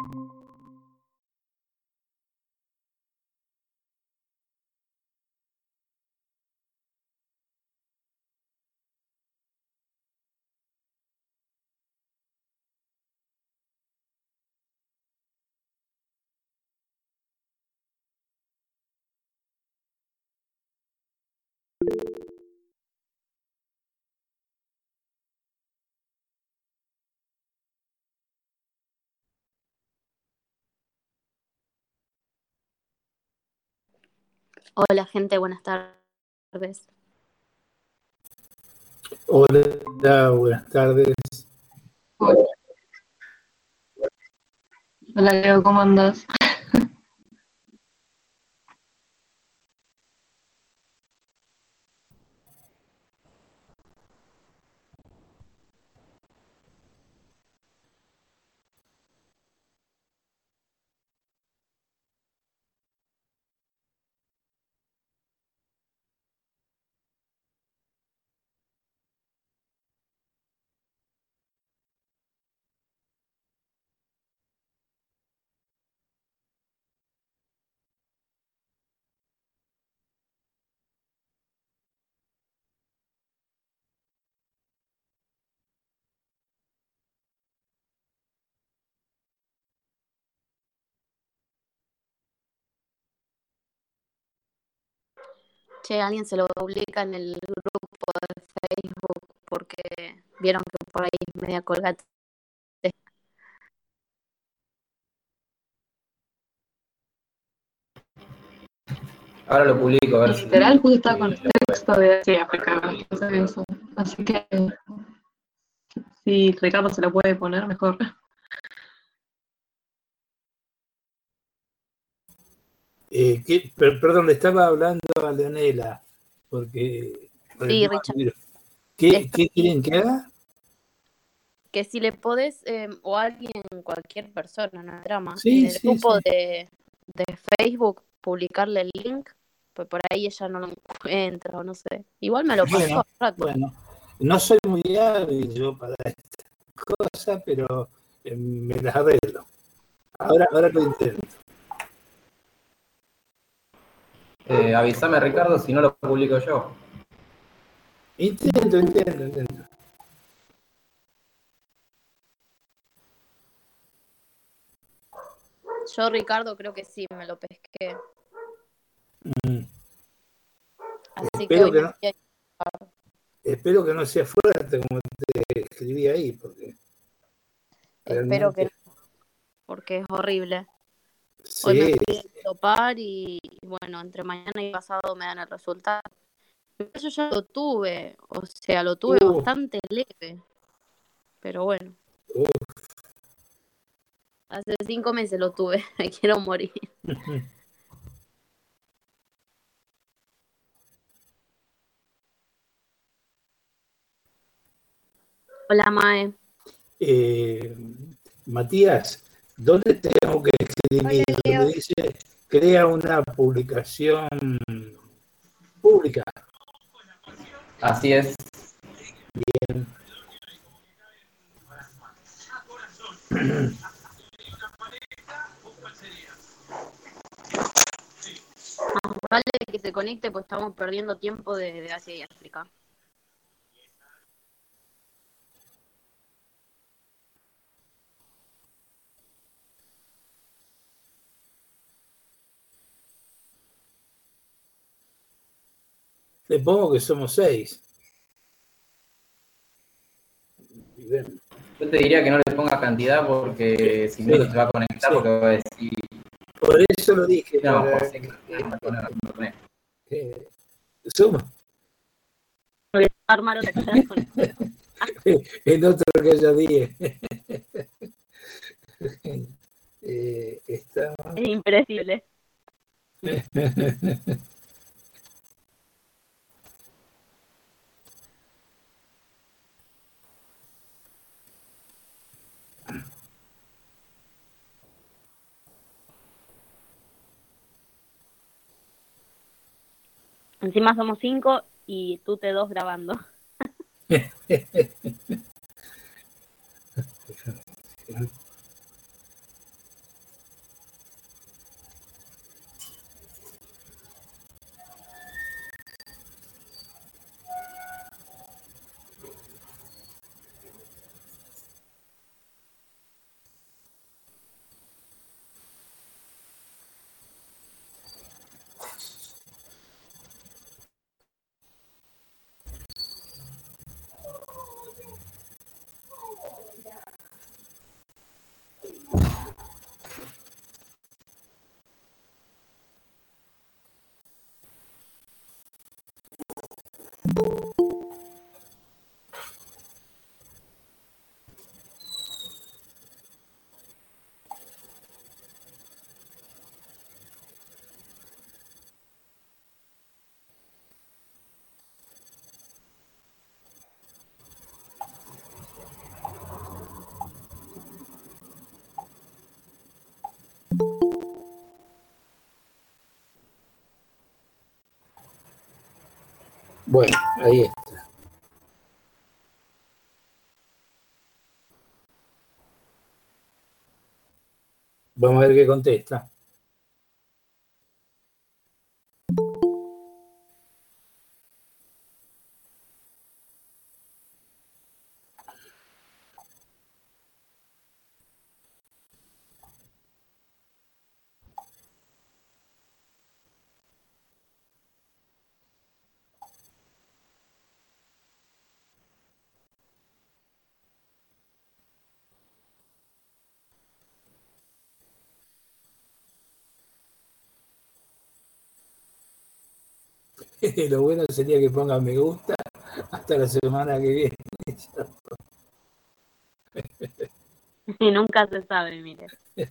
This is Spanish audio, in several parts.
you Hola gente, buenas tardes. Hola, buenas tardes. Hola Leo, ¿cómo andas? Che, alguien se lo publica en el grupo de Facebook porque vieron que por ahí es media colgate. Ahora lo publico, a ver si. Literal, justo estaba con el texto de sí, África. Así que si Ricardo se lo puede poner mejor. Eh, ¿qué- per- perdón, le estaba hablando a Leonela, porque... Sí, Richard. ¿Qué, ¿Qué quieren que haga? Que si le podés, eh, o alguien, cualquier persona, no hay drama, Sí, en el sí, grupo sí. De, de Facebook, publicarle el link, pues por ahí ella no lo encuentra o no sé. Igual me lo pasó Bueno, rato. Bueno, no soy muy hábil yo para esta cosa, pero eh, me las arreglo. Ahora, ahora lo intento. Eh, avísame, Ricardo, si no lo publico yo. Intento, intento, intento. Yo, Ricardo, creo que sí, me lo pesqué. Mm, Así que Espero hoy que me no. Espero que no sea fuerte como te escribí ahí, porque espero que no, porque es horrible. Hoy me fui a topar y, y bueno, entre mañana y pasado me dan el resultado. Yo ya lo tuve, o sea, lo tuve Uh. bastante leve. Pero bueno, uf, hace cinco meses lo tuve, me quiero morir. Hola, Mae. eh, Matías, ¿dónde tengo que escribir? Donde dice, crea una publicación pública. Así es. Más vale que se conecte, pues estamos perdiendo tiempo de, de Asia y África. Le pongo que somos seis. Yo te diría que no le pongas cantidad porque si no Sí. no se va a conectar Sí. porque va a decir. por eso lo dije. No, para- José, que no eh, somos Voy a armar otra con en otro que yo dije. Eh, está- Es impredecible. Encima somos cinco y tú te dos grabando. Bueno, ahí está. Vamos a ver qué contesta. Lo bueno sería que ponga me gusta hasta la semana que viene. Y nunca se sabe, mire.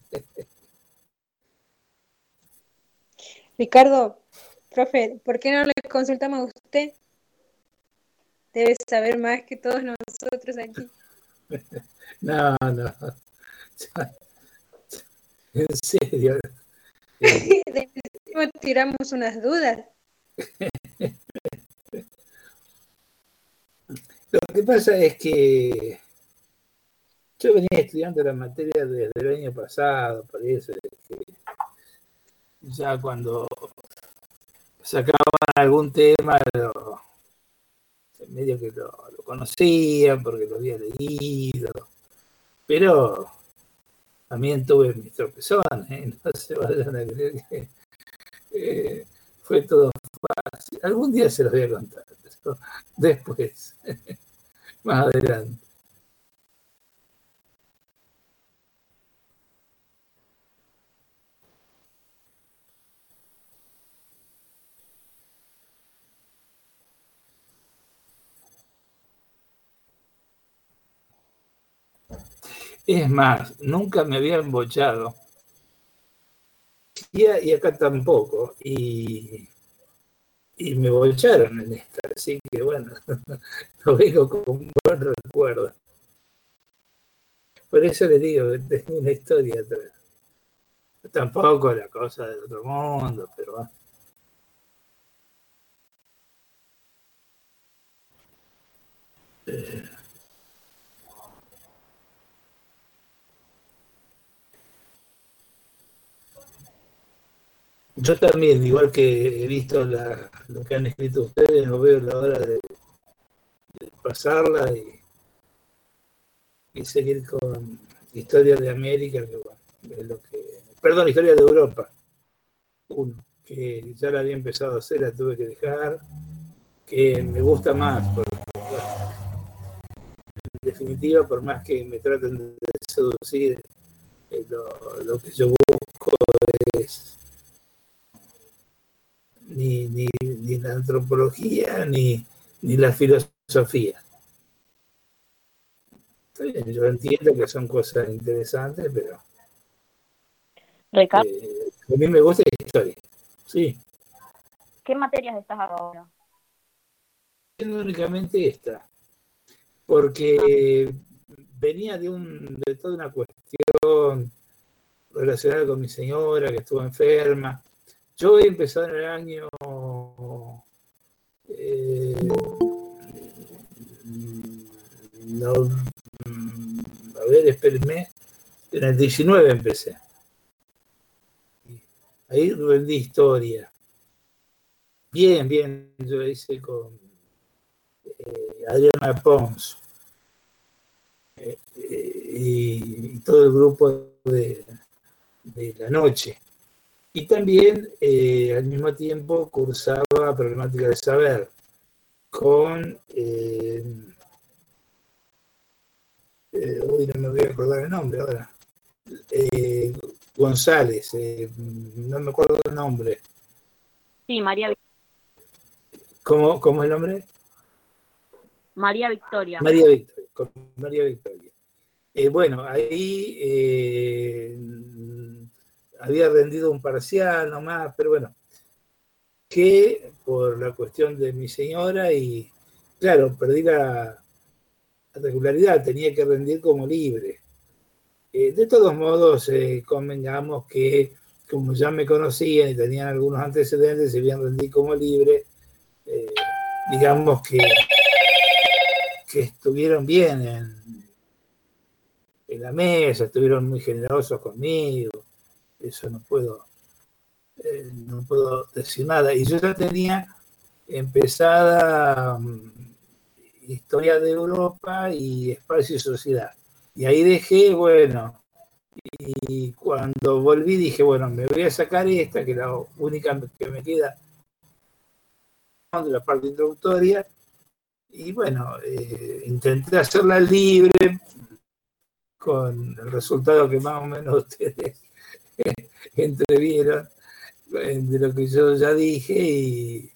Ricardo, profe, ¿por qué no le consultamos a usted? Debe saber más que todos nosotros aquí. No, no. En serio. De- tiramos unas dudas. Lo que pasa es que yo venía estudiando la materia desde el año pasado, es que ya cuando sacaban algún tema, lo- medio que lo, lo conocía porque lo había leído, pero también tuve mis tropezones, ¿eh? no se vayan a creer que eh, fue todo fácil. Algún día se los voy a contar, después, más adelante. Es más, nunca me había embochado. Y, acá tampoco. Y, y me bolcharon en esta. Así que bueno, lo vengo con un buen recuerdo. Por eso les digo tengo una historia atrás. Tampoco la cosa del otro mundo, pero bueno. Yo también, igual que he visto la- lo que han escrito ustedes, no veo la hora de, pasarla y, y seguir con Historia de América, que bueno, lo que, perdón, Historia de Europa, uno, que ya la había empezado a hacer, la tuve que dejar, que me gusta más, porque, bueno, en definitiva, por más que me traten de seducir, eh, lo que yo busco es ni, ni, ni la antropología ni, ni la filosofía. Bien, yo entiendo que son cosas interesantes, pero Ricardo, eh, a mí me gusta la historia. Sí, ¿qué materias estás ahora? únicamente esta, porque venía de, un, de toda una cuestión relacionada con mi señora que estuvo enferma. Yo he empezado en el año eh, a ver, espérenme, en el 19 empecé. Ahí rendí historia. Bien, bien, yo hice con eh, Adriana Pons eh, y, y todo el grupo de, de la noche. Y también eh, al mismo tiempo cursaba problemática de saber con, eh, eh, uy, no me voy a acordar el nombre ahora, González, no me acuerdo el nombre. Sí, María, ¿Cómo, cómo es el nombre? María Victoria. María Victoria. con María Victoria. Bueno, ahí había rendido un parcial nomás, pero bueno, que por la cuestión de mi señora y, claro, perdí la regularidad, tenía que rendir como libre. Eh, de todos modos, eh, convengamos que como ya me conocían y tenían algunos antecedentes, si bien rendí como libre, eh, digamos que, que estuvieron bien en, en la mesa, estuvieron muy generosos conmigo, eso no puedo, eh, no puedo decir nada. Y yo ya tenía empezada mm, historia de Europa y espacio y sociedad. Y ahí dejé, bueno, y cuando volví dije, bueno, me voy a sacar esta, que es la única que me queda de la parte introductoria. Y bueno, eh, intenté hacerla libre con el resultado que más o menos ustedes entrevieron de lo que yo ya dije y,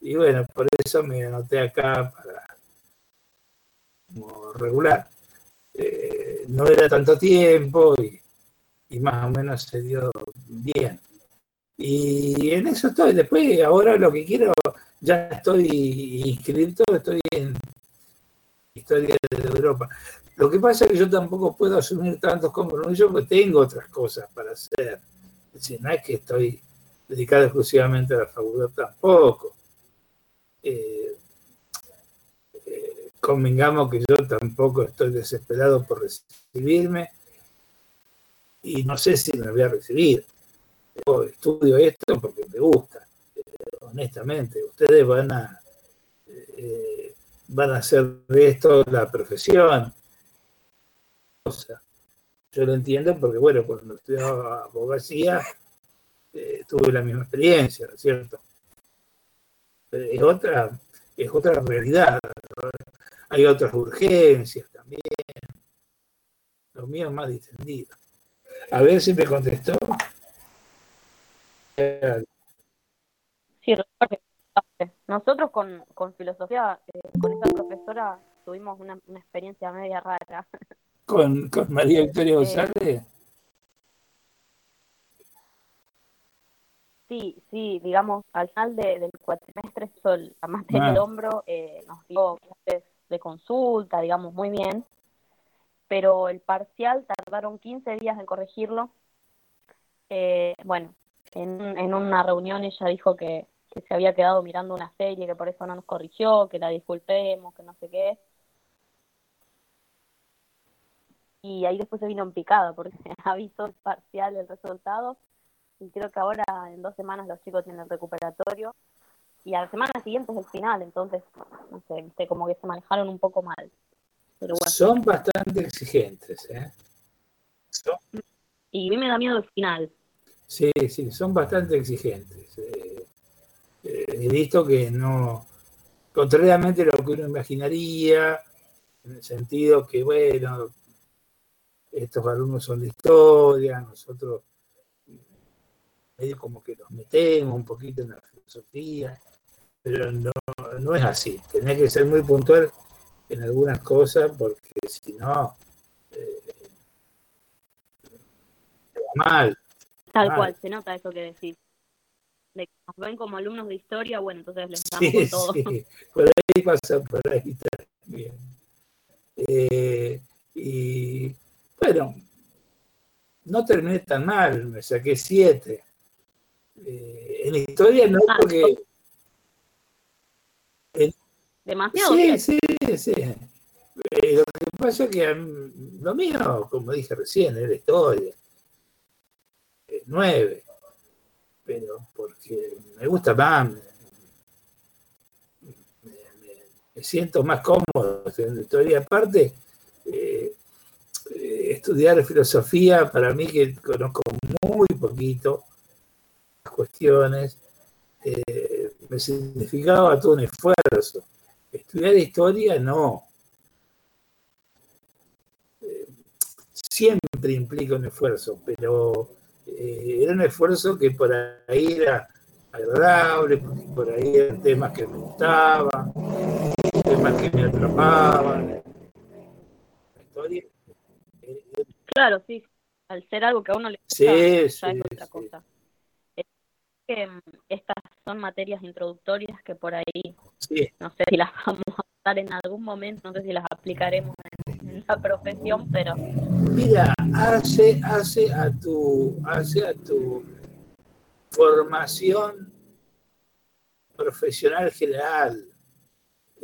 y bueno, por eso me anoté acá para como regular. Eh, no era tanto tiempo y, y más o menos se dio bien. Y en eso estoy. Después, ahora lo que quiero, ya estoy inscrito, estoy en Historia de Europa. Lo que pasa es que yo tampoco puedo asumir tantos compromisos porque tengo otras cosas para hacer. Decir, no es que estoy dedicado exclusivamente a la facultad tampoco. Eh, eh, convengamos que yo tampoco estoy desesperado por recibirme y no sé si me voy a recibir. Yo estudio esto porque me gusta, honestamente. Ustedes van a, eh, van a hacer de esto la profesión. Yo lo entiendo porque, bueno, cuando estudiaba abogacía eh, tuve la misma experiencia, ¿no es cierto? Es otra, es otra realidad. Hay otras urgencias también. Lo mío es más distendido. A ver si me contestó. Sí, recuerde, nosotros con, con filosofía, eh, con esta profesora, tuvimos una, una experiencia media rara. Con, con María Victoria González. Sí, sí, digamos, al final de- del cuatrimestre, Sol, la el Ah. hombro, eh, nos dio clases de consulta, digamos, muy bien, pero el parcial tardaron 15 días en corregirlo. Eh, bueno, en, en una reunión ella dijo que, que se había quedado mirando una serie, que por eso no nos corrigió, que la disculpemos, que no sé qué. Y ahí después se vino en picada porque avisó parcial el resultado y creo que ahora en dos semanas los chicos tienen el recuperatorio y a la semana siguiente es el final, entonces, no sé, viste, como que se manejaron un poco mal. Pero bueno, Son bastante exigentes, ¿eh? Son- y a mí me da miedo el final. sí, sí, son bastante exigentes. Eh, eh, he visto que no, contrariamente a lo que uno imaginaría, en el sentido que, bueno, estos alumnos son de historia, nosotros medio como que nos metemos un poquito en la filosofía, pero no, no es así. Tenés que ser muy puntual en algunas cosas porque si no, eh, mal. Tal cual, se nota eso que decís. De que nos ven como alumnos de historia, bueno, entonces les damos Sí, todo. sí, por ahí pasa, por ahí también. Eh, y bueno, no terminé tan mal, me saqué siete. Eh, en historia no, Ah, porque Demasiado sí, bien. sí, sí. Eh, lo que pasa es que lo mío, como dije recién, era historia. Eh, nueve. Pero porque me gusta más, me, me- me- me siento más cómodo en historia. Aparte, eh, estudiar filosofía, para mí que conozco muy poquito las cuestiones, eh, me significaba todo un esfuerzo. Estudiar historia no. Eh, siempre implica un esfuerzo, pero eh, era un esfuerzo que por ahí era agradable, por ahí eran temas que me gustaban, temas que me atrapaban. La historia, eh, eh, Claro, sí. Al ser algo que a uno le gusta, Sí, es otra sí. cosa. Es que mm, estas son materias introductorias que por ahí, no sé si las vamos a usar en algún momento, no sé si las aplicaremos en, en la profesión, pero Mira, hace, hace a tu, hace a tu formación profesional general.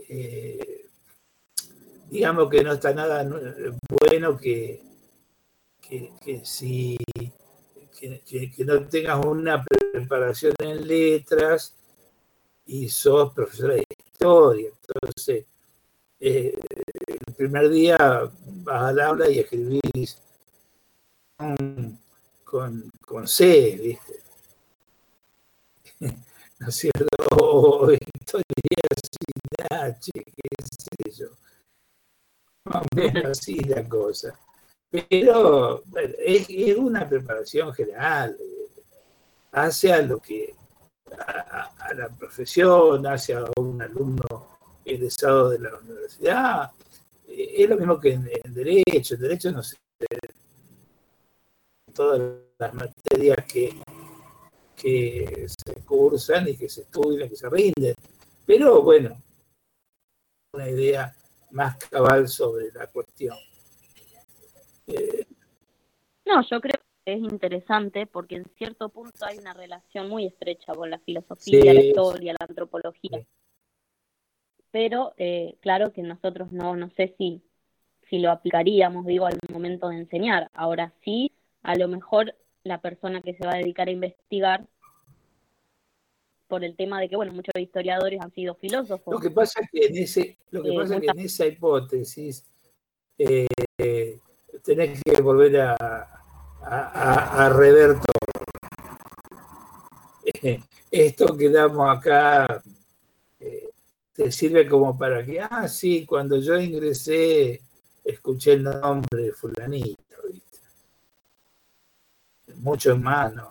eh, digamos que no está nada nu- bueno que, que, que si que, no tengas una preparación en letras y sos profesor de historia. Entonces, eh, el primer día vas al aula y escribís con, con, con C, ¿viste? ¿No es cierto? O historia sin H, qué sé yo. Más o menos así la cosa. Pero bueno, es, una preparación general. eh, Hacia lo que a, la profesión, hacia un alumno egresado de la universidad. Eh, Es lo mismo que en, Derecho. En Derecho no sé, todas las materias que, que se cursan y que se estudian, que se rinden. Pero bueno, una idea más cabal sobre la cuestión. Eh, no, yo creo que es interesante porque en cierto punto hay una relación muy estrecha con la filosofía, Sí, la historia, la antropología. Sí. Pero eh, claro que nosotros no, no sé si, si lo aplicaríamos, digo, al momento de enseñar. Ahora sí, a lo mejor la persona que se va a dedicar a investigar por el tema de que, bueno, muchos historiadores han sido filósofos. Lo que pasa es que en ese, lo que Eh, pasa que en esa hipótesis eh, tenés que volver a, a, a- rever todo. Esto que damos acá eh, te sirve como para que, ah, sí, cuando yo ingresé escuché el nombre de fulanito, ¿viste? Mucho más, ¿no?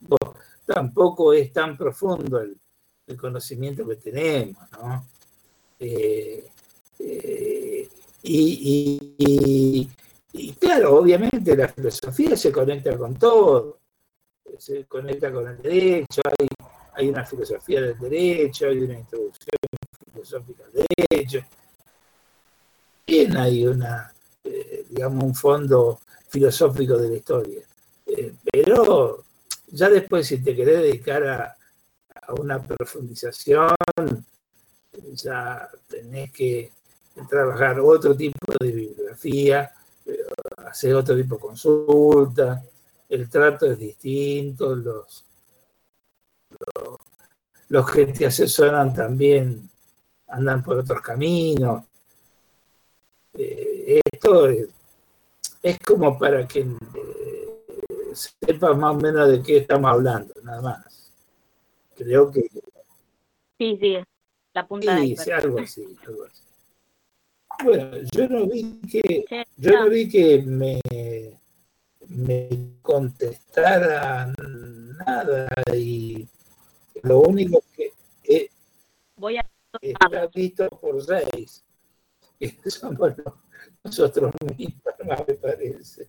Vos- tampoco es tan profundo el, el conocimiento que tenemos, ¿no? Eh, eh, y, claro, obviamente la filosofía se conecta con todo, se conecta con el derecho, hay, una filosofía del derecho, hay una introducción filosófica al derecho, bien hay una, eh, digamos, un fondo filosófico de la historia, Eh, pero ya después si te querés dedicar a, a una profundización, ya tenés que trabajar otro tipo de bibliografía, eh, hacer otro tipo de consulta, el trato es distinto, los, los, los que te asesoran también andan por otros caminos. Eh, esto es, es como para que eh, sepas más o menos de qué estamos hablando, nada más. Creo que Sí, sí, la punta de sí, algo así, algo así. Bueno, yo no vi que, yo no vi que me, me contestara nada y lo único que voy a está visto por seis, que somos nosotros mismos, me parece.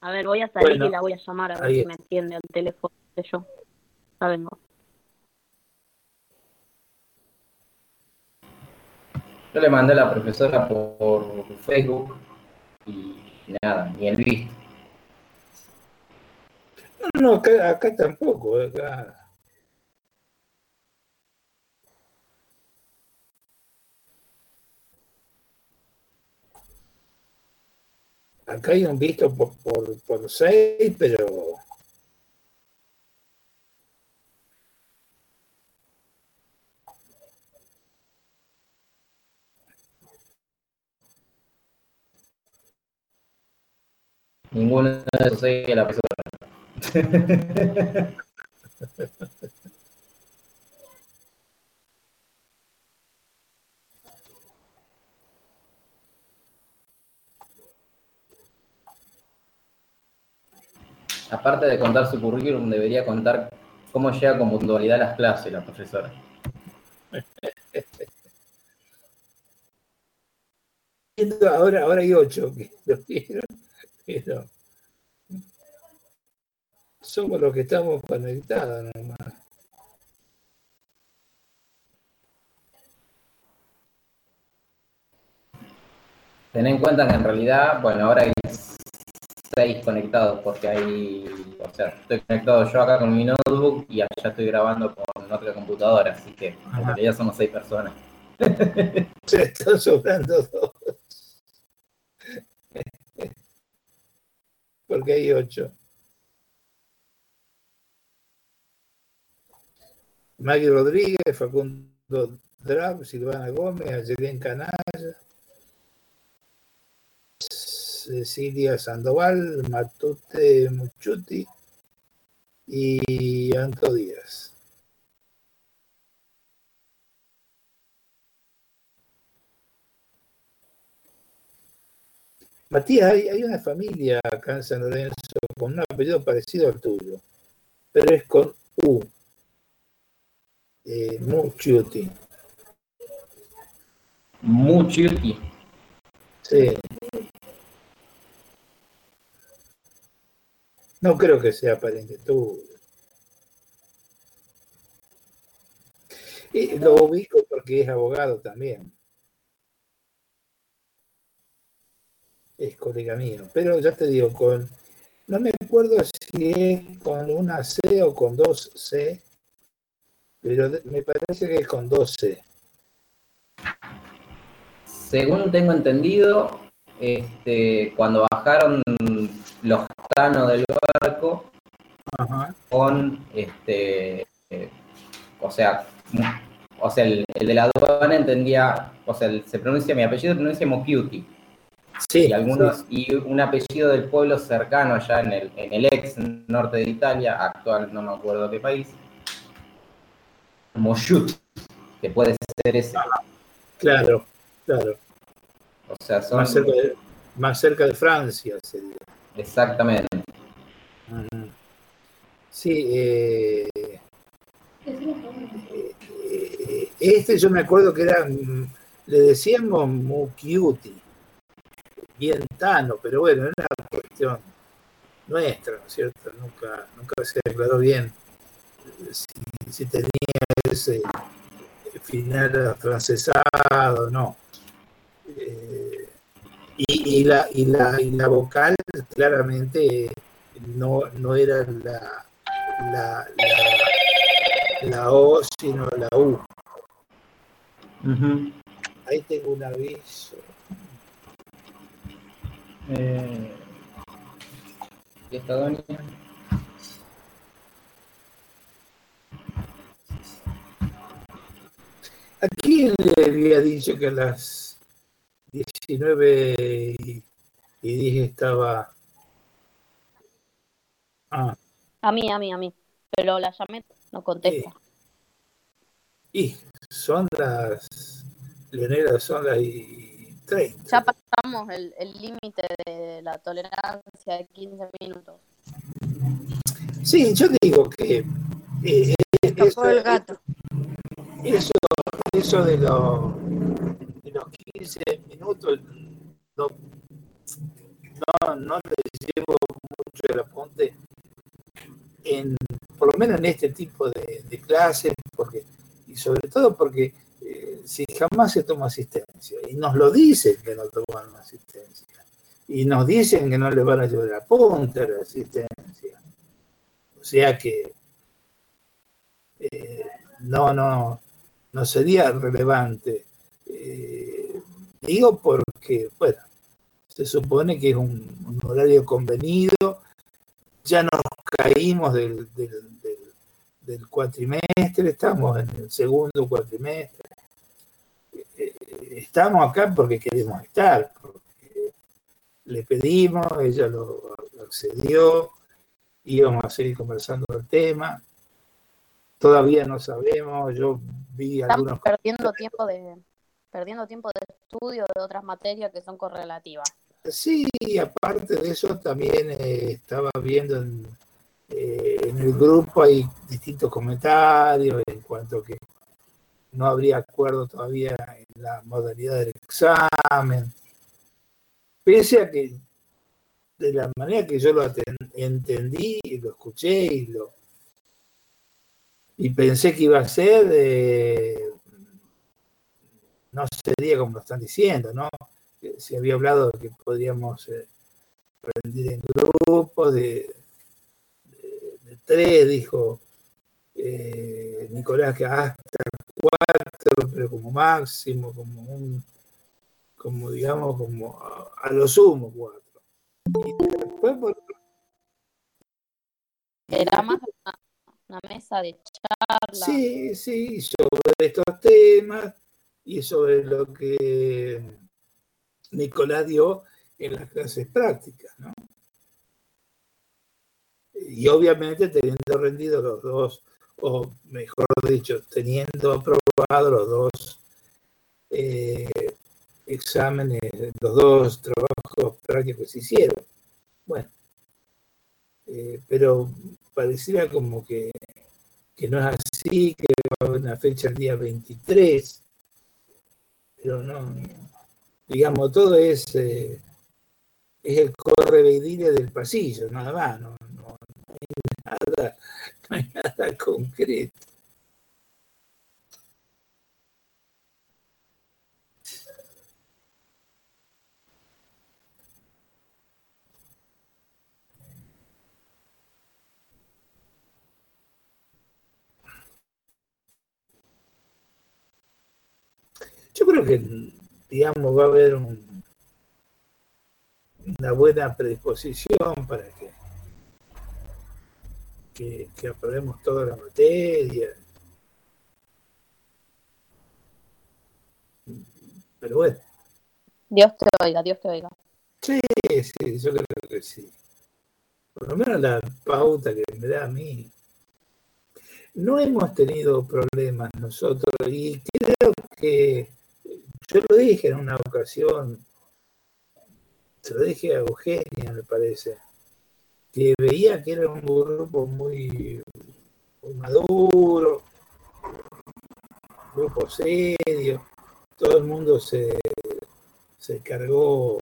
A ver, voy a salir Bueno, y la voy a llamar a ver si me entiende el teléfono de yo. Ya vengo. Yo le mandé a la profesora por Facebook y nada, ni el visto. No, no, acá, acá tampoco, acá. Acá hay un visto por, por, por seis, pero Ninguno de esos seis la persona. Aparte de contar su currículum, debería contar cómo llega con puntualidad a las clases la profesora. Ahora, ahora hay ocho que lo vieron somos los que estamos conectados nomás. Ten en cuenta que en realidad, bueno, ahora hay seis conectados porque hay, o sea, estoy conectado yo acá con mi notebook y allá estoy grabando con otra computadora, así que en Ajá. realidad somos seis personas. Se están sobrando dos. Porque hay ocho. Maggie Rodríguez, Facundo Drab, Silvana Gómez, Ayelén Canalla, Cecilia Sandoval, Matute Muchuti y Anto Díaz. Matías, hay, hay una familia acá en San Lorenzo con un apellido parecido al tuyo, pero es con U. Eh, Muchuti. Muchuti. Sí. No creo que sea pariente tuyo. Y lo ubico porque es abogado también. Pero ya te digo, con. No me acuerdo si es con una C o con dos C. Pero me parece que es con dos C. Según tengo entendido, este, cuando bajaron los tanos del barco Ajá. con, este, eh, o sea, o sea, el, el de la aduana entendía, o sea, el- se pronuncia, mi apellido se pronuncia Mokiuti, Sí, y algunos, y un apellido del pueblo cercano allá en el, en el ex norte de Italia, actual no me acuerdo qué país, Moshut, que puede ser ese, claro, claro. o sea, son Más cerca de, más cerca de Francia sería. exactamente. Sí, eh, eh, este yo me acuerdo que era, mm, le decíamos Mukiuti, bien tano, pero bueno, era una cuestión nuestra, ¿no es cierto? Nunca, nunca se aclaró bien si, si tenía ese final afrancesado o no. Eh, y, y la, y, la, y la vocal claramente no, no era la, la, la, la O, sino la U. Ahí tengo un aviso. Eh, ¿Y esta doña? ¿A quién le había dicho que a las 19 y, y 10 estaba... Ah, A mí, a mí, a mí. Pero la llamé, no contesta. y son las... Leonela, son las y 30. Ya pasamos el el límite de la tolerancia de 15 minutos. Sí, yo digo que... eh, eso- el gato. Eso, eso de, los de los 15 minutos no, no, no le llevo mucho el apunte en, por lo menos en este tipo de, de clases, porque, y sobre todo porque si jamás se toma asistencia, y nos lo dicen que no toman asistencia, y nos dicen que no le van a llevar la punta a la asistencia. O sea que eh, no, no, no sería relevante. Eh, digo porque, bueno, se supone que es un, horario convenido, ya nos caímos del, del, del cuatrimestre, estamos en el segundo cuatrimestre. Estamos acá porque queremos estar, porque le pedimos, ella lo accedió, íbamos a seguir conversando del tema. Todavía no sabemos, yo vi algunos perdiendo tiempo de perdiendo tiempo de estudio de otras materias que son correlativas. Sí, aparte de eso también eh, estaba viendo en, eh, en el grupo hay distintos comentarios en cuanto a que no habría acuerdo todavía en la modalidad del examen. Pese a que de la manera que yo lo entendí, lo escuché y lo y pensé que iba a ser, eh, no sería como lo están diciendo, ¿no? Se había hablado de que podríamos eh, en grupos de, tres, dijo eh, Nicolás, que hasta cuatro, pero como máximo, como un, como digamos, como a, lo sumo cuatro. Y después por... Era más una, mesa de charla. Sí, sí, sobre estos temas y sobre lo que Nicolás dio en las clases prácticas, ¿no? Y obviamente teniendo rendido los dos, o mejor dicho, teniendo aprobado los dos eh, exámenes, los dos trabajos prácticos que se hicieron. Bueno, eh, pero pareciera como que, que, no es así, que va a haber una fecha el día 23, pero no, digamos, todo es, eh, es el correveidile del pasillo, nada más, no, hay nada, no hay nada concreto. Yo creo que, digamos, va a haber una buena predisposición para que, que, que aprobemos toda la materia. Pero bueno. Dios te oiga, Dios te oiga. Sí, sí, yo creo que sí. Por lo menos la pauta que me da a mí. No hemos tenido problemas nosotros y creo que yo lo dije en una ocasión, se lo dije a Eugenia, me parece, que veía que era un grupo muy, maduro, un grupo serio, todo el mundo se, se cargó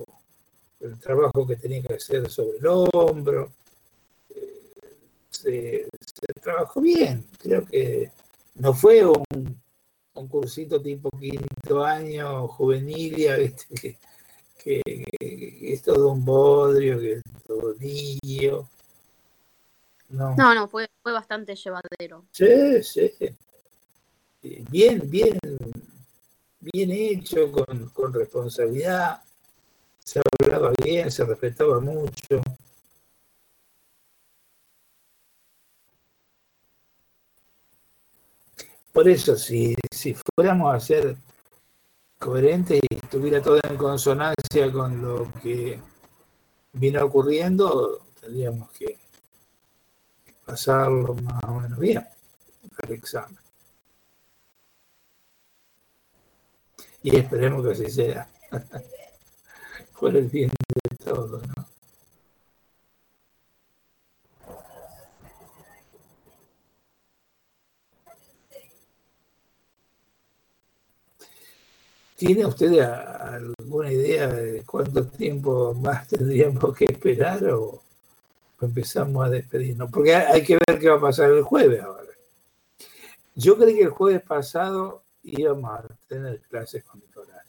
el trabajo que tenía que hacer sobre el hombro, se, se trabajó bien, creo que no fue un cursito tipo quinto año, juvenilia, ¿viste? Que, es todo un bodrio, que es todo lío. No, no, no fue, fue bastante llevadero. Sí, sí. Bien, bien, bien hecho, con, con responsabilidad. Se hablaba bien, se respetaba mucho. Por eso, si, si fuéramos a ser coherentes y estuviera todo en consonancia con lo que vino ocurriendo, tendríamos que pasarlo más o menos bien al examen. Y esperemos que así sea. Por el bien de todos, ¿no? ¿Tiene usted alguna idea de cuánto tiempo más tendríamos que esperar o empezamos a despedirnos? Porque hay que ver qué va a pasar el jueves ahora. Yo creí que el jueves pasado íbamos a tener clases con Nicolás.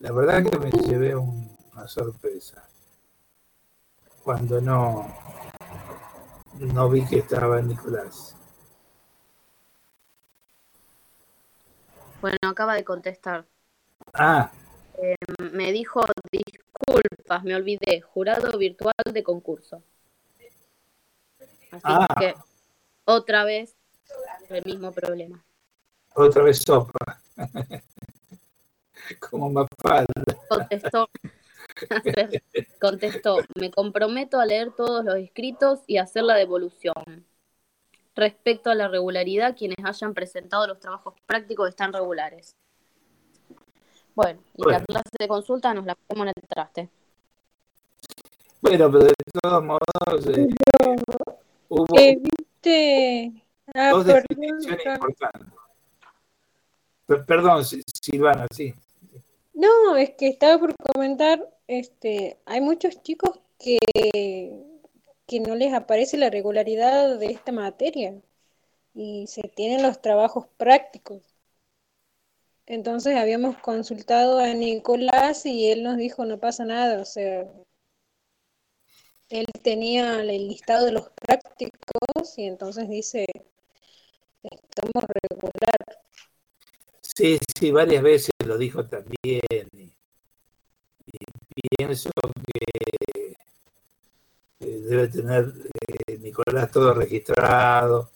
La verdad que me llevé una sorpresa cuando no, no vi que estaba Nicolás. Bueno, acaba de contestar. Ah. Eh, me dijo, disculpas, me olvidé, jurado virtual de concurso. Así ah. que otra vez el mismo problema. Otra vez sopa. Como más falta. Contestó, contestó, me comprometo a leer todos los escritos y hacer la devolución. Respecto a la regularidad, quienes hayan presentado los trabajos prácticos están regulares. Bueno, y la clase de consulta nos la ponemos en el traste. Bueno, pero de todos modos, eh, hubo Eh, ¿Viste? Ah, dos importantes. Perdón, Si- Silvana, sí. No, es que estaba por comentar, este, hay muchos chicos que, que no les aparece la regularidad de esta materia y se tienen los trabajos prácticos. Entonces habíamos consultado a Nicolás y él nos dijo no pasa nada, o sea, él tenía el listado de los prácticos y entonces dice estamos regular. Sí, sí, varias veces lo dijo también. Y, pienso que eh, debe tener eh, Nicolás todo registrado.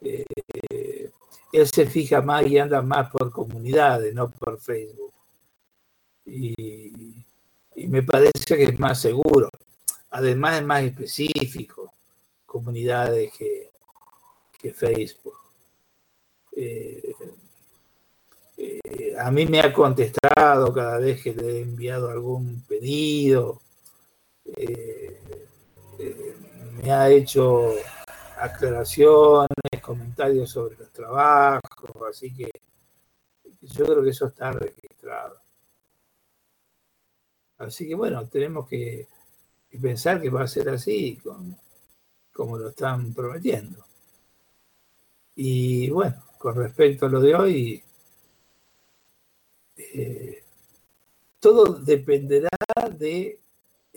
Eh, él se fija más y anda más por comunidades, no por Facebook. Y, me parece que es más seguro. Además es más específico comunidades que, que Facebook. Eh, eh, a mí me ha contestado cada vez que le he enviado algún pedido, eh, me ha hecho aclaraciones, comentarios sobre los trabajos, así que yo creo que eso está registrado. Así que bueno, tenemos que, pensar que va a ser así, como lo están prometiendo. Y bueno, con respecto a lo de hoy, eh, todo dependerá de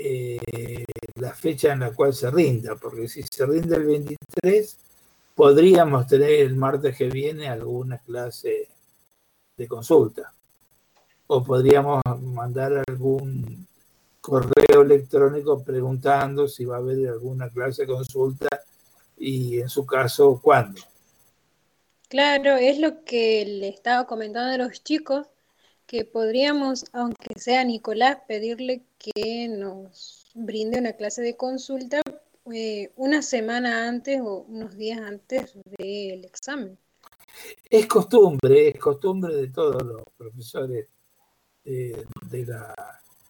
eh, la fecha en la cual se rinda, porque si se rinde el 23, podríamos tener el martes que viene alguna clase de consulta. O podríamos mandar algún correo electrónico preguntando si va a haber alguna clase de consulta y en su caso, cuándo. Claro, es lo que le estaba comentando a los chicos, que podríamos, aunque sea Nicolás, pedirle que nos brinde una clase de consulta eh, una semana antes o unos días antes del examen. Es costumbre, es costumbre de todos los profesores de, la,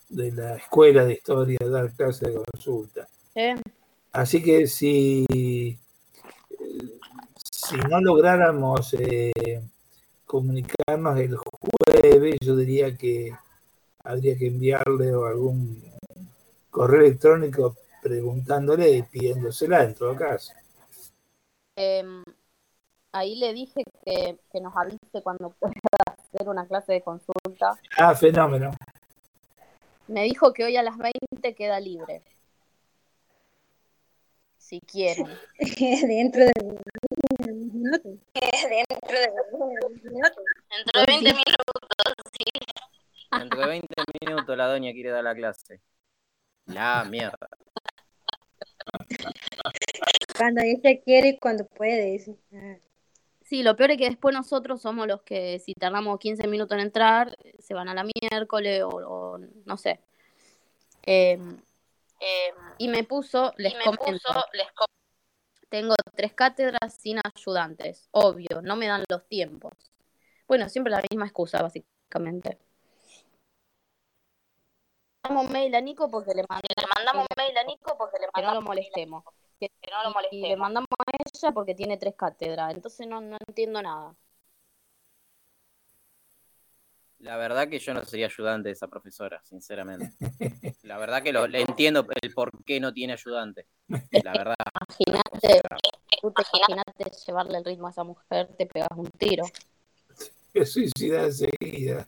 de la escuela de historia dar clases de consulta. ¿eh? Así que si, si no lográramos eh, comunicarnos el jueves, yo diría que habría que enviarle algún correo electrónico preguntándole y pidiéndosela en todo caso. Em, ahí le dije que, que nos avise cuando pueda hacer una clase de consulta. Ah, fenómeno. Me dijo que hoy a las 20 queda libre. Si quieren. Dentro de minutos. Dentro de Dentro de 20 minutos, sí. Dentro de 20 minutos la doña quiere dar la clase. La mierda. Cuando ella quiere y cuando puede. dice. Ah. Sí, lo peor es que después nosotros somos los que si tardamos 15 minutos en entrar, se van a la miércoles o, o no sé. Em, Eh, y me puso, les y me comento, puso, les com- tengo tres cátedras sin ayudantes, obvio, no me dan los tiempos. Bueno, siempre la misma excusa, básicamente. Mandamos un mail a Nico porque le mandé le mandamos un mail a Nico porque le que no lo mandamos molestemos. Que, no lo y le molestemos. mandamos a ella porque tiene tres cátedras, entonces no, no entiendo nada. La verdad que yo no sería ayudante de esa profesora, sinceramente. La verdad que lo, le entiendo el por qué no tiene ayudante. La verdad. Imagínate, te imagínate llevarle el ritmo a esa mujer, te pegas un tiro. Que suicida enseguida.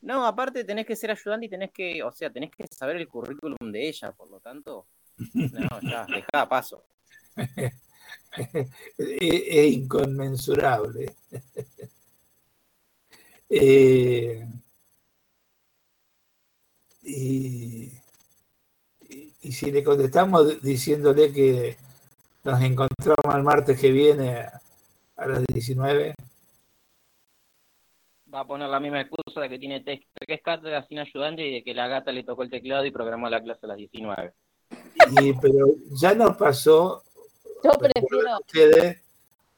No, aparte tenés que ser ayudante y tenés que, o sea, tenés que saber el currículum de ella, por lo tanto. No, ya, dejá paso. es, es inconmensurable. Eh, y, y- si le contestamos diciéndole que nos encontramos el martes que viene a, las 19, Va a poner la misma excusa de que tiene tres tres cátedras sin ayudante y de que la gata le tocó el teclado y programó la clase a las 19. y, pero ya nos pasó, Yo prefiero, ustedes,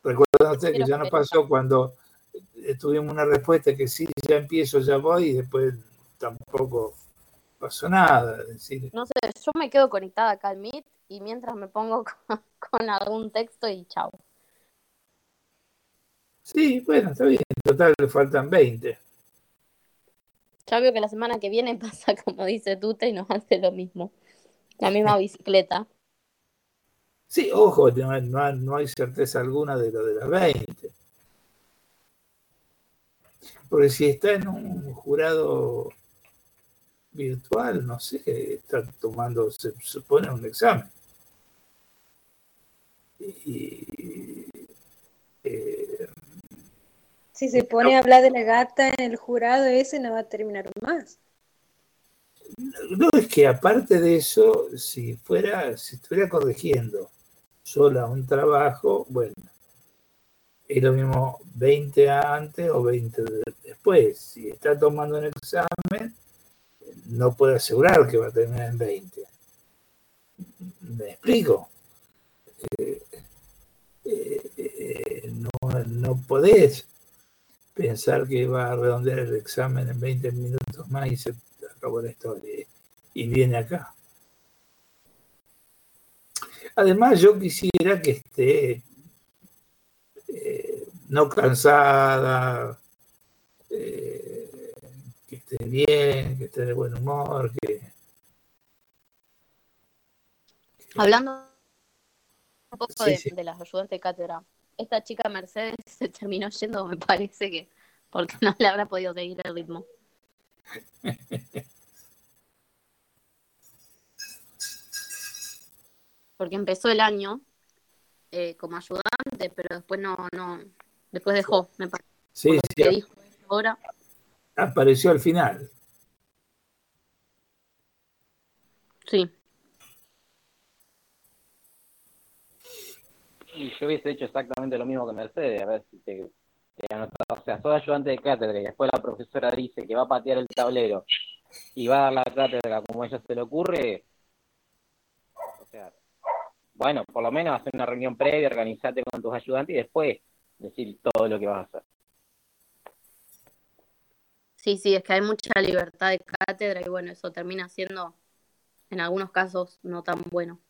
recuerdan ustedes que ya nos que- pasó cuando tuvimos una respuesta que sí, ya empiezo, ya voy, y después tampoco pasó nada. Es decir, no sé, yo me quedo conectada acá al Meet y mientras me pongo con, con algún texto y chao. Sí, bueno, está bien. En total le faltan 20. Ya veo que la semana que viene pasa como dice Tute y nos hace lo mismo. La misma bicicleta. Sí, ojo, no, no- no hay certeza alguna de lo de las 20. Porque si está en un jurado virtual, no sé, está tomando, se supone, un examen. Y, eh, Si se pone a hablar de la gata en el jurado ese, no va a terminar más. no es que aparte de eso, si fuera, si estuviera corrigiendo sola un trabajo, bueno, es lo mismo 20 antes o 20 de- después. Si está tomando un examen, no puede asegurar que va a terminar en 20. ¿Me explico? Eh, eh, eh, no, no podés pensar que va a redondear el examen en 20 minutos más y se acabó la historia y viene acá. Además, yo quisiera que esté no cansada, eh, que esté bien, que esté de buen humor, que Hablando un poco Sí, de, sí. de las ayudantes de cátedra, esta chica Mercedes se terminó yendo, me parece que porque no le habrá podido seguir el ritmo. Porque empezó el año eh, como ayudante, pero después no, no, después dejó, me parece. sí, sí, dijo ahora. apareció al final. Sí, Y yo hubiese hecho exactamente lo mismo que Mercedes, a ver si te, te anotaba. O sea, sos ayudante de cátedra y después la profesora dice que va a patear el tablero y va a dar la cátedra como a ella se le ocurre. O sea, bueno, por lo menos hacer una reunión previa, organizarte con tus ayudantes y después decir todo lo que vas a hacer. sí, sí, es que hay mucha libertad de cátedra y bueno, eso termina siendo en algunos casos no tan bueno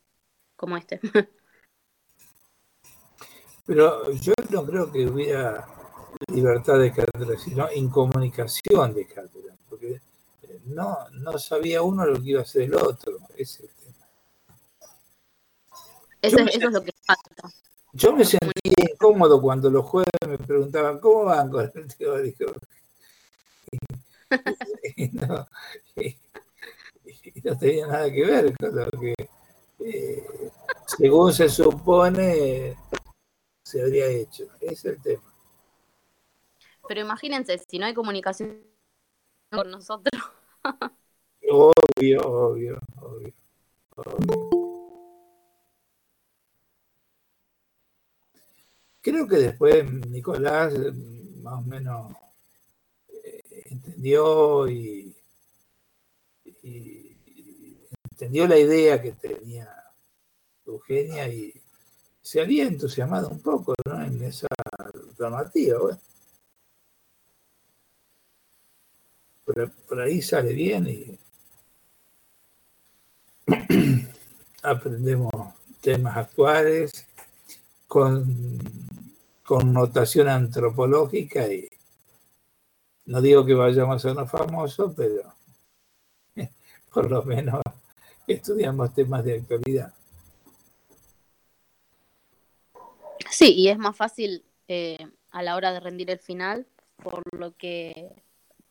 como este. Pero yo no creo que hubiera libertad de cátedra, sino incomunicación de cátedra, porque eh, no, no sabía uno lo que iba a hacer el otro. Ese es el tema. Eso, es- eso es lo que falta. Yo me sentí incómodo cuando los jueves me preguntaban cómo van con el teórico. Y no, y no tenía nada que ver con lo que, eh, según se supone, se habría hecho. Ese es el tema. Pero imagínense, si no hay comunicación con nosotros, Obvio, obvio, obvio. obvio. Creo que después Nicolás eh, más o menos eh, entendió y, entendió la idea que tenía Eugenia y se había entusiasmado un poco en esa alternativa. Bueno. Por, por ahí sale bien y aprendemos temas actuales con connotación antropológica y no digo que vayamos a sernos famosos, pero por lo menos estudiamos temas de actualidad. sí, y es más fácil eh, a la hora de rendir el final, por lo que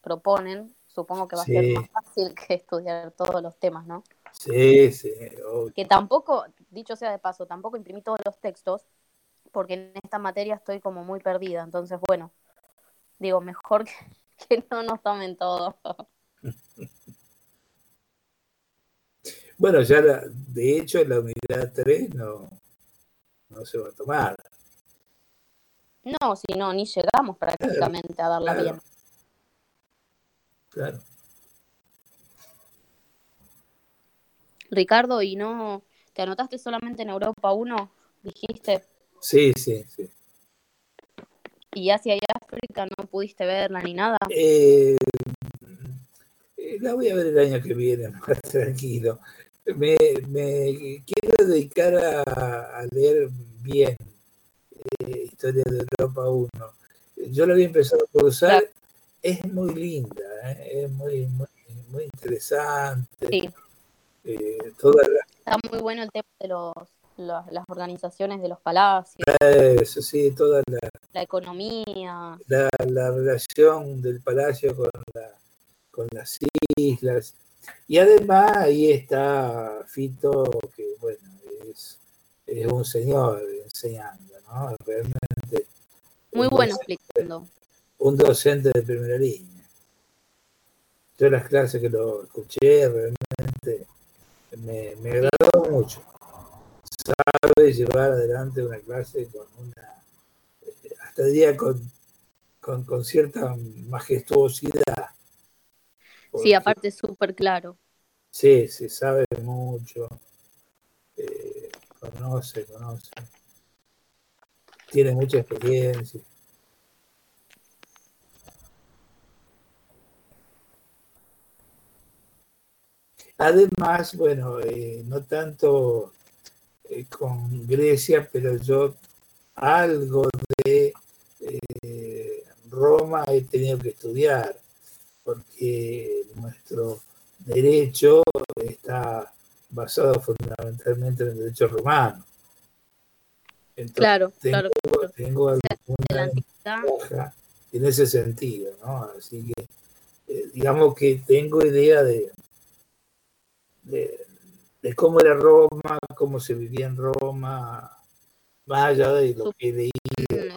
proponen, supongo que va a ser más fácil que estudiar todos los temas, ¿no? Sí, sí, obvio. Que tampoco, dicho sea de paso, tampoco imprimí todos los textos, porque en esta materia estoy como muy perdida, entonces bueno, digo, mejor que, que no nos tomen todo. Bueno, ya la- de hecho la unidad 3 no, no se va a tomar. No, si no, ni llegamos prácticamente a darla claro. bien. Claro. Ricardo, ¿y no te anotaste solamente en Europa 1? Dijiste, Sí, sí, sí. y Asia y África no pudiste verla ni nada. Eh, eh, la voy a ver el año que viene, más tranquilo. me, me quiero dedicar a, a leer bien eh, Historia de Europa 1. Yo lo había empezado a cursar, es muy linda, ¿eh? es muy, muy, muy interesante. Sí. Eh, toda la- Está muy bueno el tema de los, las organizaciones de los palacios, eso sí, toda la, la economía. la, la relación del palacio con, la, con las islas. Y además ahí está Fito, que bueno, es, es un señor enseñando, ¿no? Realmente Muy bueno docente- explicando. un docente de primera línea. Yo las clases que lo escuché realmente me, me agradó mucho. Sabe llevar adelante una clase con una, eh, hasta diría con, con, con cierta majestuosidad. Sí, aparte es súper claro. Sí, sí, sabe mucho. eh, conoce, conoce. Tiene mucha experiencia. Además, bueno, eh, no tanto eh, con Grecia, pero yo algo de eh, Roma he tenido que estudiar, porque nuestro derecho está basado fundamentalmente en el derecho romano. Entonces, Claro, tengo, claro. tengo alguna ventaja en ese sentido, ¿no? Así que, eh, digamos que tengo idea de, de, de cómo era Roma, cómo se vivía en Roma, más allá de lo que leí Mm,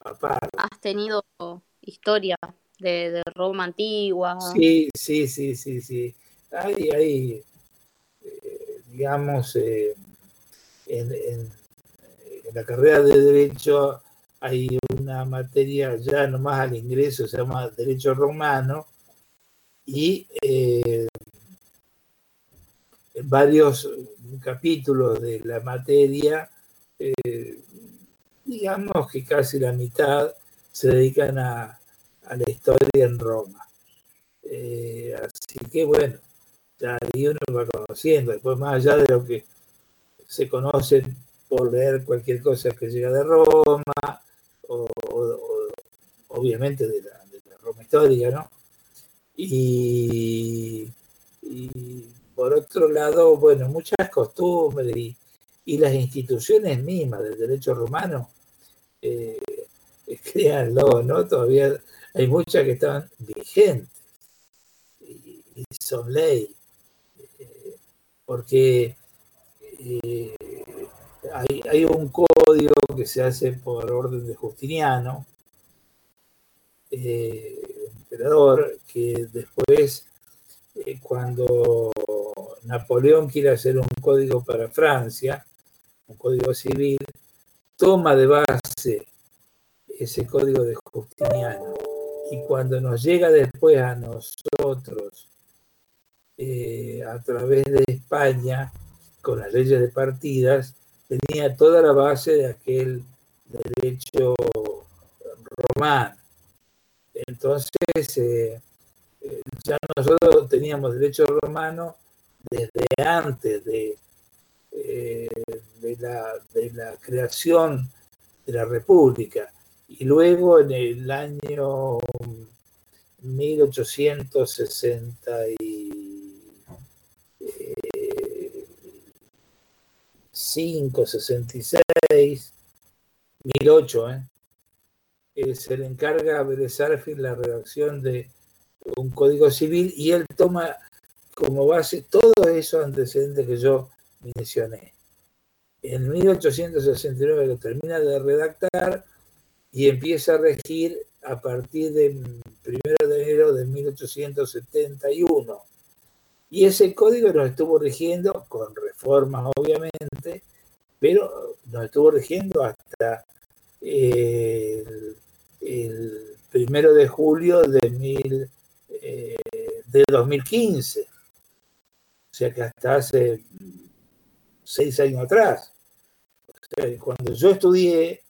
aparte. Has tenido historia de, de Roma antigua. Sí, sí, sí, sí, sí. Hay, hay eh, digamos, eh, en, en- en la carrera de Derecho hay una materia ya nomás al ingreso, se llama Derecho Romano, y eh, varios capítulos de la materia, eh, digamos que casi la mitad se dedican a, la historia en Roma. Eh, así que bueno, ya ahí uno va conociendo, después más allá de lo que se conoce por leer cualquier cosa que llega de Roma, o, obviamente de la, de la Roma histórica, ¿no? Y por otro lado, bueno, muchas costumbres y, las instituciones mismas del derecho romano, eh, créanlo, ¿no? Todavía hay muchas que están vigentes y, y son ley, eh, porque eh, hay, hay un código que se hace por orden de Justiniano, eh, emperador, que después, eh, cuando Napoleón quiere hacer un código para Francia, un código civil, toma de base ese código de Justiniano. Y cuando nos llega después a nosotros, eh, a través de España, con las leyes de partidas, tenía toda la base de aquel derecho romano. Entonces, eh, ya nosotros teníamos derecho romano desde antes de, eh, de, la, de la creación de la República. Y luego en el año 1865, 66, 1008, ¿eh? Eh, se le encarga a Vélez Sarsfield la redacción de un código civil y él toma como base todos esos antecedentes que yo mencioné. En 1869 lo termina de redactar y empieza a regir a partir del 1 de enero de 1871. Y ese código nos estuvo rigiendo, con reformas obviamente, pero nos estuvo rigiendo hasta eh, el, el primero de julio de, mil, de 2015. O sea que hasta hace seis años atrás. O sea, cuando yo estudié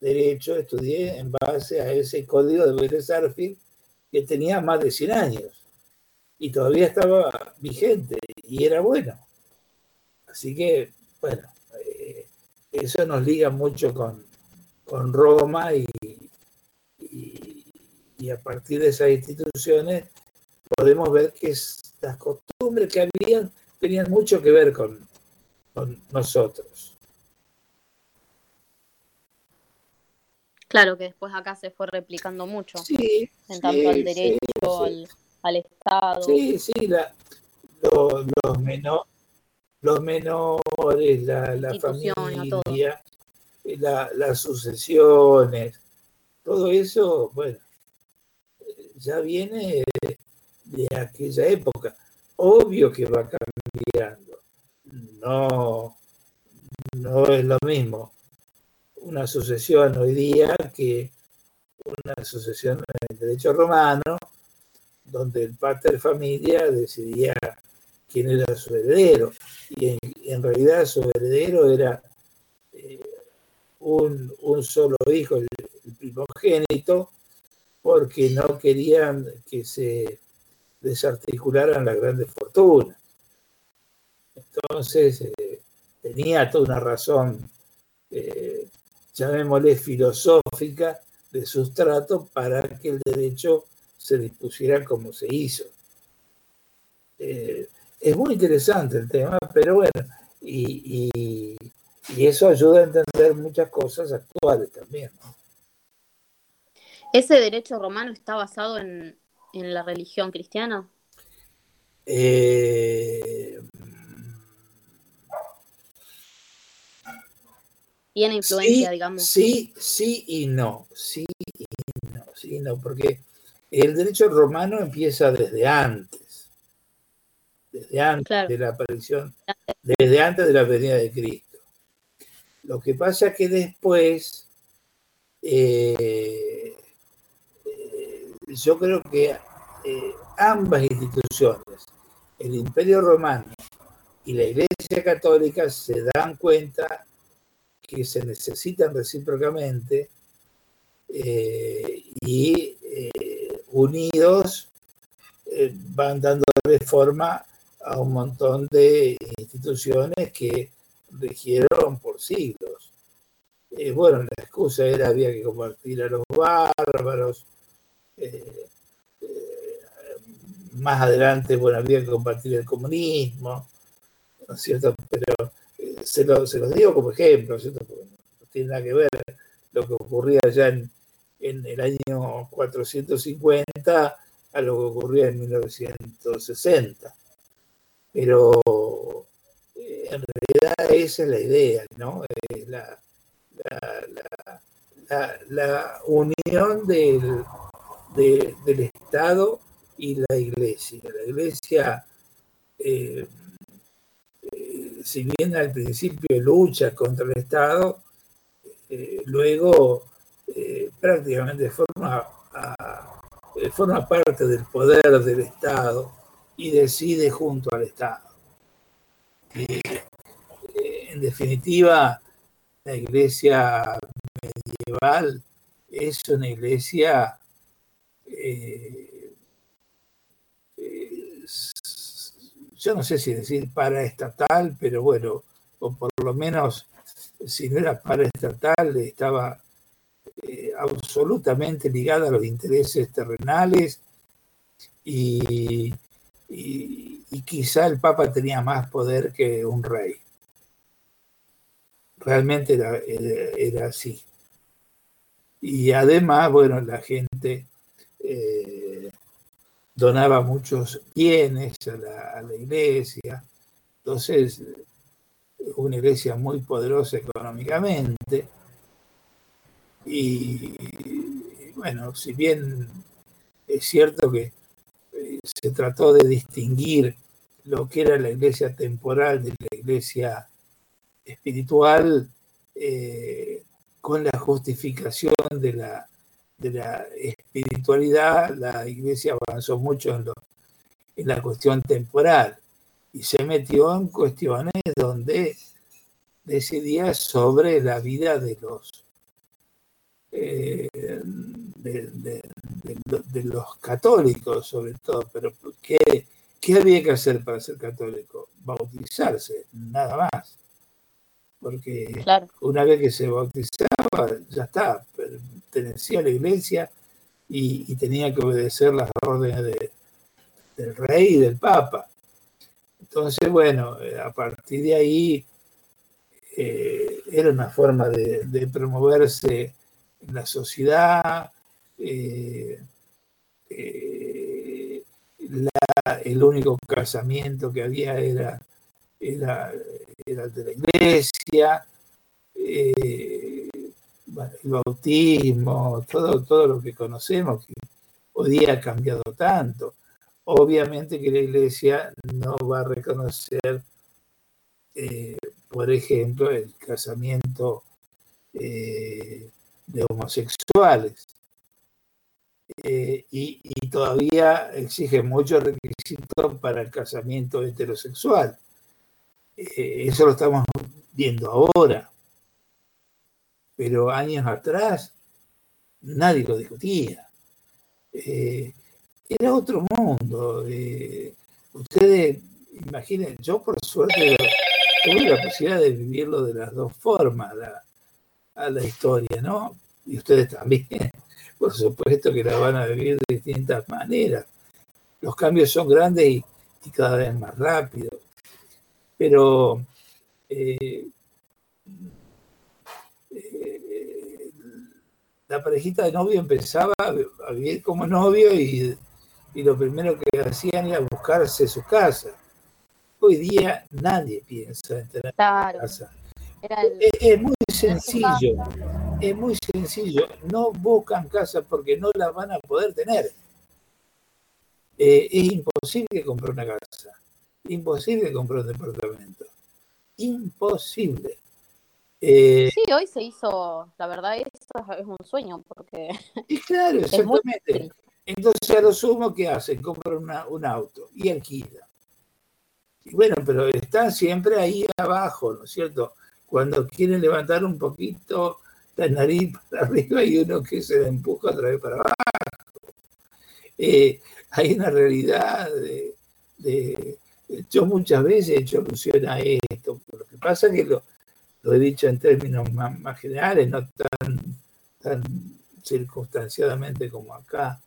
Derecho, estudié en base a ese código de Vélez Sarsfield que tenía más de 100 años y todavía estaba vigente y era bueno. Así que, bueno, eh, eso nos liga mucho con, con Roma y, y, a partir de esas instituciones podemos ver que las costumbres que habían tenían mucho que ver con, con nosotros. Claro que después acá se fue replicando mucho. Sí, en tanto sí, al derecho, sí, al, al, Estado. Sí, sí, la, los, los, menor, los menores, la, la familia, la, las sucesiones, todo eso, bueno, ya viene de, aquella época. Obvio que va cambiando. No, no es lo mismo una sucesión hoy día que una sucesión en el derecho romano, donde el pater familia decidía quién era su heredero. Y en, realidad su heredero era eh, un, solo hijo, el, primogénito, porque no querían que se desarticularan las grandes fortunas. Entonces, eh, tenía toda una razón eh, llamémosle filosófica, de sustrato para que el derecho se dispusiera como se hizo. Eh, es muy interesante el tema, pero bueno, y, y, y, eso ayuda a entender muchas cosas actuales también. ¿no? ¿Ese derecho romano está basado en, en la religión cristiana? Eh, tiene influencia, sí, digamos. Sí, sí y no, sí y no, sí y no, porque el derecho romano empieza desde antes, desde antes claro. de la aparición, desde antes de la venida de Cristo. Lo que pasa es que después, eh, eh, yo creo que eh, ambas instituciones, el Imperio Romano y la Iglesia Católica, se dan cuenta que se necesitan recíprocamente eh, y eh, unidos van dando forma a un montón de instituciones que regieron por siglos. Bueno, la excusa era había que combatir a los bárbaros. Más adelante, bueno, había que combatir el comunismo, ¿no es cierto? Pero se, lo, se, los digo como ejemplo, ¿cierto? Porque no tiene nada que ver lo que ocurría allá en, en, el año 450 a lo que ocurría en 1960. Pero eh, en realidad esa es la idea, ¿no? Es la, la, la, la unión del, de, del Estado y la Iglesia. La Iglesia eh, si bien al principio lucha contra el Estado, eh, luego eh, prácticamente forma, parte del poder del Estado y decide junto al Estado. Eh, en definitiva, la iglesia medieval es una iglesia yo no sé si decir paraestatal, pero bueno, o por lo menos si no era paraestatal, estaba eh, absolutamente ligada a los intereses terrenales y, y, quizá el Papa tenía más poder que un rey. Realmente era, era así. Y además, bueno, la gente... Eh, donaba muchos bienes a la, iglesia, entonces una iglesia muy poderosa económicamente. Y, y bueno, si bien es cierto que eh, se trató de distinguir lo que era la iglesia temporal de la iglesia espiritual eh, con la justificación de la de la espiritualidad, la iglesia avanzó mucho en, lo, en, la cuestión temporal y se metió en cuestiones donde decidía sobre la vida de los eh, de, de, de, los católicos sobre todo, pero que ¿Qué había que hacer para ser católico? Bautizarse, nada más. Porque Claro. una vez que se bautizaba, ya está, pertenecía a la iglesia y, tenía que obedecer las órdenes de- del rey y del papa. Entonces, bueno, eh, a partir de ahí eh, era una forma de, promoverse en la sociedad. eh, el único casamiento que había era, era, el de la iglesia. El bautismo, todo, todo lo que conocemos, que hoy día ha cambiado tanto. Obviamente que la iglesia no va a reconocer, eh, por ejemplo, el casamiento eh, de homosexuales. Eh, y, y todavía exige muchos requisitos para el casamiento heterosexual. Eso lo estamos viendo ahora. Pero años atrás nadie lo discutía. Eh, era otro mundo. eh, ustedes imaginen, yo por suerte tuve la posibilidad de vivirlo de las dos formas, a la historia, ¿no? Y ustedes también, por supuesto que la van a vivir de distintas maneras. Los cambios son grandes y, cada vez más rápidos. Pero eh, la parejita de novio empezaba a vivir como novio y, y lo primero que hacían era buscarse su casa. Hoy día nadie piensa en tener Claro. casa. Era el- Es, es muy sencillo, es muy sencillo. No buscan casa porque no la van a poder tener. Eh, es imposible comprar una casa, imposible comprar un departamento, imposible. Eh, Sí, hoy se hizo, la verdad, eso es un sueño, porque y claro, muy exactamente. Entonces a lo sumo, ¿qué hacen? Compran una- un auto y alquilan. Y bueno, pero están siempre ahí abajo, ¿no es cierto? Cuando quieren levantar un poquito la nariz para arriba y uno que se la empuja otra vez para abajo. Eh, hay una realidad de, de- Yo muchas veces he hecho alusión a esto. Lo que pasa es que lo, lo he dicho en términos más, más generales, no tan, tan circunstanciadamente como acá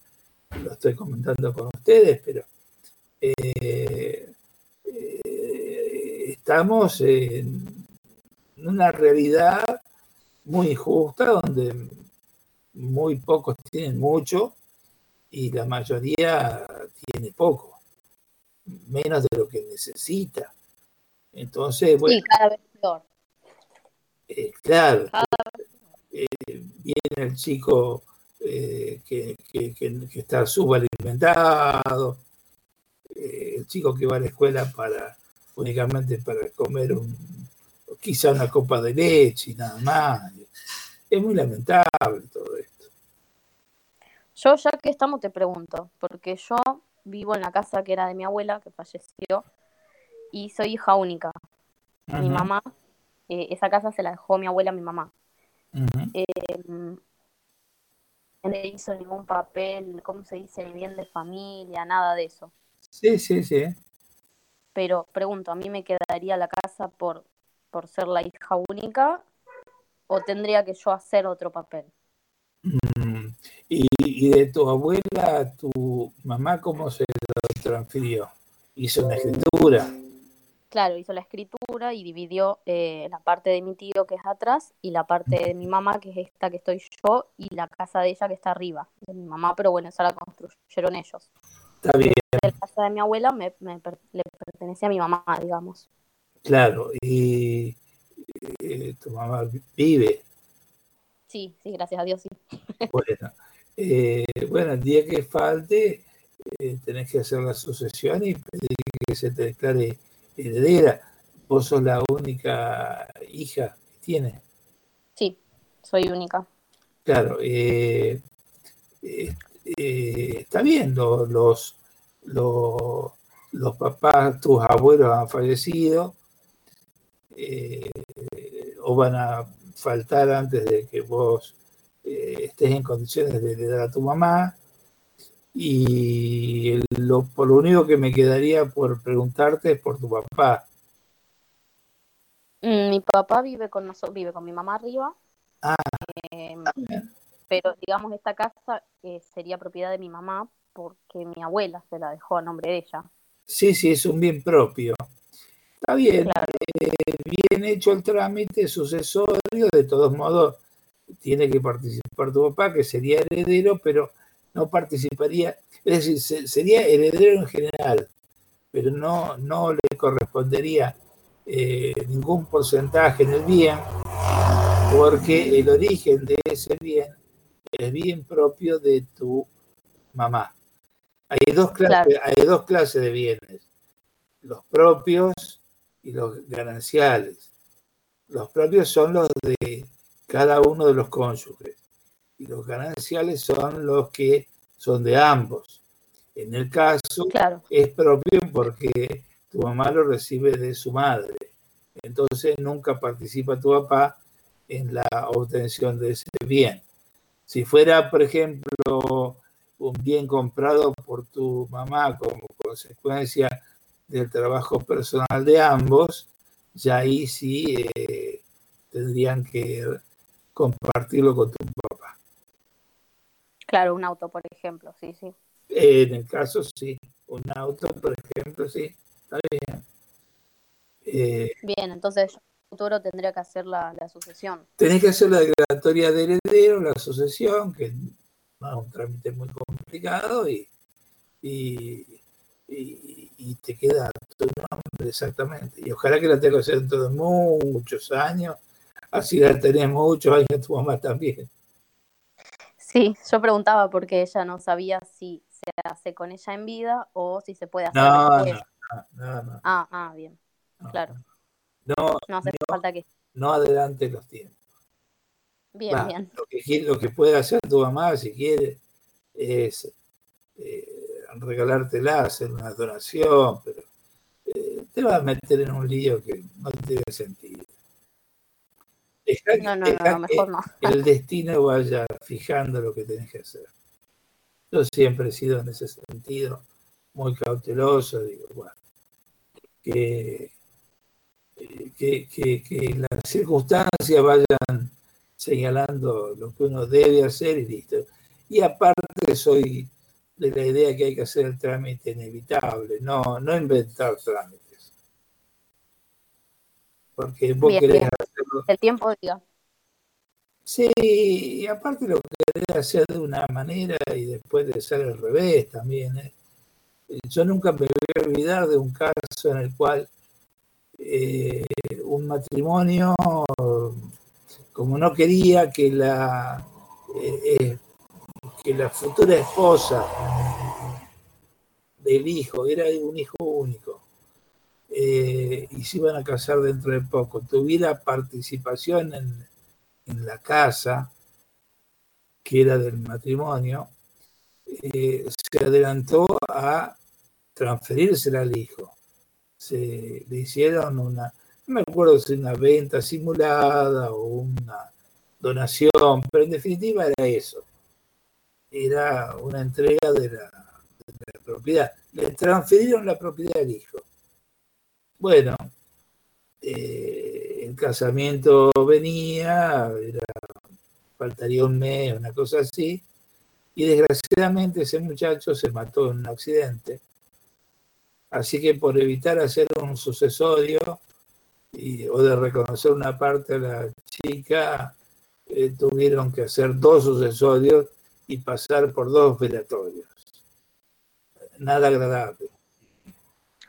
lo estoy comentando con ustedes, pero eh, eh, estamos en una realidad muy injusta donde muy pocos tienen mucho y la mayoría tiene poco, menos de lo que necesita. Entonces, bueno, Sí, cada vez peor. Eh, claro, Cada eh, viene el chico eh, que, que- que- que está subalimentado, el chico que va a la escuela para únicamente para comer un, quizá una copa de leche y nada más. Es muy lamentable todo esto. Yo ya que estamos te pregunto, porque yo vivo en la casa que era de mi abuela, que falleció, y soy hija única. Mi mamá, eh, esa casa se la dejó mi abuela a mi mamá. Eh, no le hizo ningún papel, ¿cómo se dice? Bien de familia, nada de eso. Sí, sí, sí. Pero pregunto, ¿a mí me quedaría la casa por, por ser la hija única o tendría que yo hacer otro papel? Mm, Y, y de tu abuela, tu mamá, ¿cómo se lo transfirió? Hizo una escritura. Claro, hizo la escritura y dividió eh, la parte de mi tío que es atrás y la parte de mi mamá que es esta que estoy yo y la casa de ella que está arriba, de mi mamá, pero bueno, esa la construyeron ellos. Está bien, La casa de mi abuela me, le pertenece a mi mamá, digamos. claro. Y eh, tu mamá vive. Sí, sí, gracias a Dios, sí. Bueno, eh, bueno, el día que falte, eh, tenés que hacer la sucesión y pedir que se te declare heredera. Vos sos la única hija que tiene. Sí, soy única. Claro, eh, eh, eh, está bien, lo- los, los, los papás, tus abuelos han fallecido eh, o van a faltar antes de que vos estés en condiciones de heredar a tu mamá. Y lo, por lo único que me quedaría por preguntarte es por tu papá. Mm, Mi papá vive con nosotros, vive con mi mamá arriba, Ah, eh, bien. pero digamos esta casa eh, sería propiedad de mi mamá porque mi abuela se la dejó a nombre de ella. Sí, sí, es un bien propio. Está bien, Claro. eh, bien hecho el trámite sucesorio, de todos modos tiene que participar tu papá, que sería heredero, pero no participaría, es decir, se- sería heredero en general, pero no, no le correspondería eh, ningún porcentaje en el bien, porque el origen de ese bien es bien propio de tu mamá. Hay dos clases, hay dos clases de bienes, los propios y los gananciales. Los propios son los de cada uno de los cónyuges y los gananciales son los que son de ambos. En el caso Claro, es propio porque tu mamá lo recibe de su madre. Entonces nunca participa tu papá en la obtención de ese bien. Si fuera, por ejemplo, un bien comprado por tu mamá como consecuencia del trabajo personal de ambos, ya ahí sí eh, tendrían que compartirlo con tu papá. Claro, un auto, por ejemplo, sí, sí. En el caso sí, un auto, por ejemplo, sí, está bien. Eh, Bien, entonces yo en el futuro tendría que hacer la, la sucesión. tenés que hacer la declaratoria de heredero, la sucesión, que no es un trámite muy complicado, y, y, y- y te queda tu nombre exactamente. Y ojalá que la tengas dentro de muchos años, así la tenés muchos años tu mamá también. Sí, yo preguntaba porque ella no sabía si se hace con ella en vida o si se puede hacer No, no, después. no, no, Ah, ah, bien. Claro. No, No hace falta que... no adelante los tiempos. Bien, Va, bien. Lo que, lo que puede hacer tu mamá, si quiere, es eh, regalártela, hacer una donación, pero eh, te va a meter en un lío que no tiene sentido. Que- No, no, no, mejor no. el destino vaya fijando lo que tenés que hacer. Yo siempre he sido en ese sentido muy cauteloso, digo, bueno, que, que, que- que las circunstancias vayan señalando lo que uno debe hacer y listo. Y aparte soy de la idea que hay que hacer el trámite inevitable, no, no inventar trámites. Porque vos Bien, querés bien. El tiempo diga. Sí, y aparte lo querés hacer de una manera y después de ser al revés también. ¿eh? Yo nunca me voy a olvidar de un caso en el cual eh, un matrimonio, como no quería que la, eh, eh, que la futura esposa del hijo, era un hijo único, eh, y se iban a casar dentro de poco, tuviera participación en, en la casa, que era del matrimonio, eh, se adelantó a transferírsela al hijo. Se le hicieron una, no me acuerdo si una venta simulada o una donación, pero en definitiva era eso. Era una entrega de la, de la propiedad. Le transfirieron la propiedad al hijo. Bueno, eh, el casamiento venía, era, faltaría un mes, una cosa así, y desgraciadamente ese muchacho se mató en un accidente. Así que por evitar hacer un sucesorio y, o de reconocer una parte a la chica, eh, tuvieron que hacer dos sucesorios y pasar por dos velatorios. Nada agradable.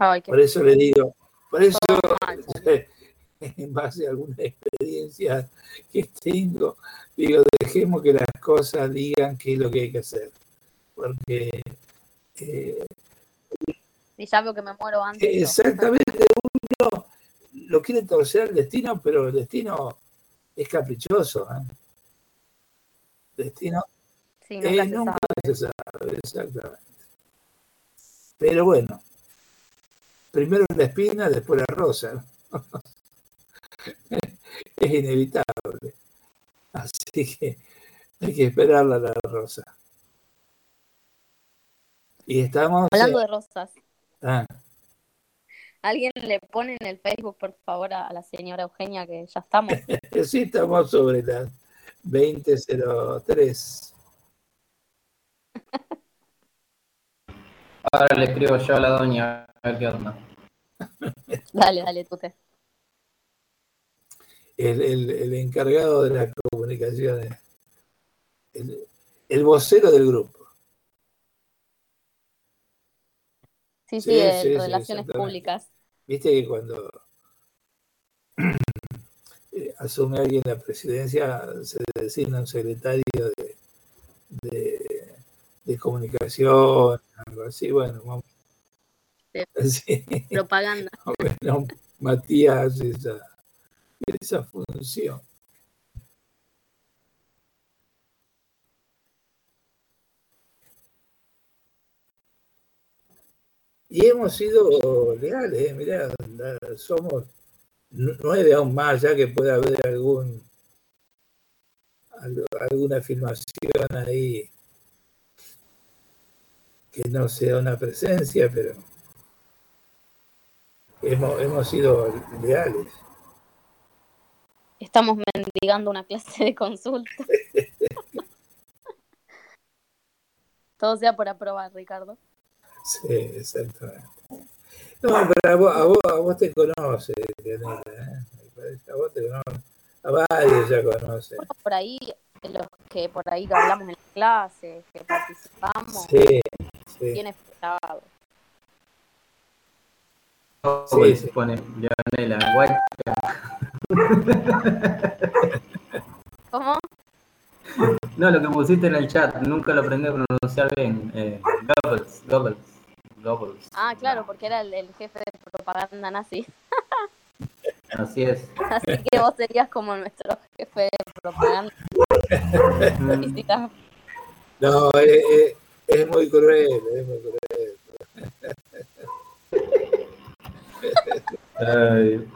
Ay, Por eso le digo, por eso, en base a alguna experiencia que tengo, digo, dejemos que las cosas digan qué es lo que hay que hacer. Porque eh, Y que me muero antes. exactamente uno lo quiere torcer el destino, pero el destino es caprichoso. ¿eh? Destino Sí, eh, nunca se nunca sabe. se sabe, exactamente. Pero bueno, primero la espina, después la rosa. es inevitable. Así que hay que esperarla la rosa. Y estamos. Hablando de rosas, Ah, ¿alguien le pone en el Facebook, por favor, a, la señora Eugenia que ya estamos? sí, estamos sobre las 20.03. Ahora le escribo yo a la doña a ver qué onda. Dale, dale, tute. El, el- el encargado de las comunicaciones. El, el vocero del grupo. Sí, Sí, sí, de sí, relaciones públicas. Viste que cuando eh, asume alguien la presidencia se designa un secretario de, de, de comunicación, algo así, bueno, vamos. Sí, Propaganda. bueno, Matías hace esa, esa función. Y hemos sido leales, eh, mirá, somos nu- nueve aún más, ya que puede haber algún alguna filmación ahí que no sea una presencia, pero hemos, hemos sido leales. Estamos mendigando una clase de consulta. Todo sea por aprobar, Ricardo. Sí, exactamente. No, pero a vos, a vos, a vos te conoce, Leonela, ¿eh? A vos te conoce. A varios ya conoce. Bueno, por ahí, los que por ahí que hablamos en las clases, que participamos, Sí, sí. tiene grabado. ¿Cómo Sí, se pone Leonela? Guay. ¿Cómo? No, lo que pusiste en el chat, nunca lo aprendí a pronunciar bien. Eh, Goebbels, Goebbels, Goebbels. Ah, claro, porque era el, el jefe de propaganda nazi. Así es. Así que vos serías como nuestro jefe de propaganda. No, es, es- es muy cruel, es muy cruel. ay,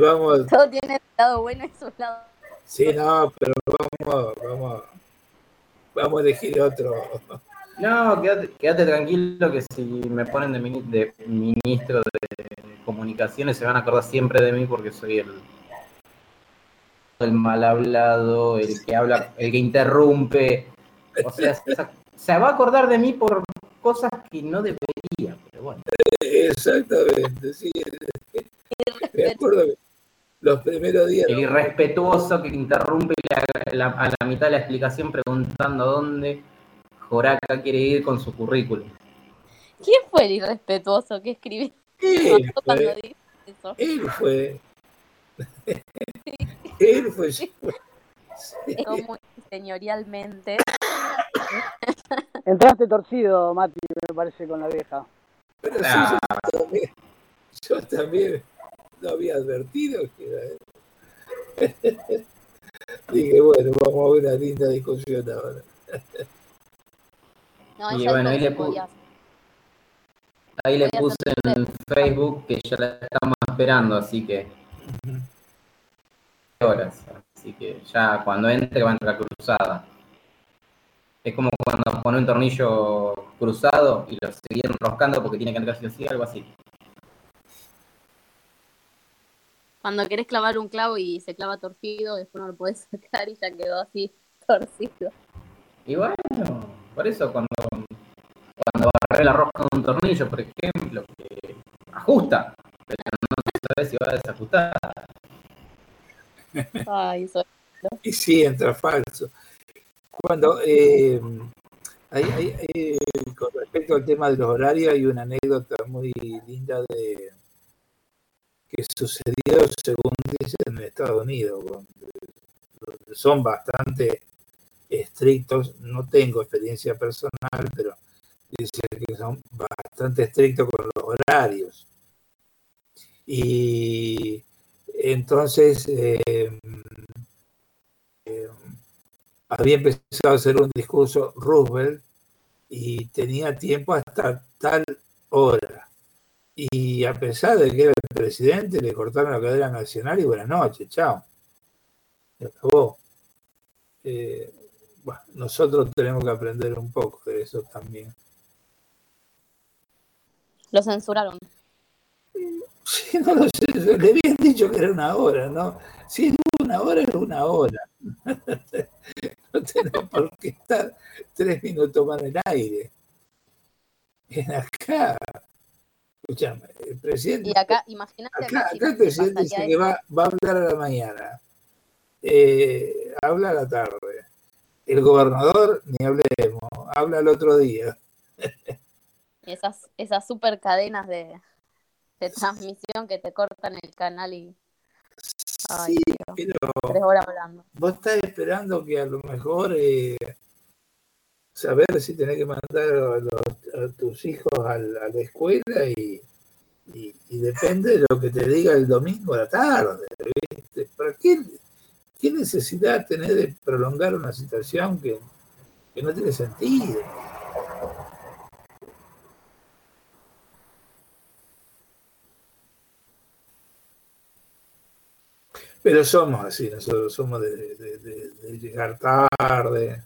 Vamos, Todo tiene su lado bueno y su lado. sí, no, pero vamos, vamos, vamos a elegir otro. No, quédate, quédate tranquilo que si me ponen de, mini- de ministro de comunicaciones se van a acordar siempre de mí porque soy el, el mal hablado, el que habla, el que interrumpe. O sea, se, se va a acordar de mí por cosas que no debería, pero bueno. Exactamente, sí. Me acuerdo que los primeros días. El irrespetuoso que interrumpe la- la- a la mitad de la explicación preguntando dónde Joraca quiere ir con su currículum. ¿Quién fue el irrespetuoso que escribió Él fue, eso? él fue. Él fue. Sí. Muy señorialmente. Entraste torcido, Mati, me parece, con la vieja. Pero sí, yo también, yo también no había advertido que era. Dije, bueno, vamos a ver una linda discusión ahora. No, Y bueno, ahí le se pu- podía. Ahí le puse en Facebook que ya la estamos esperando, así que horas. Así que ya cuando entre va a entrar cruzada. Es como cuando pone un tornillo cruzado y lo sigue enroscando porque tiene que entrar sí o algo así. Cuando querés clavar un clavo y se clava torcido, después no lo podés sacar y ya quedó así torcido. Y bueno, por eso cuando, cuando agarré la rosca de un tornillo, por ejemplo, que ajusta, pero no sabes si va a desajustar. Ay, soy. Y sí, entra falso. Cuando, eh, hay, con respecto al tema de los horarios, hay una anécdota muy linda de que sucedió, según dicen, en Estados Unidos, son bastante estrictos. No tengo experiencia personal, pero dicen que son bastante estrictos con los horarios. Y entonces eh, había empezado a hacer un discurso Roosevelt y tenía tiempo hasta tal hora. Y a pesar de que era el presidente, le cortaron la cadena nacional y buenas noches, chao. Se acabó. Eh, bueno, nosotros tenemos que aprender un poco de eso también. Lo censuraron. Sí, no lo sé, le habían dicho que era una hora, ¿no? Si es una hora, es una hora. No tenés por qué estar tres minutos más en el aire. En acá. Escúchame, el presidente. Y acá, imagínate Acá, el presidente dice que va, va a hablar a la mañana. Eh, habla a la tarde. El gobernador, ni hablemos, habla el otro día. esas, esas super cadenas de, de transmisión que te cortan el canal y Ay, sí, pero tres horas hablando. vos estás esperando que a lo mejor eh, saber si tenés que mandar a, los- a tus hijos al- a, la escuela y, y- y depende de lo que te diga el domingo a la tarde. ¿viste? ¿Para qué, qué necesidad tenés de prolongar una situación que, que no tiene sentido? Pero somos así, nosotros somos de, de- de- de llegar tarde.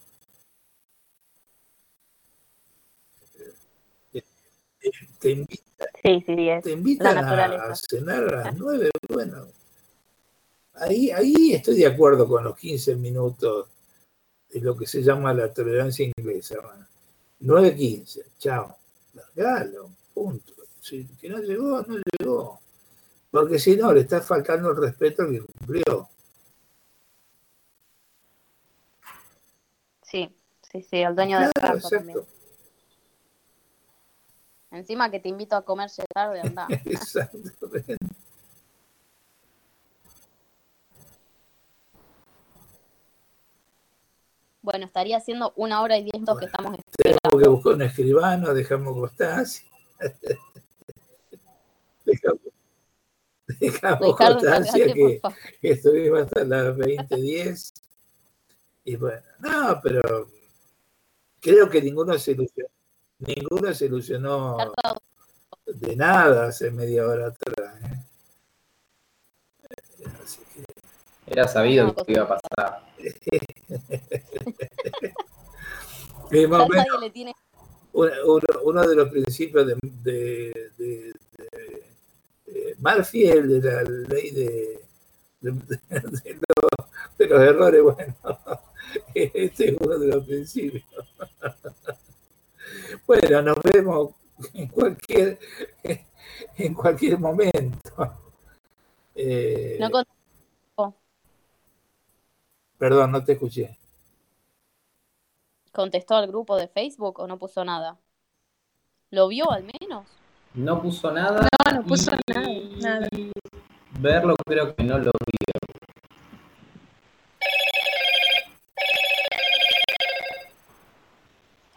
Te, invi- Sí, sí, es. te invitan a, cenar a las nueve, bueno. Ahí, ahí estoy de acuerdo con los 15 minutos de lo que se llama la tolerancia inglesa. bueno. 9.15, chao. Largalo, punto. Si que no llegó, no llegó. Porque si no, le está faltando el respeto al que cumplió. Sí, sí, sí, el dueño Claro, casa también. exacto. Encima que te invito a comer tarde, anda. Exactamente. Bueno, estaría haciendo una hora y diez minutos que estamos Tenemos que buscar un escribano, dejamos constancia. dejamos, dejamos Ricardo, constancia que, estuvimos hasta las 20.10. Y bueno, no, pero creo que ninguno se ilusionó, ninguno se ilusionó de nada hace media hora atrás. ¿eh? Así que, Era sabido No, que iba a pasar. y más menos, uno, de los principios de, de, de- de- de Murphy es el de la ley de, de- de los, de los errores. Bueno, este es uno de los principios. Bueno, nos vemos en cualquier, en cualquier momento. Eh, No con- perdón, no te escuché. contestó al grupo de Facebook o no puso nada. ¿Lo vio al menos? No puso nada. No, no puso y nada, nada. Verlo creo que no lo vi.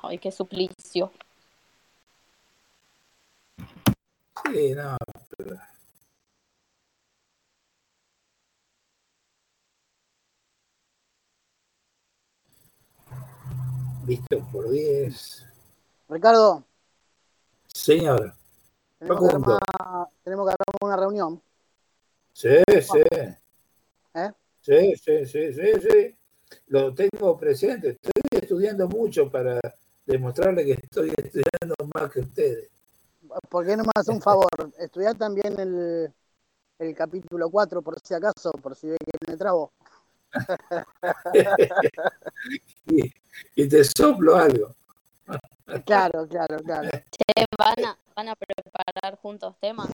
Ay, qué suplicio. Sí, no. pero- Visto por 10. Ricardo, Señor. Tenemos que, armar, tenemos que armar una reunión. Sí, sí. ¿Eh? Sí, sí, sí, sí, sí. Lo tengo presente. Estoy estudiando mucho para demostrarle que estoy estudiando más que ustedes. ¿Por qué no me hace un favor? Estudiar también el, el capítulo 4, por si acaso, por si ve que me trabo. y, y te soplo algo. Claro, claro, claro. Che, ¿van a, van a preparar juntos temas?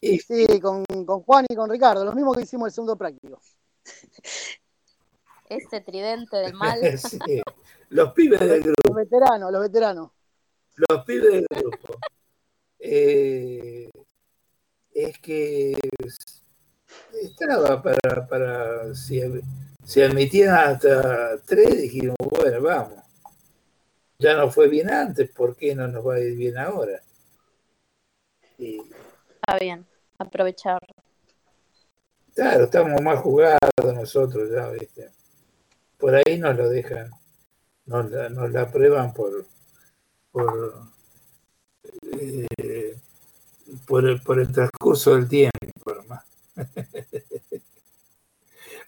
Y Sí, con, con Juan y con Ricardo, lo mismo que hicimos el segundo práctico. Ese tridente del mal. sí, los pibes del grupo. Los veteranos, los veteranos. los pibes del grupo. Eh, es que estaba para, para si, si admitían hasta tres, dijimos, bueno, vamos. Ya no fue bien antes, ¿por qué no nos va a ir bien ahora? Y Está bien, aprovechar. claro, estamos más jugados nosotros ya, ¿viste? Por ahí nos lo dejan, nos la, nos la prueban por, por, eh, por, el, por el transcurso del tiempo, nomás.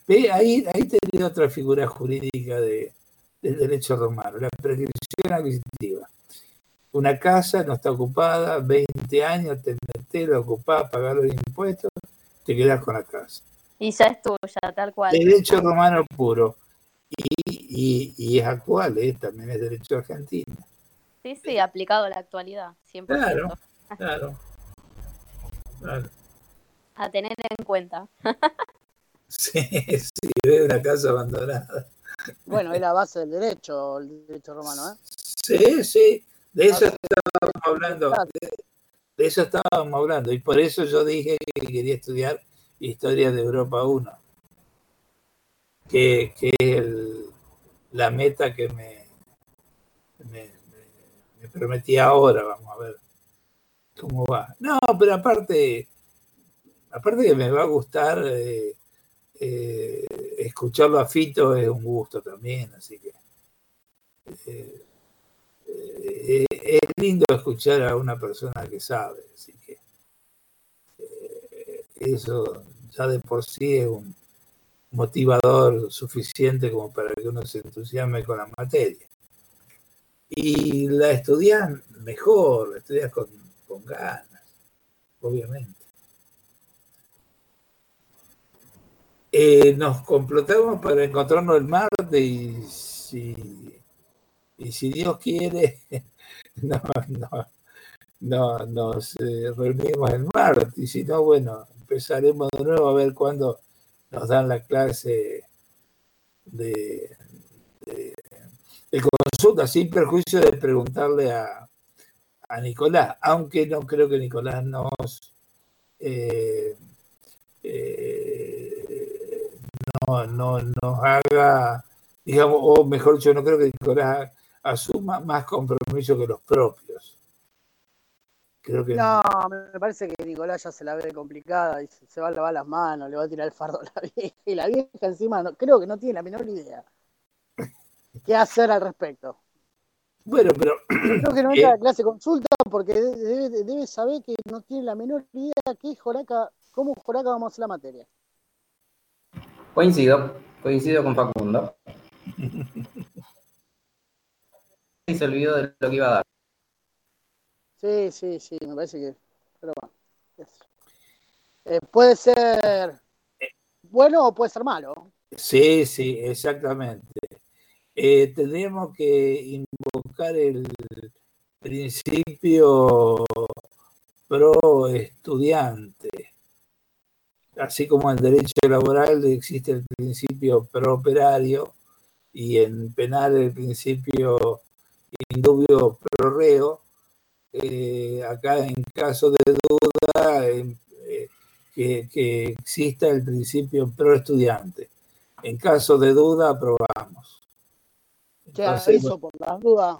Ve, ahí, ahí tenía otra figura jurídica de, del derecho romano, la prescripción adquisitiva. una casa no está ocupada, 20 años, te metes, la ocupás, pagás los impuestos, te quedás con la casa. Y ya es tuya, tal cual. Derecho romano puro. Y, y- y es actual, ¿eh? también es derecho argentino. Sí, sí, aplicado a la actualidad, 100%. Claro. Claro. Claro. A tener en cuenta. Sí, sí, ve una casa abandonada. Bueno, es la base del derecho, el derecho romano, ¿eh? Sí, sí, de eso estábamos hablando. De, de eso estábamos hablando. Y por eso yo dije que quería estudiar Historia de Europa 1. Que, que es el- la meta que me- me prometí ahora. Vamos a ver cómo va. No, pero aparte, aparte que me va a gustar eh, eh, escucharlo a Fito es un gusto también, así que eh, eh, es lindo escuchar a una persona que sabe, así que eh, eso ya de por sí es un motivador suficiente como para que uno se entusiasme con la materia. Y la estudias mejor, la estudias con, con ganas, obviamente. Eh, nos complotamos para encontrarnos el martes y si, y si Dios quiere, no, no, no, nos eh, reunimos el martes. Y si no, bueno, empezaremos de nuevo a ver cuándo nos dan la clase de consulta, sin perjuicio de preguntarle a, a Nicolás, aunque no creo que Nicolás nos... eh, eh, no, no nos haga, digamos, o mejor dicho, no creo que Nicolás asuma más compromiso que los propios. Creo que No, me parece que Nicolás ya se la ve complicada y se va a lavar las manos, le va a tirar el fardo a la vieja. Y la vieja encima no- creo que no tiene la menor idea qué hacer al respecto. Bueno, pero Creo que no Eh. entra a la clase consulta porque de- debe, debe saber que no tiene la menor idea qué Joraca, cómo Joraca vamos a hacer la materia. Coincido, coincido con Facundo. Y se olvidó de lo que iba a dar. Sí, sí, sí, me parece que. Pero bueno. eh, puede ser bueno o puede ser malo. sí, sí, exactamente. Eh, tendríamos que invocar el principio pro estudiante. Así como en derecho laboral existe el principio pro operario y en penal el principio indubio pro reo, eh, acá en caso de duda eh, que, que exista el principio pro estudiante. En caso de duda aprobamos. Entonces, aviso por las dudas.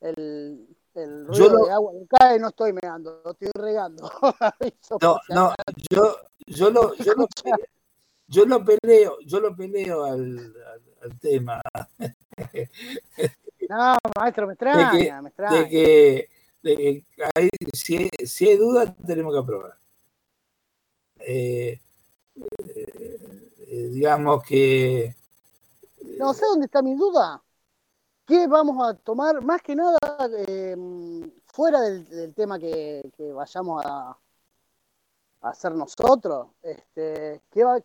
El, el ruido de agua que cae no estoy meando, lo estoy regando. No, no, yo, yo lo, yo lo, yo lo peleo, yo lo peleo al, al- al tema No, maestro, me extraña, me extraña. de que, de que hay- si, si hay dudas tenemos que aprobar. Eh, eh, digamos que No sé dónde está mi duda. ¿Qué vamos a tomar? Más que nada, eh, fuera del, del tema que, que vayamos a hacer nosotros, este, ¿qué va,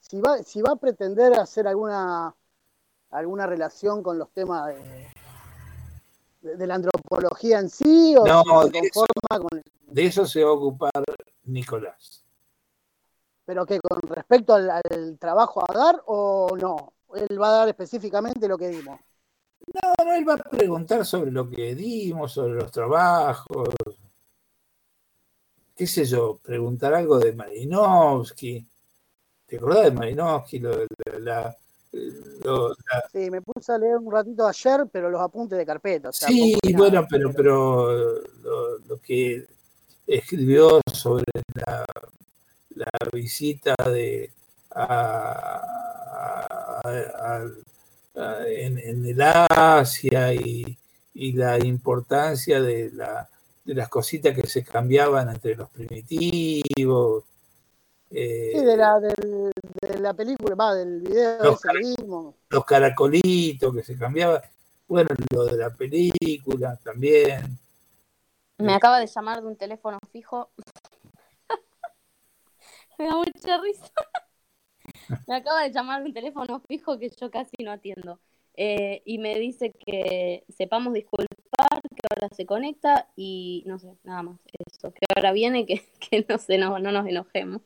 si, va, si va a pretender hacer alguna, alguna relación con los temas de, de- de la antropología en sí, o No, si se de eso- conforma con, de eso se va a ocupar Nicolás. pero que con respecto al, al trabajo a dar o no, él va a dar específicamente lo que dimos. No, no, él va a preguntar sobre lo que dimos, sobre los trabajos, qué sé yo, preguntar algo de Marinovsky. ¿Te acordás de Marinovsky? Lo- la- la- lo- la- Sí, me puse a leer un ratito ayer, pero los apuntes de carpeta. o sea, sí, nada. bueno, pero, pero lo, que escribió sobre la, la visita de a- a- a- a- en, en el Asia y, y la importancia de, la, de las cositas que se cambiaban entre los primitivos. eh, Sí, de la, del- de la película, va, del video Los ese caracolitos que se cambiaban. Bueno, lo de la película también. Me acaba de llamar de un teléfono fijo. Me da mucha risa. Me acaba de llamar de un teléfono fijo que yo casi no atiendo. Eh, y me dice que sepamos disculpar, ahora se conecta y no sé, nada más. Eso, que ahora viene, que, que no, se nos, no nos enojemos.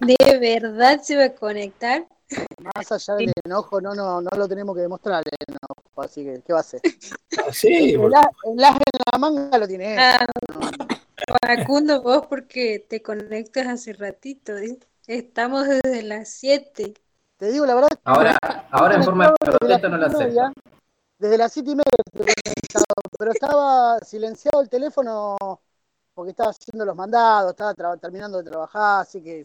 ¿De verdad se va a conectar? Más allá del enojo, no, no, no lo tenemos que demostrar el enojo, así que, ¿qué va a hacer? Sí, El, a- el as en la manga lo tiene él. Ah, no. Facundo, vos porque te conectas hace ratito. ¿eh? Estamos desde las 7. Te digo la verdad, Ahora, ahora en forma de protesta no la acepto. Desde las siete y media pero estaba silenciado el teléfono porque estaba haciendo los mandados, estaba tra- terminando de trabajar, así que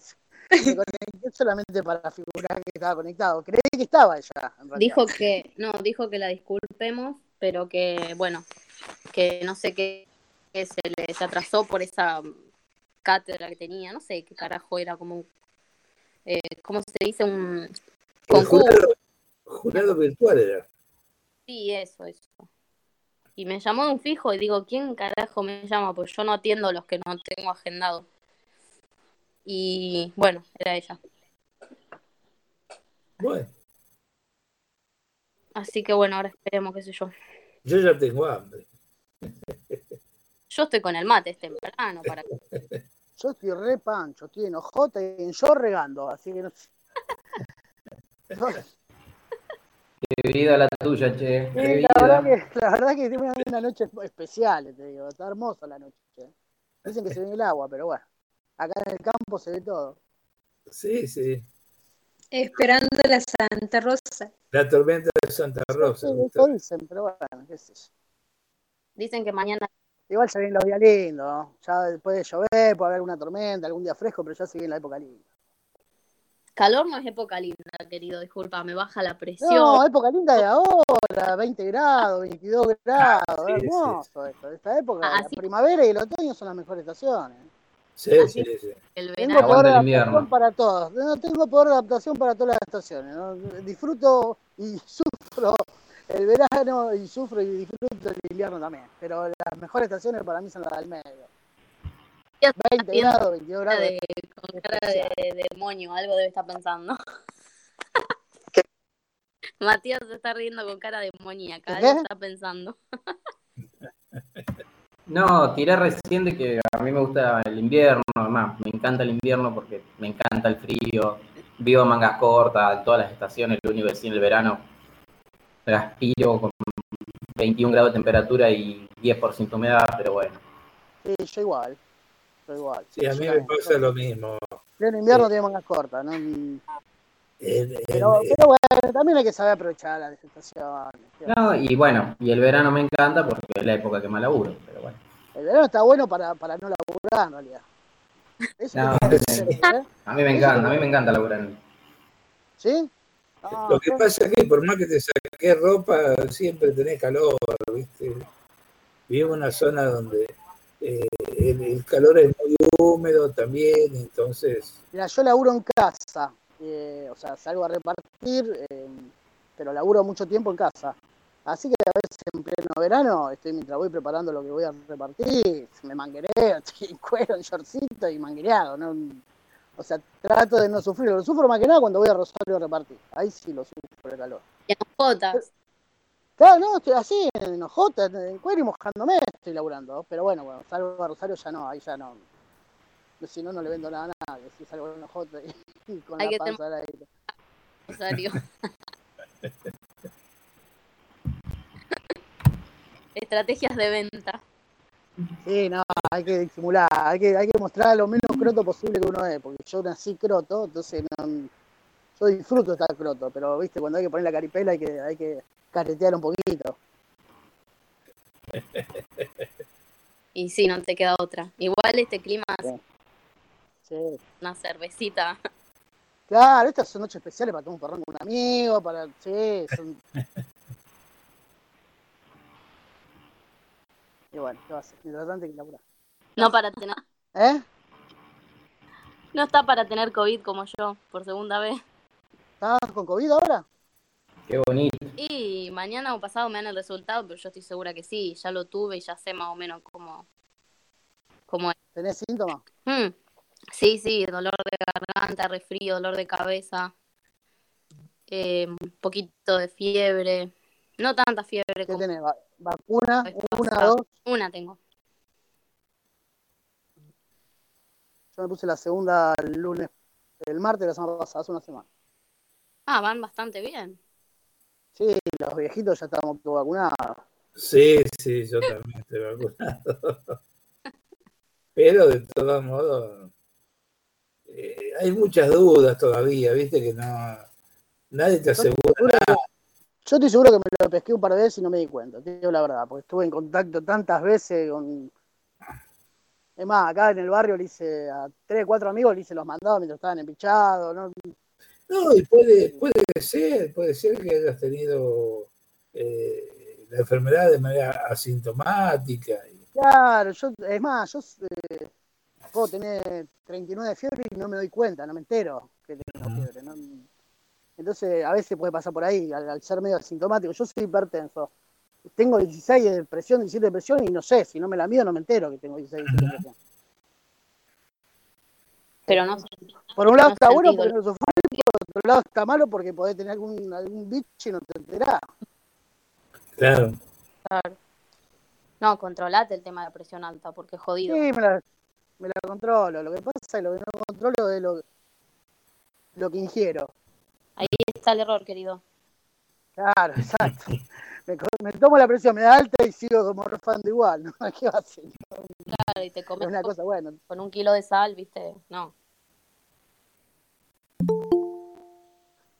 me conecté solamente para figurar que estaba conectado. Creí que estaba en realidad. Dijo que, no, dijo que la disculpemos, pero que, bueno, que no sé qué, que se le se atrasó por esa cátedra que tenía, no sé qué carajo era, como, un- eh, ¿cómo se dice? Un concurso. jurado, jurado virtual era. Sí, eso, eso. Y me llamó de un fijo y digo, ¿quién carajo me llama? Pues yo no atiendo los que no tengo agendado. Y bueno, era ella. Bueno, Así que bueno, ahora esperemos, qué sé yo. yo ya tengo hambre. Yo estoy con el mate, es temprano para Yo estoy re pancho, estoy en ojota y en yo regando, así que no sé. Qué vida la tuya, che. Qué la verdad que, la verdad que tengo una, una noche especial, te digo, está hermosa la noche. Dicen que se viene el agua, pero bueno, acá en el campo se ve todo. Sí, sí. Esperando la Santa Rosa. La tormenta de Santa Rosa. Sí, dicen, pero bueno, qué sé yo. Dicen que mañana Igual se vienen los días lindos, ¿no? ya puede llover, puede haber una tormenta, algún día fresco, pero ya se viene la época linda. Calor no es época linda, querido, disculpa, me baja la presión. No, época linda de ahora, 20 grados, 22 grados, Ah, sí, hermoso esto. Esta época, la primavera y el otoño son las mejores estaciones. Sí, Así- sí, sí. el Tengo verano. poder de adaptación invierno. para todos. No tengo poder de adaptación para todas las estaciones. ¿no? Disfruto y sufro el verano y sufro y disfruto el invierno también. Pero las mejores estaciones para mí son las del medio. Ya 20 viendo grados, 22 grados. de- con cara de, de demonio, algo debe estar pensando. Matías se está riendo con cara demoníaca, ¿Qué? algo está pensando. No, tiré recién de que a mí me gusta el invierno, además, me encanta el invierno porque me encanta el frío, vivo mangas cortas, en todas las estaciones, lo único que sí en el verano transpiro con 21 grados de temperatura y 10% humedad, pero bueno. Sí, yo igual. Yo igual. Sí, a mí me pasa lo mismo. Pleno invierno Sí. tiene mangas cortas, ¿no? En- en- Pero, pero bueno, también hay que saber aprovechar las estaciones. No, y bueno, y el verano me encanta porque es la época que más laburo, pero bueno. El verano está bueno para, para no laburar, en realidad. Eso No, sí. ¿eh? A mí me encanta, a mí me encanta laburar. ¿Sí? Ah, Lo que pasa es que por más que te saques ropa, siempre tenés calor, ¿viste? Vivo en una zona donde eh, el, el calor es muy húmedo también, entonces, Mira, yo laburo en casa, eh, o sea, salgo a repartir, eh, pero laburo mucho tiempo en casa. Así que a veces en pleno verano, estoy mientras voy preparando lo que voy a repartir, me manguereo, estoy en cuero, en shortcito y manguereado, ¿no? O sea, trato de no sufrir. Lo sufro más que nada cuando voy a Rosario a repartir. Ahí sí lo sufro el calor. Y en jotas. Claro, no, estoy así, en hojota, en cuero y mojándome estoy laburando. Pero bueno, bueno, salgo a Rosario ya no, ahí ya no. Si no, no le vendo nada a nadie. Si salgo en hojota y, y con Hay la que panza al aire. Rosario. Estrategias de venta. Sí, no, hay que disimular, hay que, hay que mostrar lo menos croto posible que uno es, porque yo nací croto, entonces no, yo disfruto estar croto, pero viste, cuando hay que poner la caripela hay que, hay que caretear un poquito. Y sí, no te queda otra. Igual este clima Sí. Sí. una cervecita. Claro, estas son noches especiales para tomar un porrón con un amigo, para. Sí, son. Y bueno, ¿qué va a ser? Mientras tanto hay que laburar. No para tener, ¿Eh? no está para tener COVID como yo, por segunda vez. ¿Estás con COVID ahora? Qué bonito. Y mañana o pasado me dan el resultado, pero yo estoy segura que sí, ya lo tuve y ya sé más o menos cómo, cómo es. ¿Tenés síntomas? Mm, Sí, sí, dolor de garganta, resfrío, dolor de cabeza, eh, un poquito de fiebre, no tanta fiebre ¿Qué como tenés? Va- ¿Vacuna? ¿Una, dos? Una tengo. Yo me puse la segunda el lunes, el martes de la semana pasada, hace una semana. Ah, van bastante bien. Sí, los viejitos ya estábamos todos vacunados. Sí, sí, yo también estoy vacunado. Pero de todos modos, eh, hay muchas dudas todavía, viste que no, nadie te asegura nada. Yo estoy seguro que me lo pesqué un par de veces y no me di cuenta, te digo la verdad, porque estuve en contacto tantas veces con... Es más, acá en el barrio le hice a tres, cuatro amigos, le hice los mandados mientras estaban empichados, ¿no? No, y puede, puede ser, puede ser que hayas tenido eh, la enfermedad de manera asintomática. y- Claro, yo, es más, yo eh, puedo tener 39 de fiebre y no me doy cuenta, no me entero que tengo fiebre. ¿no? Entonces, a veces puede pasar por ahí, al, al ser medio asintomático. Yo soy hipertenso. Tengo 16 de presión, 17 de presión y no sé, si no me la mido no me entero que tengo 16 17 de presión. Pero no. Por un lado No está bueno porque no sufrí, por otro lado está malo porque podés tener algún, algún bicho y no te enterás. Claro. Claro. No, controlate el tema de la presión alta, porque es jodido. Sí, me la, me la controlo. Lo que pasa es que lo que no controlo es lo, lo que ingiero. Ahí está el error, querido. Claro, exacto. Me, tomo la presión, me da alta y sigo como refando igual, ¿no? ¿Qué va a hacer? Claro, y te Es comes una cosa, bueno. con un kilo de sal, ¿viste? No.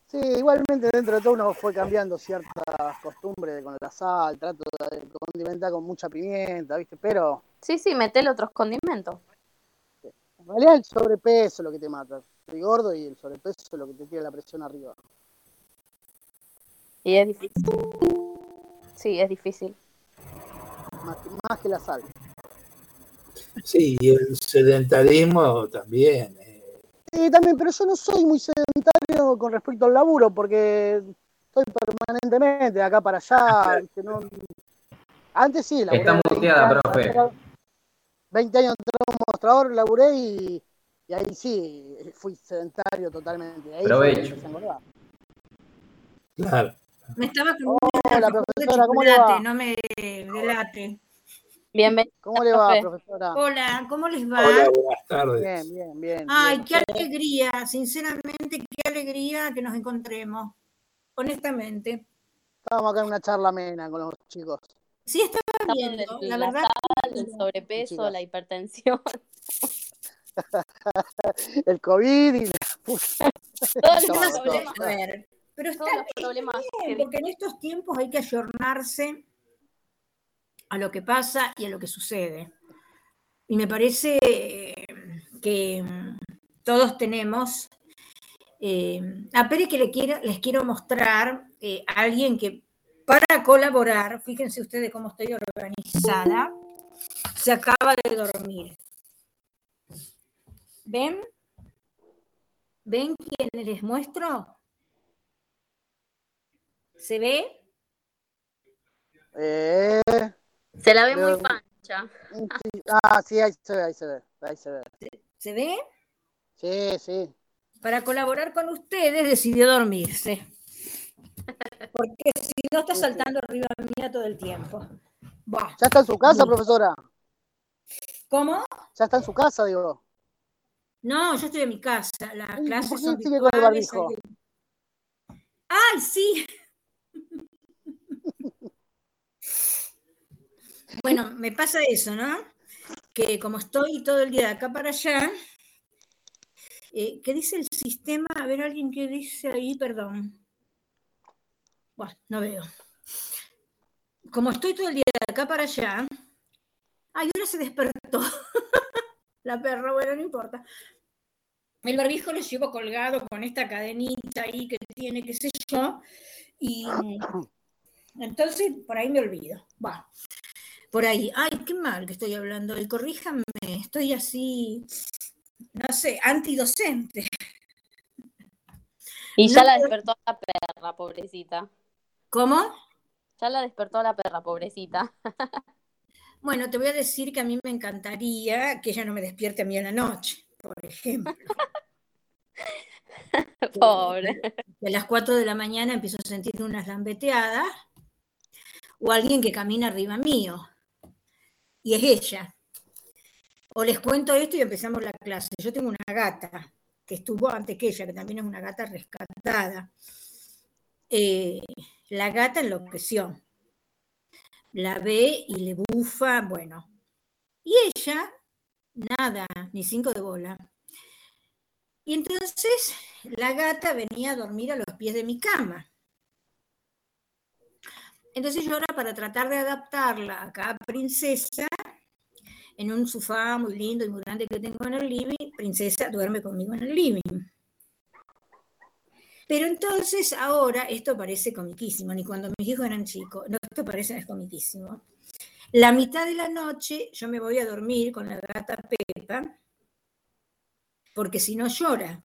Sí, igualmente dentro de todo uno fue cambiando ciertas costumbres con la sal, trato de condimentar con mucha pimienta, ¿viste? Pero Sí, sí, metele otros condimentos. en realidad el sobrepeso es lo que te mata. Soy gordo y el sobrepeso es lo que te tira la presión arriba. Y es difícil. Sí, es difícil. Más que, más que la sal. Sí, y el sedentarismo también. eh, Sí, también, pero yo no soy muy sedentario con respecto al laburo, porque estoy permanentemente de acá para allá. ¿viste? No- Antes sí, laburé Está 20 muteada, profe. 20 años de mostrador, laburé y, y ahí sí, fui sedentario totalmente. Ahí Provecho. que empecé a engordar. claro. Me estaba comiendo Hola, profesora, ¿cómo le va? no me delate. Bienvenido. ¿Cómo le va, profe. profesora? Hola, ¿cómo les va? Hola, buenas tardes. Bien, bien, bien. Ay, bien. qué alegría, sinceramente, qué alegría que nos encontremos. Honestamente. Estábamos acá en una charla amena con los chicos. Sí, estaba Estamos viendo, en la la verdad. sal, el sobrepeso, Chicas. la hipertensión, El COVID y la... todos Todo, los problemas, A ver, pero está todos los problemas que bien, porque en estos tiempos hay que ayornarse a lo que pasa y a lo que sucede. Y me parece eh, que mm, todos tenemos. eh, a Pere que le quiero, les quiero mostrar eh, a alguien que para colaborar, fíjense ustedes cómo estoy organizada, se acaba de dormir. ¿Ven? ¿Ven quién les muestro? ¿Se ve? Eh, se la ve muy pancha. sí. Ah, sí, ahí se ve, ahí se ve, ahí se ve. ¿Se ve? Sí, sí. Para colaborar con ustedes decidió dormirse. Porque si no está saltando arriba mía todo el tiempo. Buah, ¿Ya está en su casa, Sí. profesora? ¿Cómo? ¿Ya está en su casa, digo? No, yo estoy en mi casa. Las ¿Y clases por qué son sigue con el virtuales, barbijo? ¡Ay, sí! Bueno, me pasa eso, ¿no? Que como estoy todo el día de acá para allá, eh, ¿qué dice el sistema? A ver, alguien que dice ahí, perdón. Bueno, no veo. Como estoy todo el día de acá para allá, ay, ahora se despertó. La perra, bueno, no importa. El barbijo lo llevo colgado con esta cadenita ahí que tiene, qué sé yo, y entonces por ahí me olvido. Va, por ahí. Ay, qué mal que estoy hablando. Y corríjanme, estoy así, no sé, antidocente. Y ya No la despertó la perra, pobrecita. ¿Cómo? Ya la despertó la perra, pobrecita. Bueno, te voy a decir que a mí me encantaría que ella no me despierte a mí en la noche, por ejemplo. Pobre. A las 4 de la mañana empiezo a sentir unas lambeteadas o alguien que camina arriba mío. Y es ella. O les cuento esto y empezamos la clase. Yo tengo una gata que estuvo antes que ella, que también es una gata rescatada. Eh, la gata enloqueció. La ve y le bufa, bueno. Y ella, nada, ni cinco de bola. Y entonces la gata venía a dormir a los pies de mi cama. Entonces yo ahora para tratar de adaptarla a princesa, en un sofá muy lindo y muy grande que tengo en el living, princesa duerme conmigo en el living. Pero entonces ahora esto parece comiquísimo, ni cuando mis hijos eran chicos, no, esto parece comiquísimo. La mitad de la noche yo me voy a dormir con la gata Pepa, porque si no llora.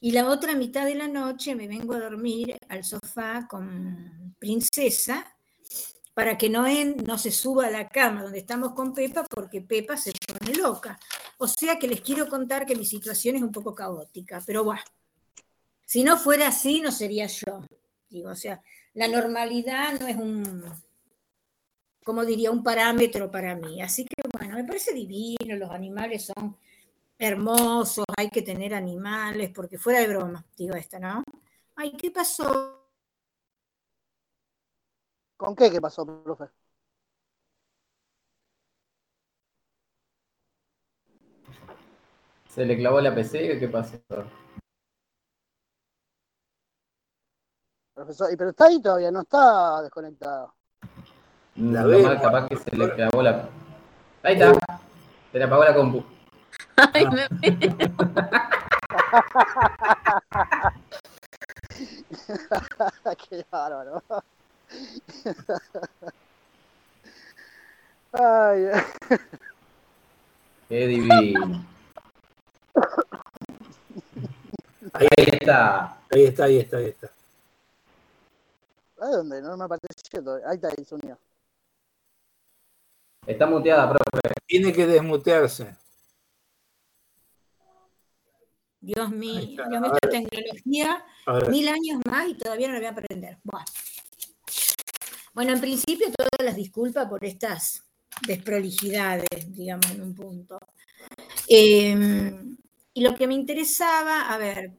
Y la otra mitad de la noche me vengo a dormir al sofá con Princesa para que no, no se suba a la cama donde estamos con Pepa porque Pepa se pone loca. O sea que les quiero contar que mi situación es un poco caótica, pero bueno, si no fuera así no sería yo. O sea, la normalidad no es un, como diría, un parámetro para mí. Así que bueno, me parece divino, los animales son hermosos, hay que tener animales, porque fuera de broma, digo esta, ¿no? Ay, ¿qué pasó? ¿Con qué? ¿Qué pasó, profe? ¿Se le clavó la PC o qué pasó? Profesor, y pero está ahí todavía, no está desconectado. La capaz que se le clavó la. Ahí está. Se le apagó la compu. Ay, me- Qué bárbaro. Ay, Qué divino. Ahí, está. ahí está, ahí está, ahí está. ¿a dónde? No me apareció todavía. Ahí está, ahí se unió. Está muteada, profe. Tiene que desmutearse. Dios mío, Dios mío, esta tecnología, mil años más y todavía no la voy a aprender. Bueno, en principio todas las disculpas por estas desprolijidades, digamos, en un punto. Eh, y lo que me interesaba, a ver,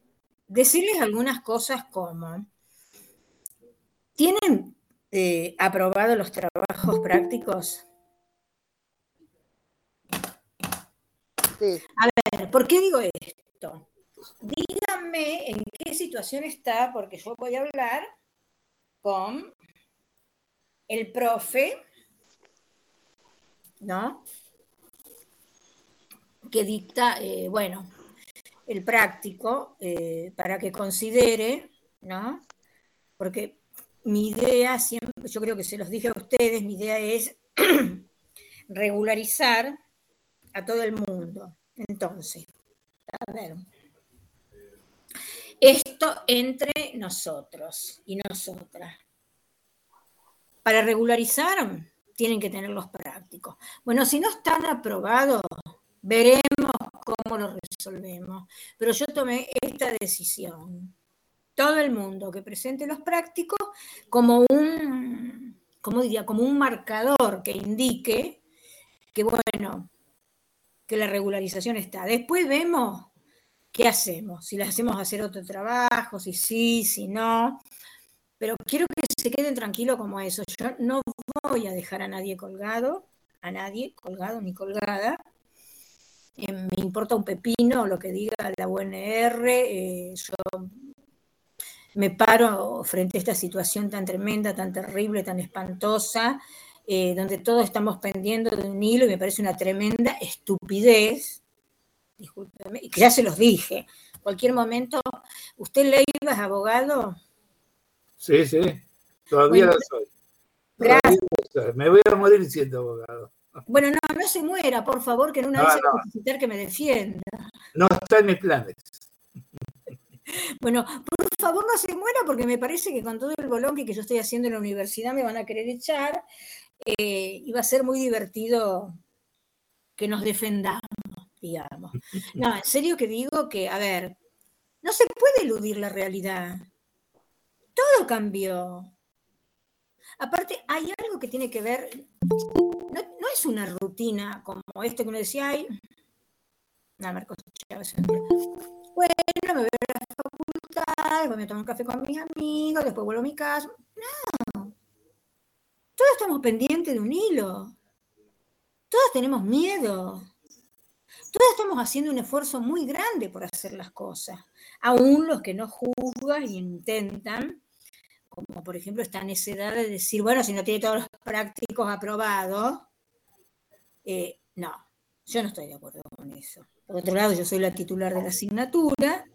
decirles algunas cosas como, ¿tienen eh, aprobado los trabajos prácticos? Sí, A ver, ¿por qué digo esto? Díganme en qué situación está, porque yo voy a hablar con el profe, ¿no? Que dicta, eh, bueno, el práctico, eh, para que considere, ¿no? Porque mi idea, siempre, yo creo que se los dije a ustedes, mi idea es regularizar a todo el mundo. Entonces, a ver, esto entre nosotros y nosotras. Para regularizar, tienen que tener los prácticos. Bueno, si no están aprobados, veremos cómo lo resolvemos. Pero yo tomé esta decisión. Todo el mundo que presente los prácticos como un, ¿cómo diría? Como un marcador que indique que, bueno, que la regularización está. Después vemos qué hacemos, si le hacemos hacer otro trabajo, si sí, si no. Pero quiero que se queden tranquilos como eso. Yo no voy a dejar a nadie colgado, a nadie colgado ni colgada. Eh, me importa un pepino lo que diga la UNR. eh, yo me paro frente a esta situación tan tremenda, tan terrible, tan espantosa, eh, donde todos estamos pendiendo de un hilo y me parece una tremenda estupidez. Discúlpeme, y que ya se los dije. Cualquier momento, ¿usted Leiva es abogado? sí, sí. Todavía Bueno, lo soy. Gracias. Todavía lo soy. Me voy a morir siendo abogado. Bueno, no, no se muera, por favor, que en una No, vez se no. necesitar que me defienda. No está en mis planes. Bueno, por favor no se muera porque me parece que con todo el bolonque que yo estoy haciendo en la universidad me van a querer echar eh, y va a ser muy divertido que nos defendamos, digamos. No, en serio que digo que, a ver, no se puede eludir la realidad. Todo cambió. Aparte, hay algo que tiene que ver, no, no es una rutina como esto que uno decía, ay, no, Marcos. Bueno, me voy a la facultad, después me tomo un café con mis amigos, después vuelvo a mi casa. No. Todos estamos pendientes de un hilo. Todos tenemos miedo. Todos estamos haciendo un esfuerzo muy grande por hacer las cosas. Aún los que no juzgan e intentan, como por ejemplo esta necesidad de decir, bueno, si no tiene todos los prácticos aprobados, eh, no, yo no estoy de acuerdo con eso. Por otro lado, yo soy la titular de la asignatura,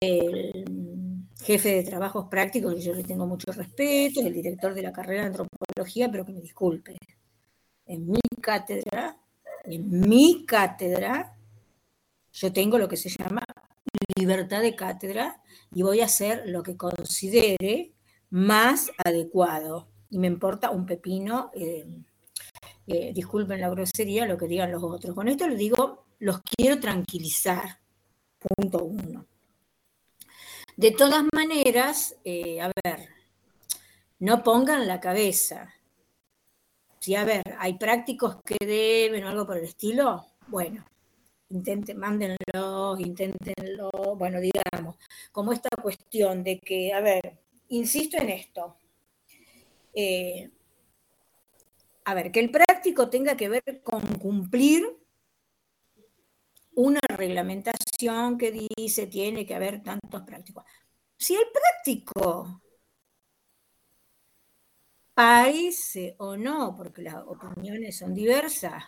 el jefe de trabajos prácticos, y yo le tengo mucho respeto, el director de la carrera de antropología, pero que me disculpe. En mi cátedra, en mi cátedra, yo tengo lo que se llama libertad de cátedra y voy a hacer lo que considere más adecuado. Y me importa un pepino, eh, eh, disculpen la grosería, lo que digan los otros. Con esto les digo los quiero tranquilizar. Punto uno. De todas maneras, eh, a ver, no pongan la cabeza. Si, a ver, hay prácticos que deben o algo por el estilo, bueno, intenten, mándenlo, inténtenlo, bueno, digamos, como esta cuestión de que, a ver, insisto en esto. Eh, a ver, que el práctico tenga que ver con cumplir una reglamentación que dice tiene que haber tantos prácticos. Si el práctico parece o no, porque las opiniones son diversas,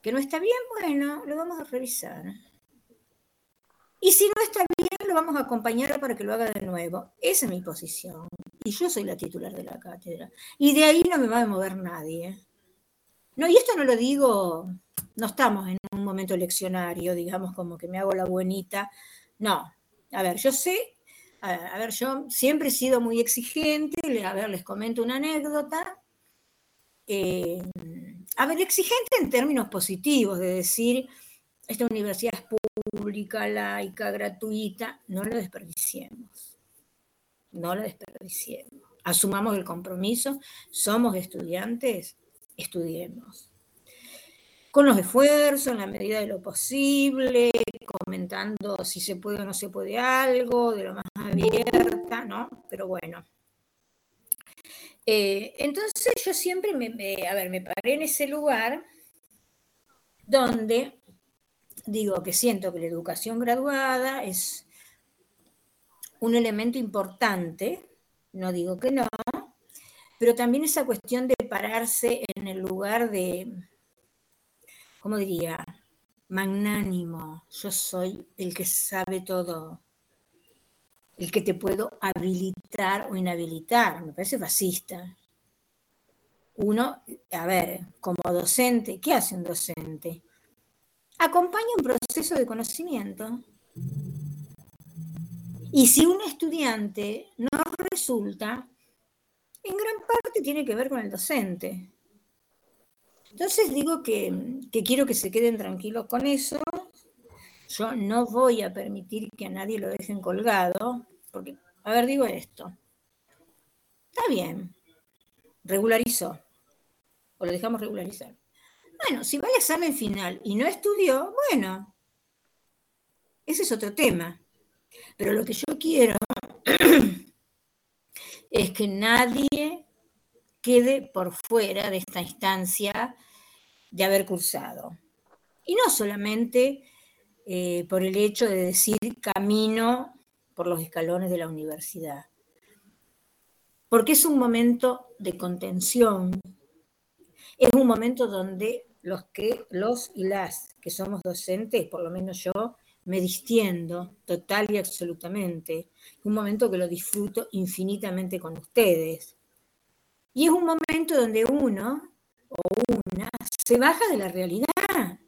que no está bien, bueno, lo vamos a revisar. Y si no está bien, lo vamos a acompañar para que lo haga de nuevo. Esa es mi posición. Y yo soy la titular de la cátedra. Y de ahí no me va a mover nadie. No, y esto no lo digo, no estamos en un momento leccionario, digamos, como que me hago la buenita. No, a ver, yo sé, a ver, yo siempre he sido muy exigente, a ver, les comento una anécdota. Eh, a ver, exigente en términos positivos, de decir, esta universidad es pública, laica, gratuita, no lo desperdiciemos. No lo desperdiciemos. Asumamos el compromiso, somos estudiantes, estudiemos. Con los esfuerzos, en la medida de lo posible, comentando si se puede o no se puede algo, de lo más abierta, ¿no? Pero bueno. Eh, entonces yo siempre me, a ver, me paré en ese lugar donde digo que siento que la educación graduada es un elemento importante, no digo que no, pero también esa cuestión de pararse en el lugar de, ¿cómo diría? Magnánimo, yo soy el que sabe todo, el que te puedo habilitar o inhabilitar, me parece fascista. Uno, a ver, como docente, ¿qué hace un docente? Acompaña un proceso de conocimiento. Y si un estudiante no resulta, en gran parte tiene que ver con el docente. Entonces digo que, quiero que se queden tranquilos con eso. Yo no voy a permitir que a nadie lo dejen colgado, porque, a ver, digo esto. Está bien, regularizó, o lo dejamos regularizar. Bueno, si va al examen final y no estudió, bueno, ese es otro tema. Pero lo que yo quiero es que nadie quede por fuera de esta instancia de haber cursado. Y no solamente eh, por el hecho de decir camino por los escalones de la universidad, porque es un momento de contención, es un momento donde los que los y las que somos docentes, por lo menos yo, me distiendo total y absolutamente. Un momento que lo disfruto infinitamente con ustedes. Y es un momento donde uno o una se baja de la realidad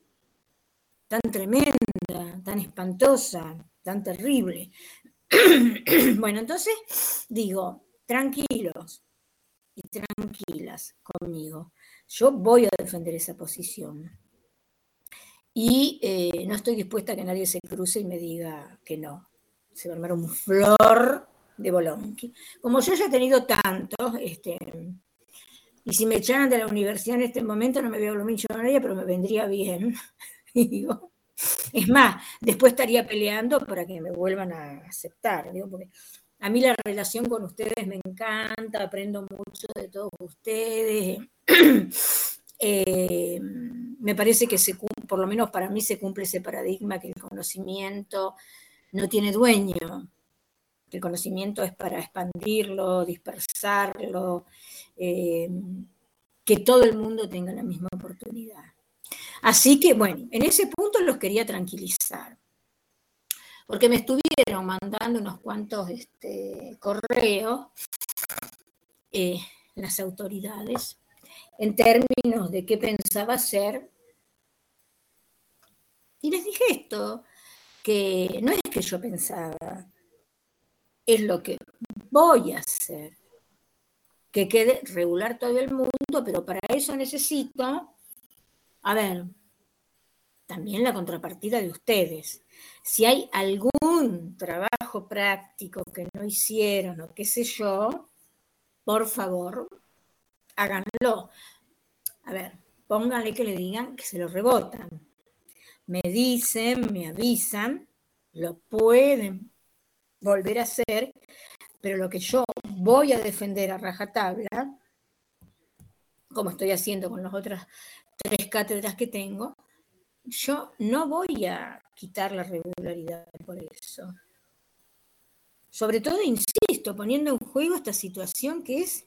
tan tremenda, tan espantosa. tan terrible. bueno, entonces digo, tranquilos y tranquilas conmigo. Yo voy a defender esa posición. Y eh, no estoy dispuesta a que nadie se cruce y me diga que no. Se va a armar un flor de Bolonqui. Como yo ya he tenido tantos, este, y si me echaran de la universidad en este momento no me veo lo millonaria, pero me vendría bien. es más, después estaría peleando para que me vuelvan a aceptar. Porque a mí la relación con ustedes me encanta, aprendo mucho de todos ustedes. Eh, me parece que se, por lo menos para mí se cumple ese paradigma que el conocimiento no tiene dueño. El conocimiento es para expandirlo, dispersarlo, eh, que todo el mundo tenga la misma oportunidad. Así que, bueno, en ese punto los quería tranquilizar, porque me estuvieron mandando unos cuantos este, correos eh, las autoridades en términos de qué pensaba hacer y les dije esto, que no es que yo pensaba, es lo que voy a hacer. Que quede regular todo el mundo, pero para eso necesito, a ver, también la contrapartida de ustedes. Si hay algún trabajo práctico que no hicieron o qué sé yo, por favor, háganlo. A ver, pónganle que le digan que se lo rebotan me dicen, me avisan, lo pueden volver a hacer, pero lo que yo voy a defender a rajatabla, como estoy haciendo con las otras tres cátedras que tengo, yo no voy a quitar la regularidad por eso. Sobre todo, insisto, poniendo en juego esta situación que es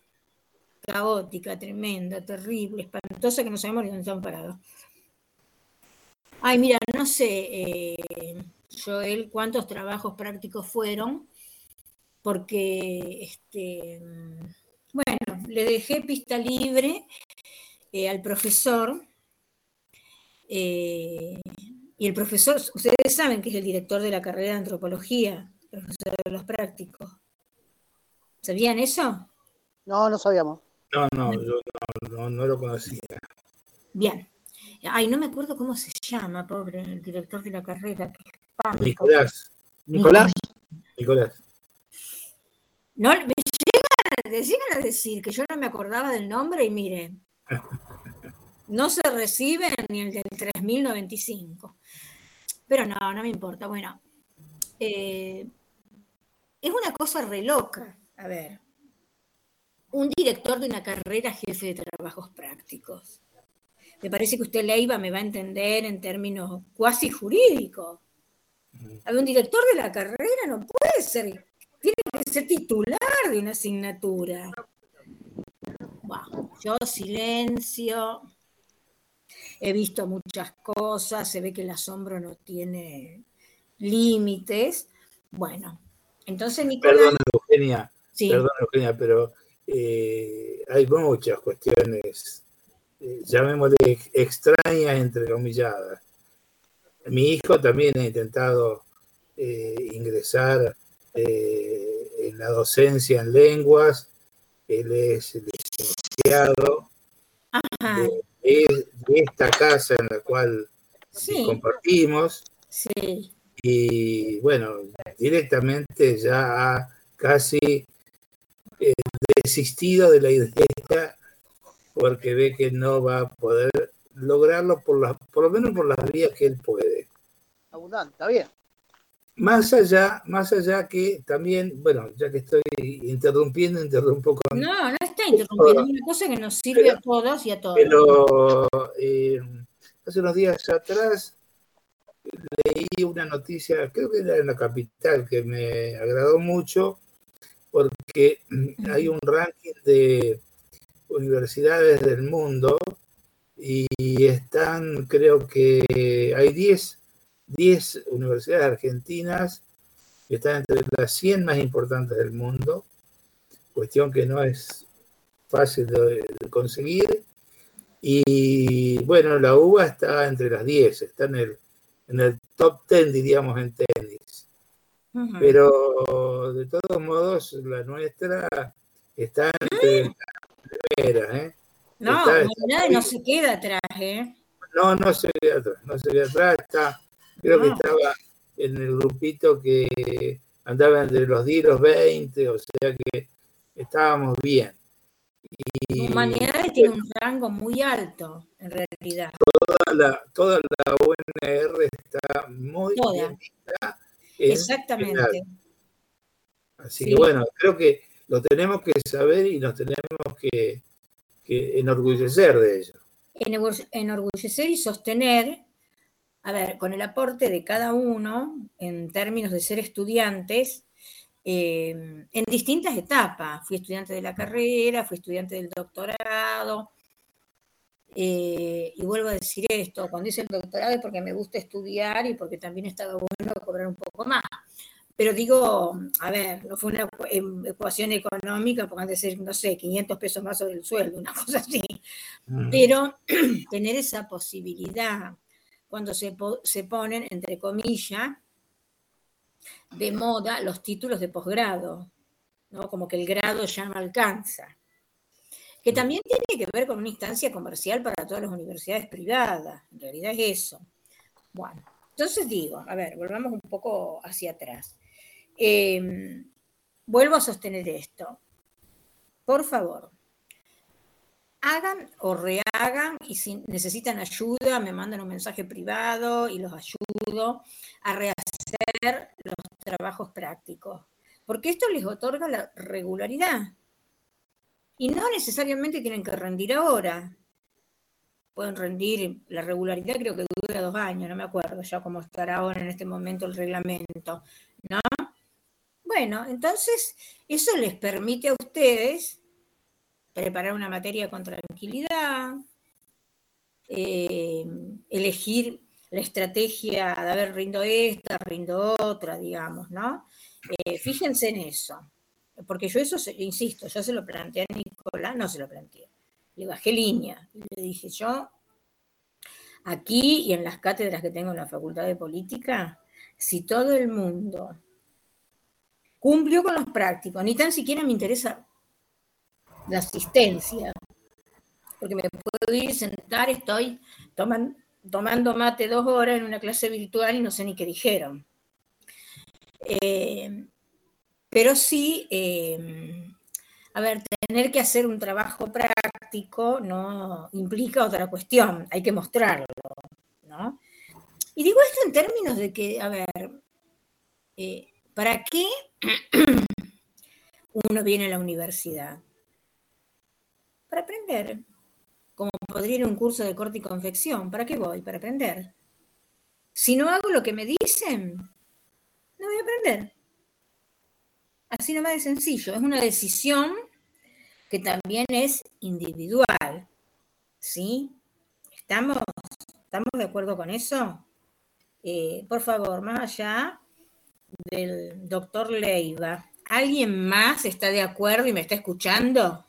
caótica, tremenda, terrible, espantosa, que no sabemos ni dónde estamos parados. Ay, mira, no sé, eh, Joel, cuántos trabajos prácticos fueron, porque, este, bueno, le dejé pista libre eh, al profesor, eh, y el profesor, ustedes saben que es el director de la carrera de antropología, el profesor de los prácticos. ¿Sabían eso? No, no sabíamos. No, no, yo no, no lo conocía. Bien. Ay, no me acuerdo cómo se llama, pobre, el director de la carrera. Nicolás. Nicolás. Nicolás. No, me llegan a, decir que yo no me acordaba del nombre y mire, no se recibe ni el del 3095. Pero no, no me importa. Bueno, eh, es una cosa re loca. A ver, un director de una carrera jefe de trabajos prácticos me parece que usted, Leiva, me va a entender en términos cuasi jurídicos. un director de la carrera no puede ser, tiene que ser titular de una asignatura. yo silencio, he visto muchas cosas, se ve que el asombro no tiene límites. Bueno, entonces Nicolás... Perdona, Eugenia, perdona, Eugenia, pero eh, hay muchas cuestiones llamémosle extrañas, entre comilladas. Mi hijo también ha intentado eh, ingresar eh, en la docencia en lenguas, él es licenciado de, esta casa en la cual compartimos. Y bueno, directamente ya ha casi eh, desistido de la idea porque ve que no va a poder lograrlo por, la, por lo menos por las vías que él puede. Abundante, está bien. Más allá, más allá que también, bueno, ya que estoy interrumpiendo, interrumpo con... No, no está interrumpiendo, es una cosa que nos sirve a todos y a todos. Pero eh, hace unos días atrás leí una noticia, creo que era en la capital, que me agradó mucho, porque hay un ranking de universidades del mundo y están, creo que hay 10, 10 universidades argentinas que están entre las 100 más importantes del mundo, cuestión que no es fácil de, conseguir. Y bueno, la UBA está entre las 10, está en el, en el top 10, diríamos, en tenis. Pero de todos modos la nuestra está entre las ¿eh? No, humanidades no se queda atrás, ¿eh? No, no se queda atrás, no se queda atrás, está, creo que estaba en el grupito que andaba entre los 10 y los 20, o sea que estábamos bien. Y Humanidades tiene un rango muy alto, en realidad. toda la, toda la UNR está muy Toda. bien Exactamente. Así Sí. que bueno, creo que lo tenemos que saber y nos tenemos que, enorgullecer de ello. Enorgu- Enorgullecer y sostener, a ver, con el aporte de cada uno, en términos de ser estudiantes, eh, en distintas etapas. Fui estudiante de la carrera, fui estudiante del doctorado. eh, y vuelvo a decir esto, cuando hice el doctorado es porque me gusta estudiar y porque también estaba bueno cobrar un poco más. Pero digo, a ver, no fue una em- ecuación económica, porque han de no sé, 500 pesos más sobre el sueldo, una cosa así. Mm. Pero tener esa posibilidad cuando se, po- se ponen, entre comillas, de moda los títulos de posgrado, ¿no? como que el grado ya no alcanza. Que también tiene que ver con una instancia comercial para todas las universidades privadas, en realidad es eso. Bueno, entonces digo, a ver, volvamos un poco hacia atrás. Eh, vuelvo a sostener esto. Por favor, hagan o rehagan y si necesitan ayuda, me mandan un mensaje privado y los ayudo a rehacer los trabajos prácticos. Porque esto les otorga la regularidad. Y no necesariamente tienen que rendir ahora. Pueden rendir, la regularidad creo que dura dos años, no me acuerdo ya cómo estará ahora en este momento el reglamento, ¿no? Bueno, entonces eso les permite a ustedes preparar una materia con tranquilidad, eh, elegir la estrategia de, a ver, rindo esta, rindo otra, digamos, ¿no? Eh, fíjense en eso, porque yo eso, insisto, yo se lo planteé a Nicolás, no se lo planteé, le bajé línea, le dije yo, aquí y en las cátedras que tengo en la Facultad de Política, si todo el mundo cumplió con los prácticos, ni tan siquiera me interesa la asistencia, porque me puedo ir, sentar, estoy toman- tomando mate dos horas en una clase virtual y no sé ni qué dijeron. Eh, pero sí, eh, a ver, tener que hacer un trabajo práctico no implica otra cuestión, hay que mostrarlo, ¿no? Y digo esto en términos de que, a ver, eh, ¿para qué uno viene a la universidad? Para aprender. Como podría ir a un curso de corte y confección. ¿Para qué voy? Para aprender. Si no hago lo que me dicen, no voy a aprender. Así nomás de sencillo. Es una decisión que también es individual. ¿Sí? ¿Estamos, ¿estamos de acuerdo con eso? Eh, por favor, más allá del doctor Leiva, ¿alguien más está de acuerdo y me está escuchando?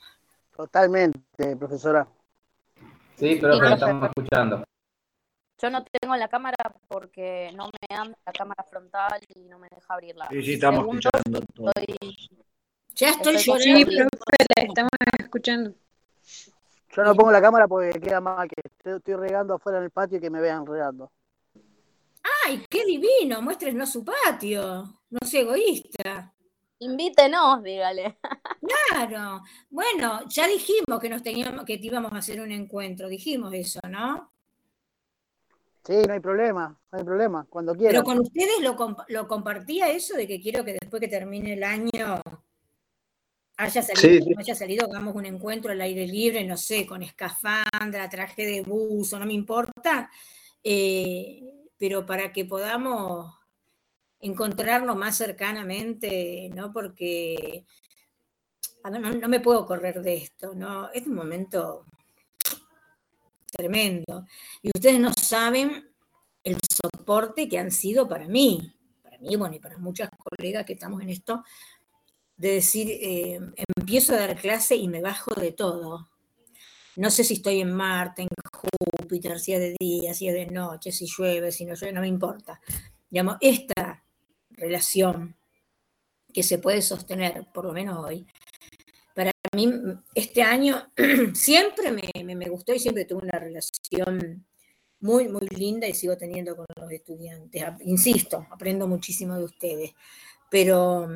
Totalmente, profesora. Sí, pero Sí, que no. estamos escuchando. Yo no tengo la cámara porque no me anda la cámara frontal y no me deja abrirla. Sí, sí, estamos Segundo, escuchando todo. estoy- Ya estoy Estoy llorando. estamos escuchando. Yo no pongo la cámara porque queda mal que estoy, estoy regando afuera en el patio y que me vean regando. ¡Ay, qué divino! Muéstrenos su patio. No sea egoísta. Invítenos, dígale. Claro. Bueno, ya dijimos que nos teníamos, que íbamos a hacer un encuentro. Dijimos eso, ¿no? Sí, no hay problema, no hay problema, cuando Pero quieran. con ustedes lo, comp- lo compartía eso de que quiero que después que termine el año haya salido, Sí, sí. no haya salido, hagamos un encuentro al aire libre, no sé, con escafandra, traje de buzo, no me importa, eh, pero para que podamos encontrarnos más cercanamente, ¿no? Porque no me puedo correr de esto, ¿no? Es un momento tremendo. Y ustedes no saben el soporte que han sido para mí, para mí, bueno, y para muchas colegas que estamos en esto, de decir, eh, empiezo a dar clase y me bajo de todo. No sé si estoy en Marte, en Júpiter, si es de día, si es de noche, si llueve, si no llueve, no me importa. Digamos, esta relación que se puede sostener, por lo menos hoy. Para mí, este año siempre me, me gustó y siempre tuve una relación muy, muy linda y sigo teniendo con los estudiantes. Insisto, aprendo muchísimo de ustedes, pero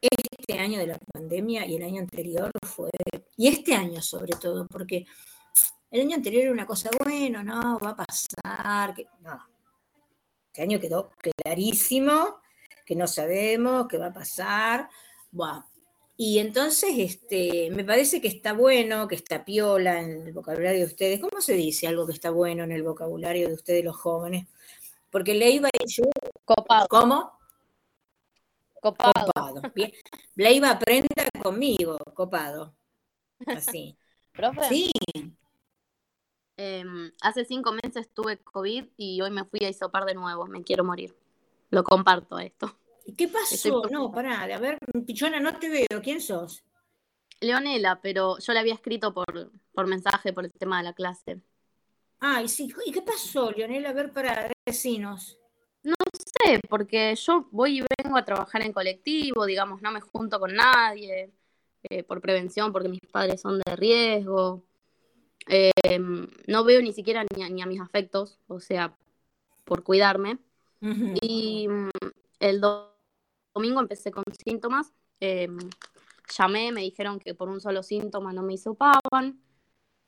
este año de la pandemia y el año anterior fue, y este año sobre todo, porque el año anterior era una cosa, bueno, no, va a pasar, que, no. Este año quedó clarísimo que no sabemos qué va a pasar. Y entonces este, me parece que está bueno, que está piola en el vocabulario de ustedes. ¿Cómo se dice algo que está bueno en el vocabulario de ustedes los jóvenes? Porque Leiva y yo... Copado. ¿Cómo? Copado. Copado. Bien. Leiva aprenda conmigo, copado. Así. ¿Profe? Sí. Em, hace cinco meses tuve COVID y hoy me fui a isopar de nuevo. Me quiero morir. Lo comparto esto. ¿Y qué pasó? No, pará, a ver, Pichona, no te veo. ¿Quién sos? Leonela, pero yo le había escrito por, por mensaje por el tema de la clase. Ay, sí. ¿Y qué pasó, Leonela? A ver, para vecinos. No sé, porque yo voy y vengo a trabajar en colectivo, digamos, no me junto con nadie, eh, por prevención, porque mis padres son de riesgo. Em, no veo ni siquiera ni a, ni a, mis afectos, o sea, por cuidarme. Uh -huh. Y el domingo empecé con síntomas. Eh, llamé, me dijeron que por un solo síntoma no me hisopaban.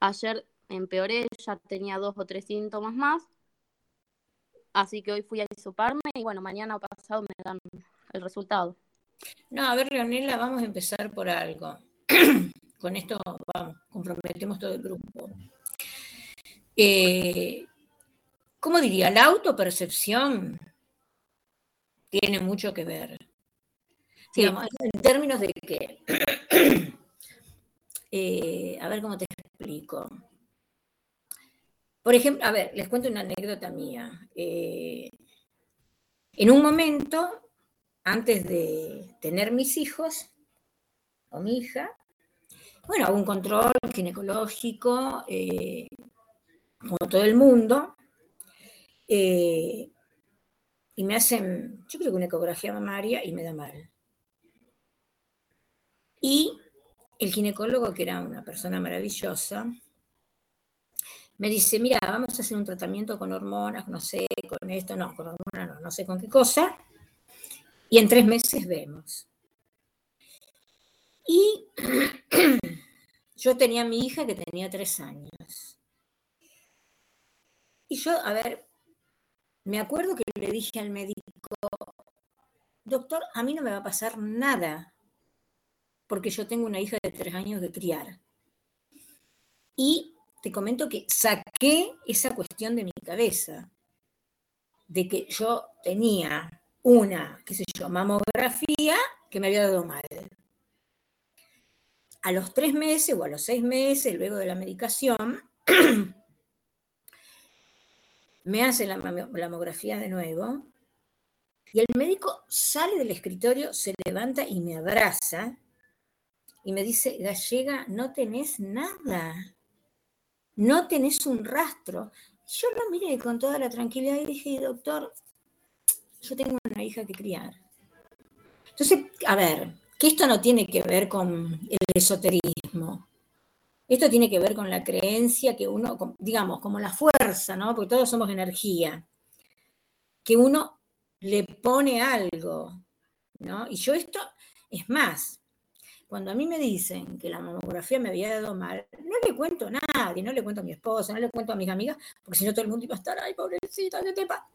Ayer empeoré, ya tenía dos o tres síntomas más. Así que hoy fui a hisoparme y bueno, mañana pasado me dan el resultado. No, a ver, Leonela, vamos a empezar por algo. Con esto, vamos, comprometemos todo el grupo. Eh, ¿Cómo diría? La autopercepción tiene mucho que ver. Sí. Digamos, en términos de que, eh, a ver cómo te explico. Por ejemplo, a ver, les cuento una anécdota mía. Eh, en un momento, antes de tener mis hijos, o mi hija, bueno, hago un control ginecológico, eh, como todo el mundo, eh, y me hacen, yo creo que una ecografía mamaria y me da mal. Y el ginecólogo, que era una persona maravillosa, me dice, mira, vamos a hacer un tratamiento con hormonas, no sé, con esto, no, con hormonas no, no sé con qué cosa, y en tres meses vemos. Y yo tenía a mi hija que tenía tres años. Y yo, a ver, me acuerdo que le dije al médico, doctor, a mí no me va a pasar nada, porque yo tengo una hija de tres años de criar. Y te comento que saqué esa cuestión de mi cabeza, de que yo tenía una, qué sé yo, mamografía que me había dado mal. A los tres meses o a los seis meses, luego de la medicación, me hace la mamografía de nuevo y el médico sale del escritorio, se levanta y me abraza y me dice, Gallega, no tenés nada, no tenés un rastro. Yo lo miré con toda la tranquilidad y dije, doctor, yo tengo una hija que criar. Entonces, a ver, que esto no tiene que ver con el esoterismo. Esto tiene que ver con la creencia que uno, digamos, como la fuerza, ¿no? Porque todos somos energía. Que uno le pone algo, ¿no? Y yo esto, es más, cuando a mí me dicen que la mamografía me había dado mal, no le cuento a nadie, no le cuento a mi esposa, no le cuento a mis amigas, porque si no todo el mundo iba a estar, ay, pobrecita, ¿qué te pasa?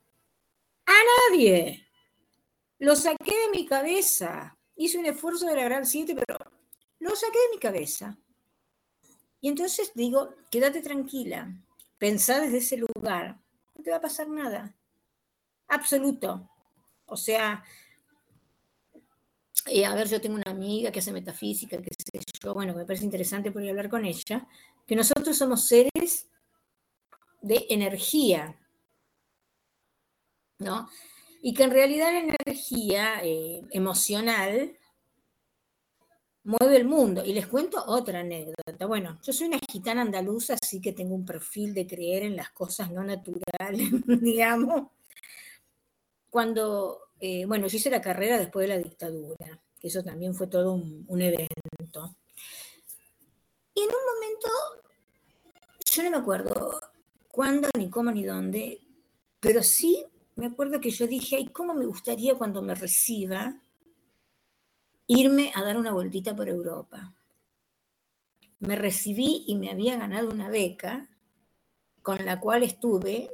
Nadie. Lo saqué de mi cabeza. Hice un esfuerzo de lograr siete, pero lo saqué de mi cabeza. Y entonces digo, quédate tranquila, pensá desde ese lugar, no te va a pasar nada. Absoluto. O sea, eh, a ver, yo tengo una amiga que hace metafísica, que sé yo, bueno, me parece interesante poder hablar con ella, que nosotros somos seres de energía, ¿no? Y que en realidad la energía eh, emocional mueve el mundo. Y les cuento otra anécdota. Bueno, yo soy una gitana andaluza, así que tengo un perfil de creer en las cosas no naturales, digamos. Cuando eh, bueno, yo hice la carrera después de la dictadura, que eso también fue todo un, un evento. Y en un momento, yo no me acuerdo cuándo, ni cómo, ni dónde, pero sí me acuerdo que yo dije, ay, ¿cómo me gustaría cuando me reciba irme a dar una vueltita por Europa? Me recibí y me había ganado una beca con la cual estuve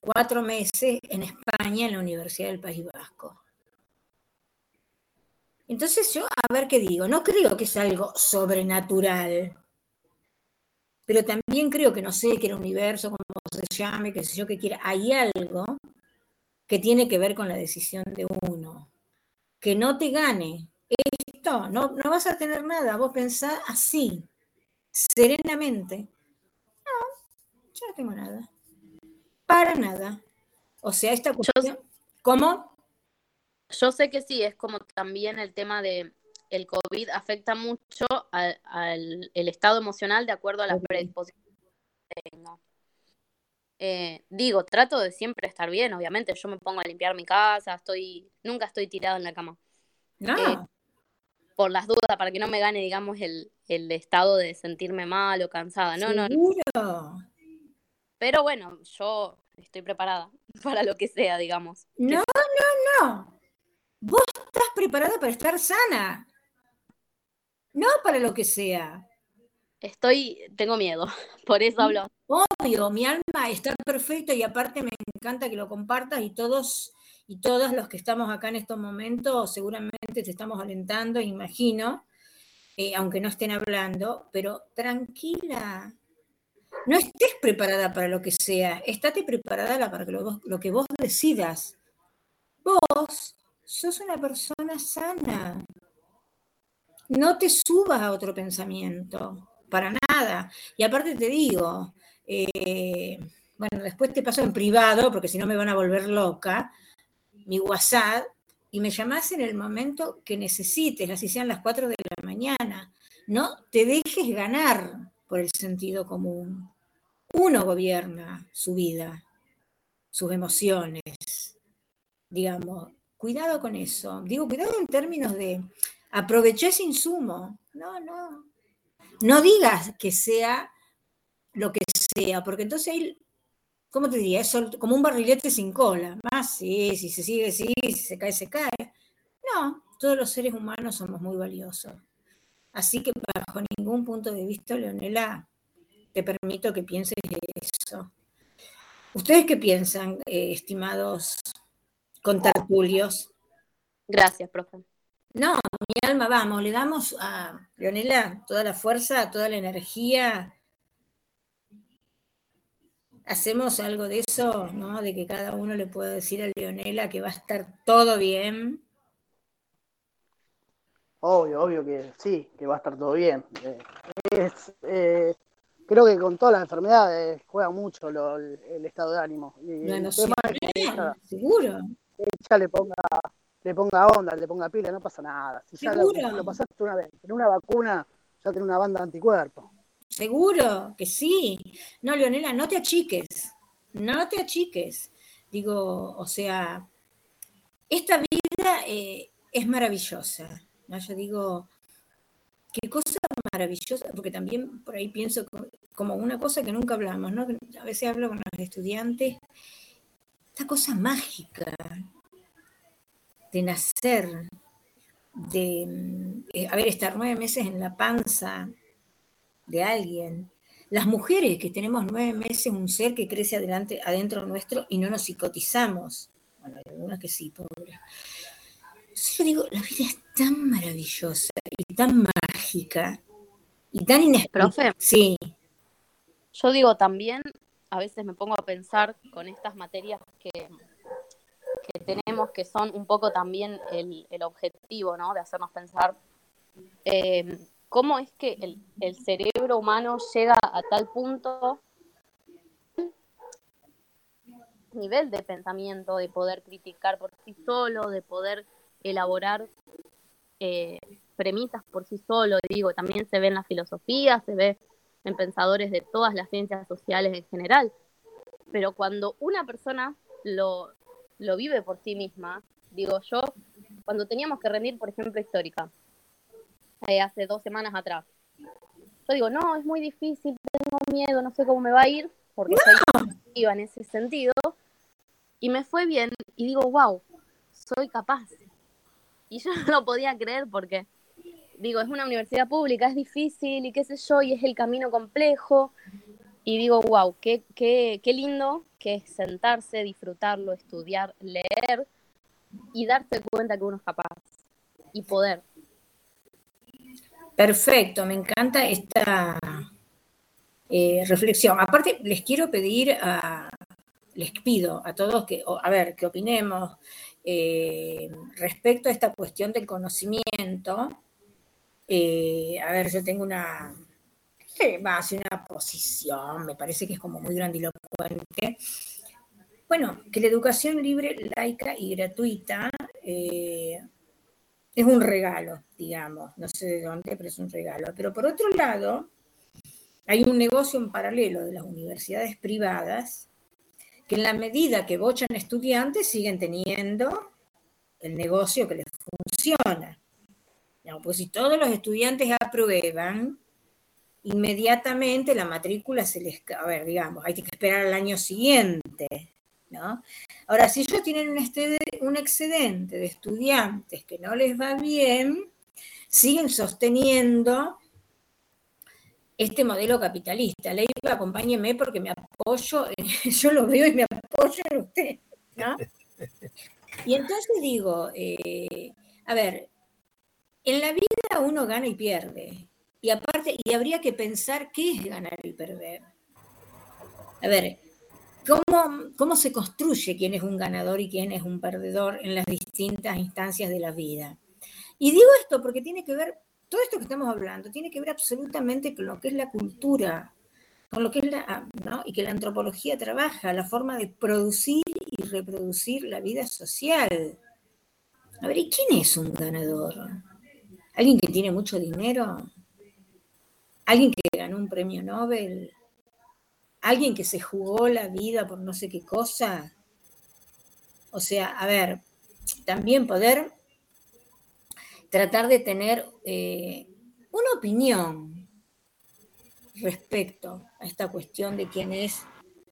cuatro meses en España en la Universidad del País Vasco. Entonces yo, a ver qué digo, no creo que es algo sobrenatural, pero también creo que no sé, que el universo, como se llame, que sé yo, que quiera, hay algo que tiene que ver con la decisión de uno. Que no te gane esto, no, no vas a tener nada, vos pensás así, serenamente. No, yo no tengo nada. Para nada. O sea, esta cuestión... ¿Cómo? Yo sé que sí, es como también el tema de el COVID afecta mucho al, al- el estado emocional de acuerdo a las predisposiciones que tenga. Eh, digo, trato de siempre estar bien, obviamente. Yo me pongo a limpiar mi casa, estoy, nunca estoy tirado en la cama. No. Eh, por las dudas, para que no me gane, digamos, el, el estado de sentirme mal o cansada. No, no, no. Pero bueno, yo estoy preparada para lo que sea, digamos. No, no, no. Vos estás preparada para estar sana. No para lo que sea. Estoy, tengo miedo, por eso hablo. Obvio, mi alma está perfecta y aparte me encanta que lo compartas y todos y todas los que estamos acá en estos momentos seguramente te estamos alentando, imagino, eh, aunque no estén hablando, pero tranquila. No estés preparada para lo que sea, estate preparada para lo que vos decidas. Vos sos una persona sana. No te subas a otro pensamiento, para nada. Y aparte te digo, eh, bueno, después te paso en privado, porque si no me van a volver loca, mi WhatsApp, y me llamás en el momento que necesites, así sean las 4 de la mañana. No te dejes ganar por el sentido común. Uno gobierna su vida, sus emociones, digamos. Cuidado con eso. Digo, cuidado en términos de aprovechar ese insumo. No, no. No digas que sea lo que sea, porque entonces ahí, ¿cómo te diría? Es como un barrilete sin cola. Más sí, si se sigue, si se cae, se cae. No, todos los seres humanos somos muy valiosos. Así que bajo ningún punto de vista, Leonela, te permito que pienses eso. ¿Ustedes qué piensan, eh, estimados contertulios? Gracias, profe. No, mi alma, vamos, le damos a Leonela toda la fuerza, toda la energía. Hacemos algo de eso, ¿no? De que cada uno le pueda decir a Leonela que va a estar todo bien. Obvio, obvio que sí, que va a estar todo bien. Eh, es, eh, creo que con todas las enfermedades juega mucho lo- el, el estado de ánimo. Y el emoción, tema es que ella, seguro. ella le ponga le ponga onda, le ponga pila, no pasa nada. Si ya lo, Seguro. lo pasaste una vez, en una vacuna, ya tiene una banda de anticuerpos. Seguro que sí. No, Leonela, no te achiques. No te achiques. Digo, o sea, esta vida eh, es maravillosa. ¿no? Yo digo, qué cosa maravillosa, porque también por ahí pienso co- como una cosa que nunca hablamos, ¿no? A veces hablo con los estudiantes, esta cosa mágica de nacer, de, mm, eh, a ver, estar nueve meses en la panza de alguien. Las mujeres que tenemos nueve meses, un ser que crece adelante, adentro nuestro y no nos psicotizamos. Bueno, hay algunas que sí, pobre. Yo digo, la vida es tan maravillosa y tan mágica y tan inesperada. Profe. Sí, Yo digo también, a veces me pongo a pensar con estas materias que, que tenemos, que son un poco también el, el objetivo, ¿no? De hacernos pensar eh, cómo es que el, el cerebro humano llega a tal punto, nivel de pensamiento, de poder criticar por sí solo, de poder elaborar eh, premisas por sí solo, digo, también se ve en la filosofía, se ve en pensadores de todas las ciencias sociales en general. Pero cuando una persona lo, lo vive por sí misma, Digo, yo, cuando teníamos que rendir, por ejemplo, histórica, eh, hace dos semanas atrás, yo digo, no, es muy difícil, tengo miedo, no sé cómo me va a ir, porque soy iba en ese sentido, y me fue bien, y digo, wow, soy capaz. Y yo no lo podía creer porque, digo, es una universidad pública, es difícil y qué sé yo, y es el camino complejo. Y digo, wow, qué, qué, qué lindo que es sentarse, disfrutarlo, estudiar, leer y darse cuenta que uno es capaz y poder. Perfecto, me encanta esta eh, reflexión. Aparte, les quiero pedir a, les pido a todos que, a ver, que opinemos eh, respecto a esta cuestión del conocimiento. Eh, a ver, yo tengo una, va a ser una posición, me parece que es como muy grandilocuente. Bueno, que la educación libre, laica y gratuita eh, es un regalo, digamos, no sé de dónde, pero es un regalo. Pero por otro lado, hay un negocio en paralelo de las universidades privadas que en la medida que bochan estudiantes siguen teniendo el negocio que les funciona. pues si todos los estudiantes aprueban, inmediatamente la matrícula se les... A ver, digamos, hay que esperar al año siguiente, ¿no? Ahora, si ellos tienen un, excedente de estudiantes que no les va bien, siguen sosteniendo este modelo capitalista. Leiva, acompáñeme porque me apoyo, yo lo veo y me apoyo en usted, ¿no? Y entonces digo, eh, a ver, en la vida uno gana y pierde. Y aparte, y habría que pensar qué es ganar y perder. A ver, ¿cómo, ¿cómo se construye quién es un ganador y quién es un perdedor en las distintas instancias de la vida? Y digo esto porque tiene que ver todo esto que estamos hablando tiene que ver absolutamente con lo que es la cultura, con lo que es la, ¿no? y que la antropología trabaja, la forma de producir y reproducir la vida social. A ver, ¿y quién es un ganador? ¿Alguien que tiene mucho dinero? ¿Alguien que ganó un premio Nobel? ¿Alguien que se jugó la vida por no sé qué cosa? O sea, a ver, también poder tratar de tener eh, una opinión respecto a esta cuestión de quién es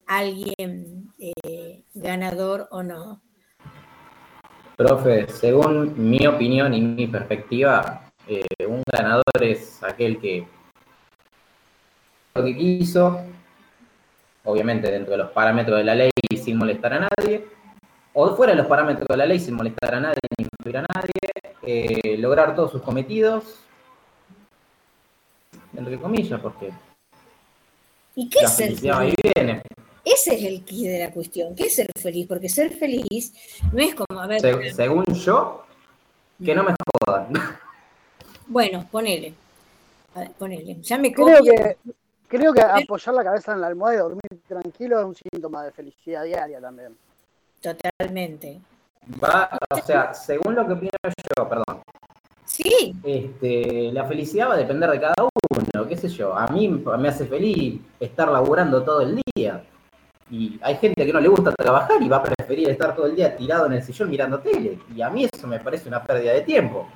alguien eh, ganador o no. Profe, según mi opinión y mi perspectiva, eh, un ganador es aquel que lo que quiso, obviamente dentro de los parámetros de la ley y sin molestar a nadie, o fuera de los parámetros de la ley sin molestar a nadie ni influir a nadie, eh, lograr todos sus cometidos, entre comillas, porque ¿Y qué es ser feliz? Viene. Ese es el key de la cuestión. ¿Qué es ser feliz? Porque ser feliz no es como, a ver... según yo, que no me jodan. Bueno, ponele. ponele. Ya me creo que, creo que apoyar la cabeza en la almohada y dormir tranquilo es un síntoma de felicidad diaria también. Totalmente. Va, o sea, según lo que opino yo, perdón. Sí. Este, la felicidad va a depender de cada uno, qué sé yo. A mí me hace feliz estar laburando todo el día. Y hay gente que no le gusta trabajar y va a preferir estar todo el día tirado en el sillón mirando tele. Y a mí eso me parece una pérdida de tiempo.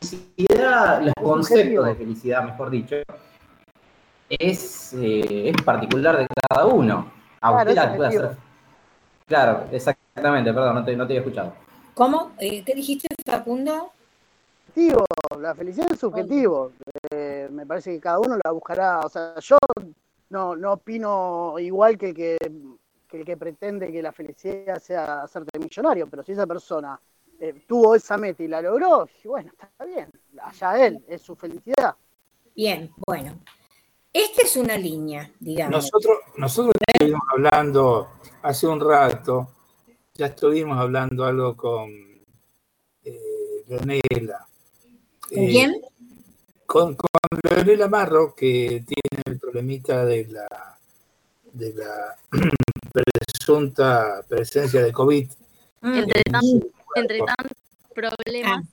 Felicidad, los conceptos de felicidad, mejor dicho, es, eh, es particular de cada uno. A usted la puede hacer Claro, exactamente, perdón, no te, no te había escuchado. ¿Cómo? Eh, ¿Qué dijiste, Facundo? Subjetivo, la felicidad es subjetivo. Eh, me parece que cada uno la buscará. O sea, yo no, no opino igual que el que, el que pretende que la felicidad sea hacerte millonario, pero si esa persona eh, tuvo esa meta y la logró, bueno, está bien, allá él, es su felicidad. Bien, bueno. Esta es una línea, digamos. Nosotros, nosotros estuvimos hablando hace un rato, ya estuvimos hablando algo con eh, Leonela. ¿Con quién? Eh, con, con Leonela Marro, que tiene el problemita de la, de la presunta presencia de COVID. Mm. Entre, entre tantos problemas.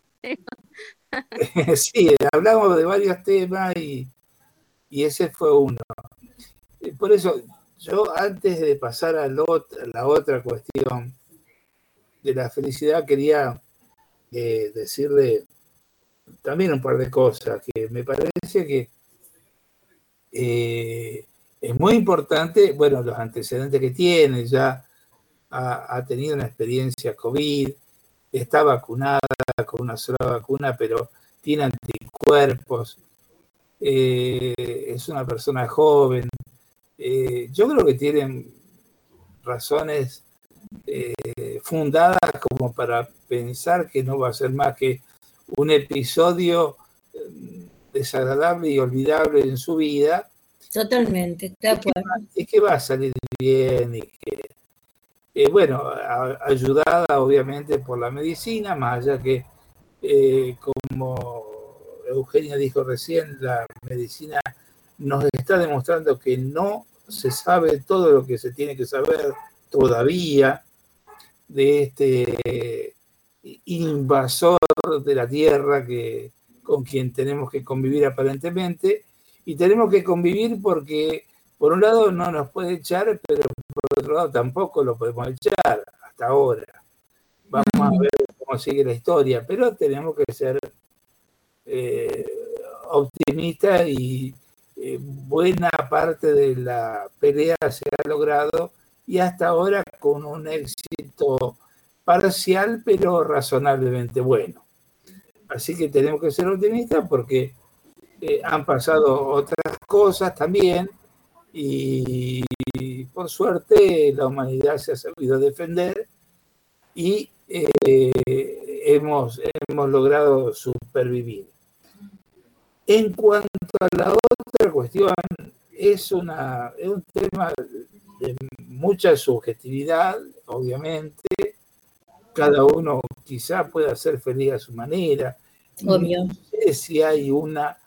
Ah. sí, hablamos de varios temas y y ese fue uno. Por eso, yo antes de pasar a la otra cuestión, de la felicidad quería eh, decirle también un par de cosas, que me parece que eh, es muy importante, bueno, los antecedentes que tiene, ya ha, tenido una experiencia COVID, está vacunada con una sola vacuna, pero tiene anticuerpos, eh, es una persona joven. Eh, yo creo que tienen razones fundadas como para pensar que no va a ser más que un episodio eh, desagradable y olvidable en su vida. Totalmente, de acuerdo. Y que va a salir bien y que, eh, bueno, ayudada obviamente por la medicina, más allá que, eh, como Eugenia dijo recién, la medicina nos está demostrando que no se sabe todo lo que se tiene que saber todavía de este invasor de la tierra que, con quien tenemos que convivir aparentemente. Y tenemos que convivir porque, por un lado, no nos puede echar, pero por otro lado tampoco lo podemos echar hasta ahora. Vamos a ver cómo sigue la historia, pero tenemos que ser eh, optimistas y eh, buena parte de la pelea se ha logrado y hasta ahora con un éxito parcial, pero razonablemente bueno. Así que tenemos que ser optimistas porque eh, han pasado otras cosas también y, por suerte la humanidad se ha sabido defender y eh, hemos, hemos logrado supervivir. En cuanto a la otra cuestión, es, una, es un tema de mucha subjetividad, obviamente, cada uno quizá pueda ser feliz a su manera. Obvio. No sé si hay una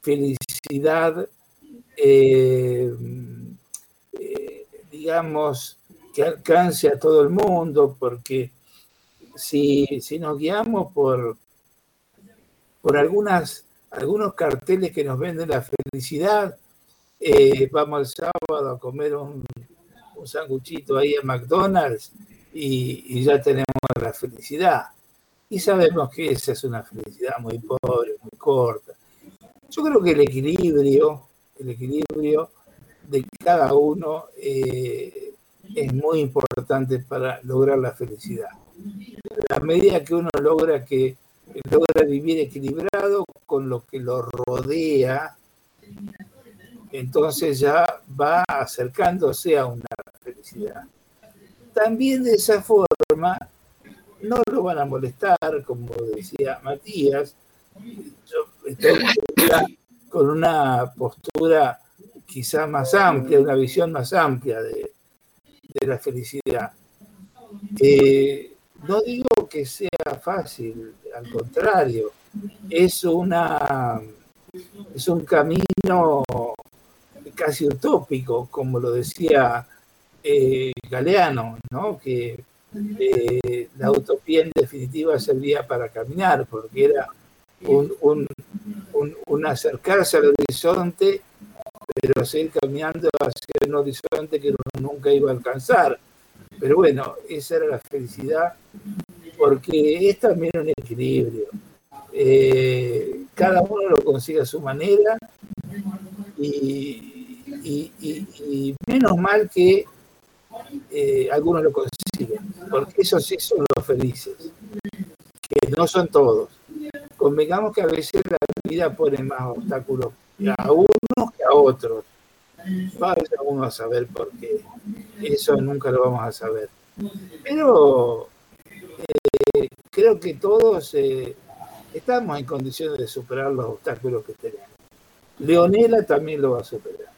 felicidad, eh, eh, digamos, que alcance a todo el mundo, porque si, nos guiamos por, por algunas, algunos carteles que nos venden la felicidad, eh, vamos el sábado a comer un, un sanguchito ahí en McDonald's y, ya tenemos la felicidad. Y sabemos que esa es una felicidad muy pobre, muy corta. Yo creo que el equilibrio, el equilibrio de cada uno eh, es muy importante para lograr la felicidad. A medida que uno logra que logra vivir equilibrado con lo que lo rodea, entonces ya va acercándose a una felicidad también de esa forma no lo van a molestar, como decía Matías. Con una postura quizá más amplia, una visión más amplia de, la felicidad. Eh, no digo que sea fácil, al contrario, es una es un camino casi utópico, como lo decía eh, Galeano, ¿no? que eh, la utopía en definitiva servía para caminar, porque era un, acercarse al horizonte, pero seguir caminando hacia un horizonte que uno nunca iba a alcanzar. Pero bueno, esa era la felicidad, porque es también un equilibrio. Eh, cada uno lo consigue a su manera y menos mal que eh, algunos lo consiguen, porque esos sí son los felices, que no son todos. Convengamos que a veces la vida pone más obstáculos a unos que a otros. Vaya uno a saber por qué. Eso nunca lo vamos a saber. Pero eh, creo que todos eh, estamos en condiciones de superar los obstáculos que tenemos. Leonela también lo va a superar.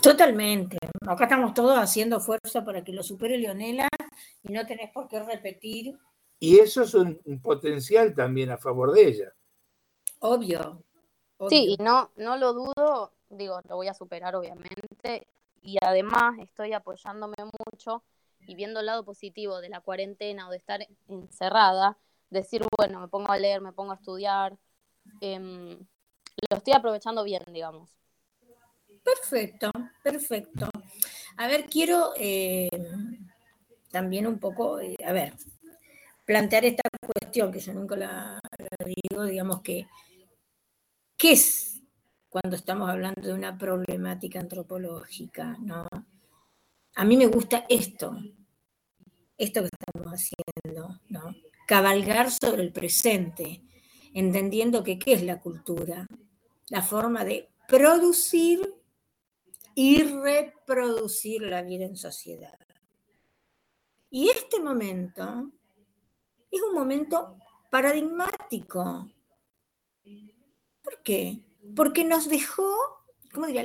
Totalmente. Acá estamos todos haciendo fuerza para que lo supere Leonela y no tenés por qué repetir. Y eso es un, potencial también a favor de ella. Obvio, Sí, y no, no lo dudo, digo, lo voy a superar obviamente. Y además estoy apoyándome mucho y viendo el lado positivo de la cuarentena o de estar encerrada, decir, bueno, me pongo a leer, me pongo a estudiar. Em, lo estoy aprovechando bien, digamos. Perfecto, perfecto. A ver, quiero eh, también un poco, eh, a ver, plantear esta cuestión, que yo nunca la, la digo, digamos que, ¿qué es cuando estamos hablando de una problemática antropológica? ¿no? A mí me gusta esto, esto que estamos haciendo, ¿no? cabalgar sobre el presente, entendiendo que qué es la cultura, la forma de producir y reproducir la vida en sociedad. Y este momento es un momento paradigmático. ¿Por qué? Porque nos dejó, ¿cómo diría?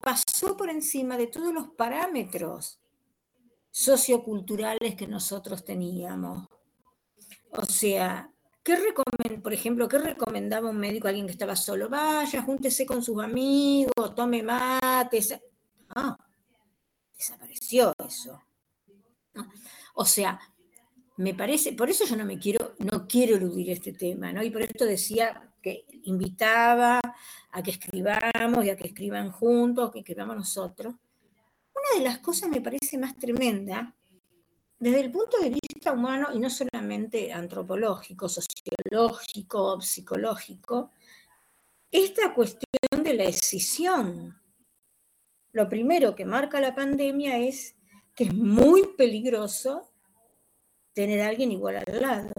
Pasó por encima de todos los parámetros socioculturales que nosotros teníamos. O sea, ¿qué por ejemplo, qué recomendaba un médico a alguien que estaba solo? Vaya, júntese con sus amigos, tome mate. Ah, desapareció eso. O sea, me parece, por eso yo no me quiero, no quiero eludir este tema, ¿no? Y por esto decía que invitaba a que escribamos y a que escriban juntos, que escribamos nosotros. Una de las cosas me parece más tremenda, desde el punto de vista humano, y no solamente antropológico, sociológico, psicológico, esta cuestión de la decisión. Lo primero que marca la pandemia es que es muy peligroso tener a alguien igual al lado.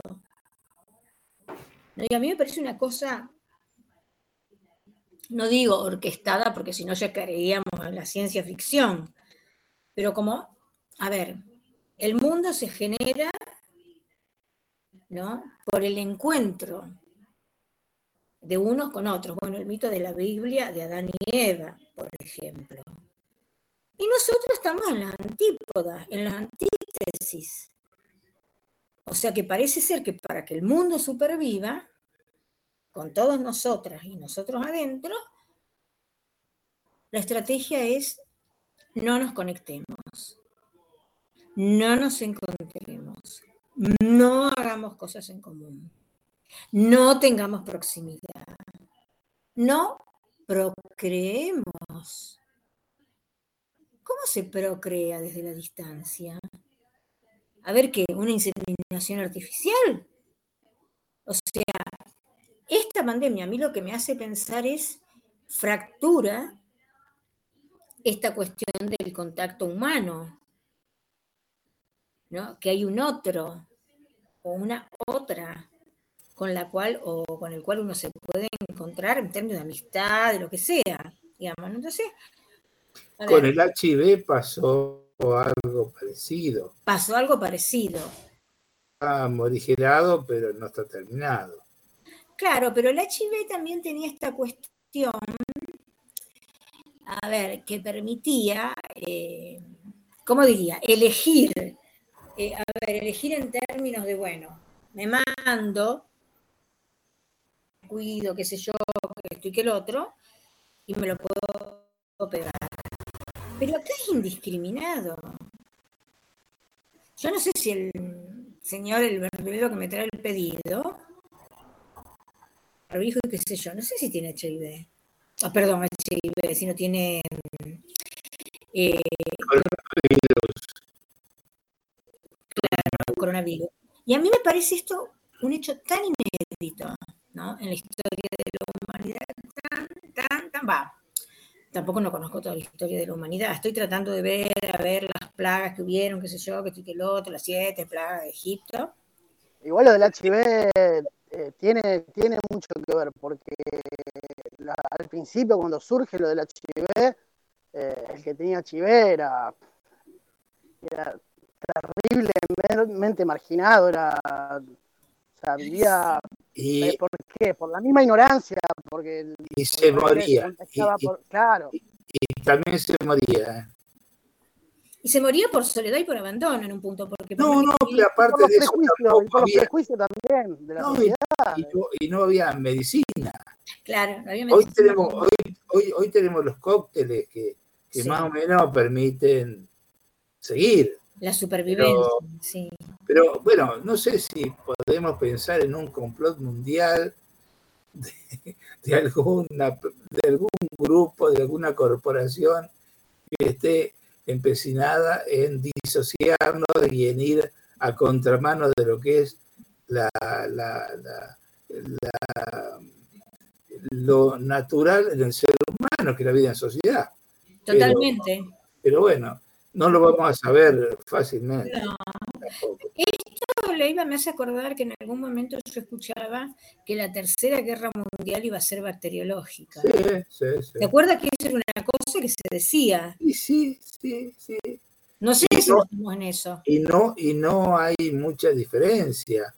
Y a mí me parece una cosa, no digo orquestada, porque si no ya caeríamos en la ciencia ficción, pero como, a ver, el mundo se genera ¿no? por el encuentro de unos con otros. Bueno, el mito de la Biblia de Adán y Eva, por ejemplo. Y nosotros estamos en las antípodas, en las antítesis. O sea que parece ser que para que el mundo superviva, con todos nosotras y nosotros adentro, la estrategia es no nos conectemos, no nos encontremos, no hagamos cosas en común, no tengamos proximidad, no procreemos. ¿Cómo se procrea desde la distancia? A ver qué, una inseminación artificial. O sea, esta pandemia a mí lo que me hace pensar es fractura esta cuestión del contacto humano, ¿no? que hay un otro o una otra con la cual o con el cual uno se puede encontrar en términos de amistad, de lo que sea, digamos. Entonces, con el HIV pasó algo parecido. Pasó algo parecido. Está morigerado, pero no está terminado. Claro, pero el HIV también tenía esta cuestión, a ver, que permitía, eh, ¿cómo diría? Elegir, eh, a ver, elegir en términos de, bueno, me mando, cuido, qué sé yo, que esto y que el otro, y me lo puedo pegar. Pero acá es indiscriminado. Yo no sé si el señor, el verdulero que me trae el pedido, hijo qué sé yo, no sé si tiene HIV. Ah, perdón, HIV, si no tiene eh, coronavirus. Claro, coronavirus. Y a mí me parece esto un hecho tan inédito, ¿no? En la historia de la humanidad, tan, tan, tan, va, tampoco no conozco toda la historia de la humanidad. Estoy tratando de ver, a ver las plagas que hubieron, qué sé yo, que estoy que el otro, las siete plagas de Egipto. Igual lo del HIV eh, tiene, tiene mucho que ver, porque al principio cuando surge lo del HIV, eh, el que tenía HIV era, era terriblemente marginado, era, vivía y, ¿Por qué? Por la misma ignorancia, porque... Y se moría. claro. Y, también se moría. ¿eh? Y se moría por soledad y por abandono en un punto. Porque no, no, pero aparte de eso... por los prejuicios también de la no, sociedad. Y, no, había medicina. Claro, no había medicina. Hoy tenemos, hoy, hoy, hoy tenemos los cócteles que, que más o menos permiten seguir. La supervivencia, sí. Pero bueno, no sé si podemos pensar en un complot mundial de, alguna, de algún grupo, de alguna corporación que esté empecinada en disociarnos y en ir a contramano de lo que es la, la, la, la- lo natural del ser humano, que es la vida en sociedad. Pero- Totalmente. Pero bueno, no lo vamos a saber fácilmente. No. Esto, Leiva, me hace acordar que en algún momento yo escuchaba que la tercera guerra mundial iba a ser bacteriológica. Sí, sí, sí. ¿Te acuerdas que eso era una cosa que se decía? Y sí, sí, sí. No sé Y si no- estamos en eso. Y no, y no hay mucha diferencia.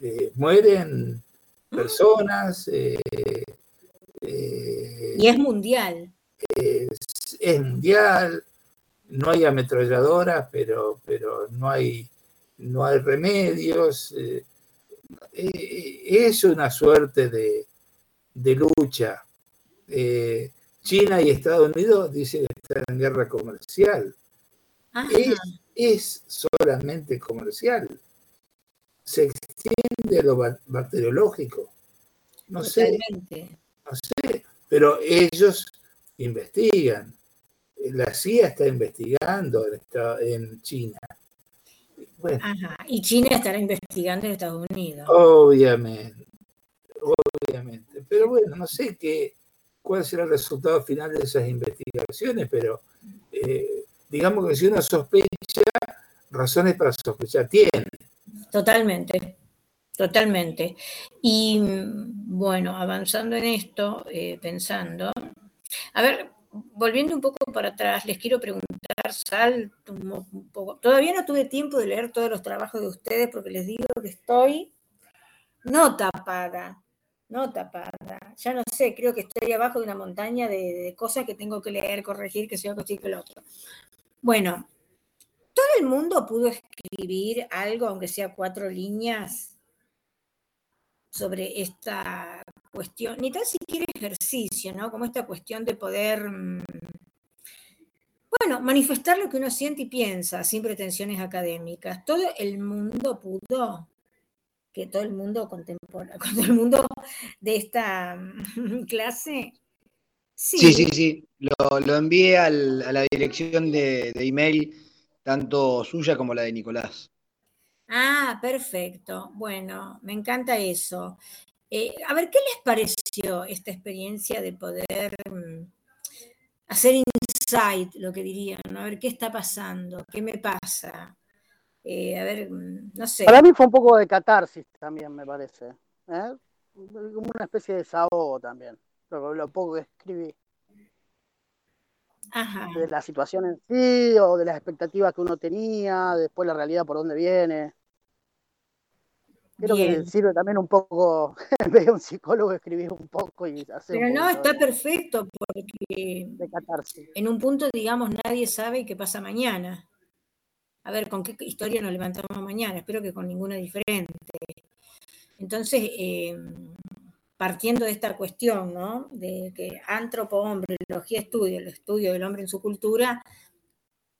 Eh, mueren personas, eh, eh, Y es mundial. es, es mundial, no hay ametralladoras, pero, pero no hay no hay remedios. eh, eh, es una suerte de, de lucha. Eh, China y Estados Unidos dicen que están en guerra comercial. Es, es solamente comercial. Se extiende lo ba- bacteriológico. No sé, no sé, pero ellos investigan. La CIA está investigando en, China. Bueno, Ajá. Y China estará investigando en Estados Unidos. obviamente, obviamente. Pero bueno, no sé qué, cuál será el resultado final de esas investigaciones, pero eh, digamos que si uno sospecha, razones para sospechar tiene. Totalmente, totalmente. Y mm, bueno, avanzando en esto, eh, pensando, a ver, volviendo un poco para atrás, les quiero preguntar, salto un poco. Todavía no tuve tiempo de leer todos los trabajos de ustedes porque les digo que estoy no tapada, no tapada. Ya no sé, creo que estoy abajo de una montaña de, cosas que tengo que leer, corregir, que sea que lo otro. Bueno, todo el mundo pudo escribir algo, aunque sea cuatro líneas, sobre esta cuestión, ni tan siquiera ejercicio, ¿no? Como esta cuestión de poder, mm, bueno, manifestar lo que uno siente y piensa, sin pretensiones académicas. Todo el mundo pudo, que todo el mundo contemporáneo, todo el mundo de esta mm, clase, Sí, sí, sí. Lo, lo envié al- a la dirección de, de email, tanto suya como la de Nicolás. Ah, perfecto. Bueno, me encanta eso. Eh, a ver, ¿qué les pareció esta experiencia de poder mm, hacer insight, lo que dirían? ¿no? A ver, ¿qué está pasando? ¿Qué me pasa? Eh, a ver, mm, no sé. Para mí fue un poco de catarsis también, me parece. ¿eh? Como una especie de desahogo también, lo, lo poco que escribí. Ajá. De la situación en sí, o de las expectativas que uno tenía, después la realidad por dónde viene. Creo que sirve también un poco, en vez de un psicólogo, escribir un poco y hacer Pero no, está de, perfecto porque de en un punto, digamos, nadie sabe qué pasa mañana. A ver, ¿con qué historia nos levantamos mañana? Espero que con ninguna diferente. Entonces, eh, partiendo de esta cuestión, ¿no? De que antropo, hombre, biología, estudio, el estudio del hombre en su cultura,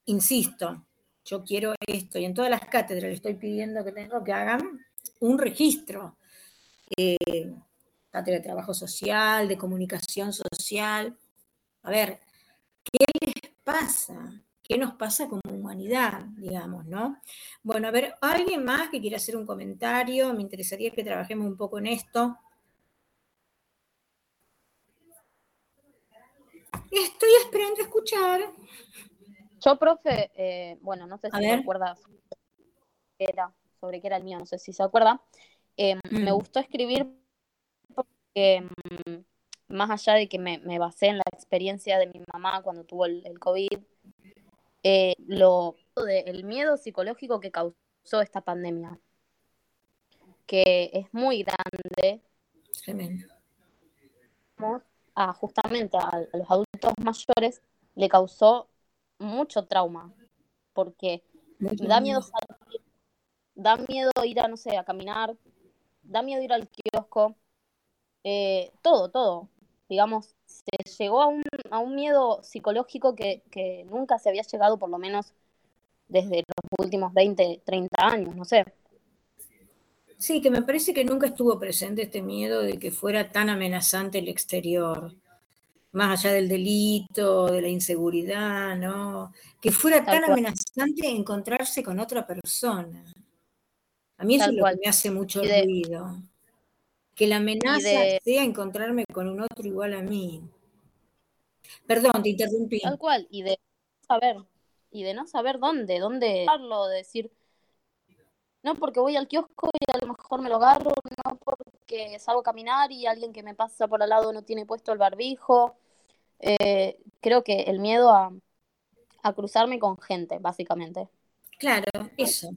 insisto, yo quiero esto, y en todas las cátedras le estoy pidiendo que tengo que hagan un registro. Eh, cátedra de trabajo social, de comunicación social. A ver, ¿qué les pasa? ¿Qué nos pasa como humanidad, digamos, no? Bueno, a ver, ¿alguien más que quiera hacer un comentario? Me interesaría que trabajemos un poco en esto. Estoy esperando escuchar. Yo, profe, eh, bueno, no sé si ver. se acuerda qué era, sobre qué era el mío, no sé si se acuerda. Eh, Me Mm. gustó escribir porque, mm, más allá de que me, me basé en la experiencia de mi mamá cuando tuvo el, el COVID, eh, lo de, el miedo psicológico que causó esta pandemia, que es muy grande, Tremendo. a, justamente a, a los adultos mayores le causó mucho trauma, porque da miedo da miedo ir a, no sé, a caminar, da miedo ir al kiosco, eh, todo, todo. Digamos, se llegó a un, a un miedo psicológico que, que nunca se había llegado, por lo menos desde los últimos 20, 30 años, no sé. Sí, que me parece que nunca estuvo presente este miedo de que fuera tan amenazante el exterior, más allá del delito, de la inseguridad, ¿no? Que fuera Tal tan cual. amenazante encontrarse con otra persona. A mí eso es lo que me hace mucho de- ruido. Que la amenaza de- sea encontrarme con un otro igual a mí. Perdón, te interrumpí. Tal cual, y de saber, y de no saber dónde, dónde darlo, de decir, no porque voy al kiosco y a lo mejor me lo agarro, no porque salgo a caminar y alguien que me pasa por al lado no tiene puesto el barbijo. Eh, creo que el miedo a, a cruzarme con gente, básicamente. Claro, eso.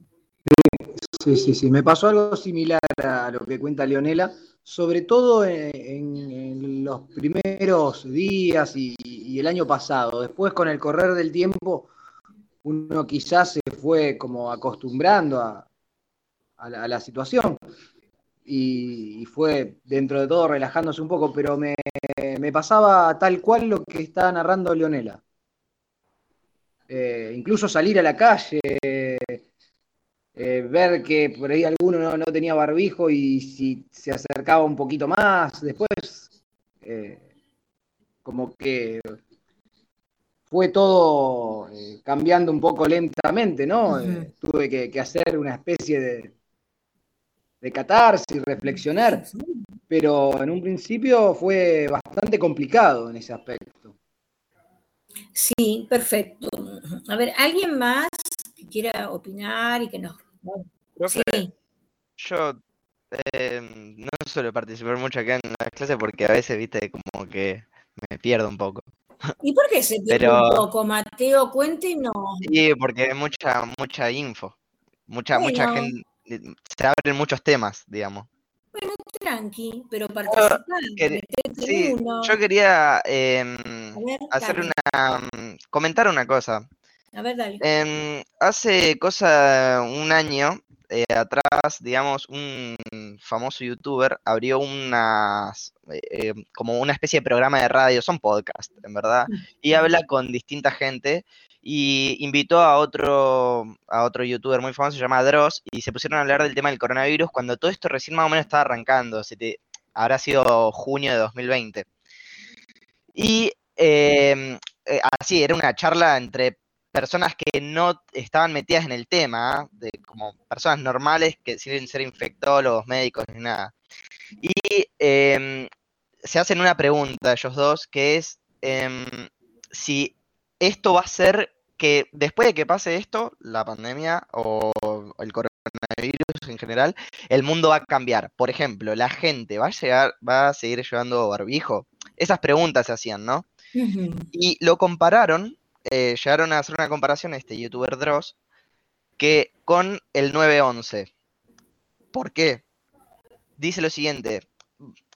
Sí, sí, sí. Me pasó algo similar a lo que cuenta Leonela, sobre todo en, los primeros días y, el año pasado. Después, con el correr del tiempo, uno quizás se fue como acostumbrando a, la, situación y, fue dentro de todo relajándose un poco, pero me, me pasaba tal cual lo que está narrando Leonela. Eh, incluso salir a la calle, eh, ver que por ahí alguno no, no tenía barbijo y si se acercaba un poquito más, después eh, como que fue todo eh, cambiando un poco lentamente, ¿no? Tuve que, que hacer una especie de, de catarsis, reflexionar, pero en un principio fue bastante complicado en ese aspecto. Sí, perfecto. A ver, ¿alguien más que quiera opinar y que nos... Profe, Sí, yo eh, no suelo participar mucho acá en las clases porque a veces, viste, como que me pierdo un poco. ¿y por qué se pierde Pero- un poco, Mateo? Cuéntenos. Sí, porque hay mucha, mucha info, mucha, mucha gente, se abren muchos temas, digamos. Bueno, tranqui, pero participar, metete Sí, uno. yo quería em, ver, hacer dale. una, mm, comentar una cosa. A ver, dale. Em, hace cosa un año eh, atrás, digamos, un famoso youtuber abrió unas, eh, eh, como una especie de programa de radio, son podcasts, en verdad, y habla con distinta gente y invitó a otro, a otro youtuber muy famoso, se llama Dross, y se pusieron a hablar del tema del coronavirus cuando todo esto recién más o menos estaba arrancando, habrá sido junio de 2020. Y em, eh, así, era una charla entre personas que no estaban metidas en el tema, de como personas normales que sin ser infectólogos, médicos ni nada. Y em, se hacen una pregunta ellos dos, que es em, si esto va a ser que después de que pase esto, la pandemia o el coronavirus en general, el mundo va a cambiar. Por ejemplo, la gente va a llegar, va a seguir llevando barbijo. Esas preguntas se hacían, ¿no? Y lo compararon, eh, llegaron a hacer una comparación este youtuber Dross, que con el 911. ¿Por qué? Dice lo siguiente,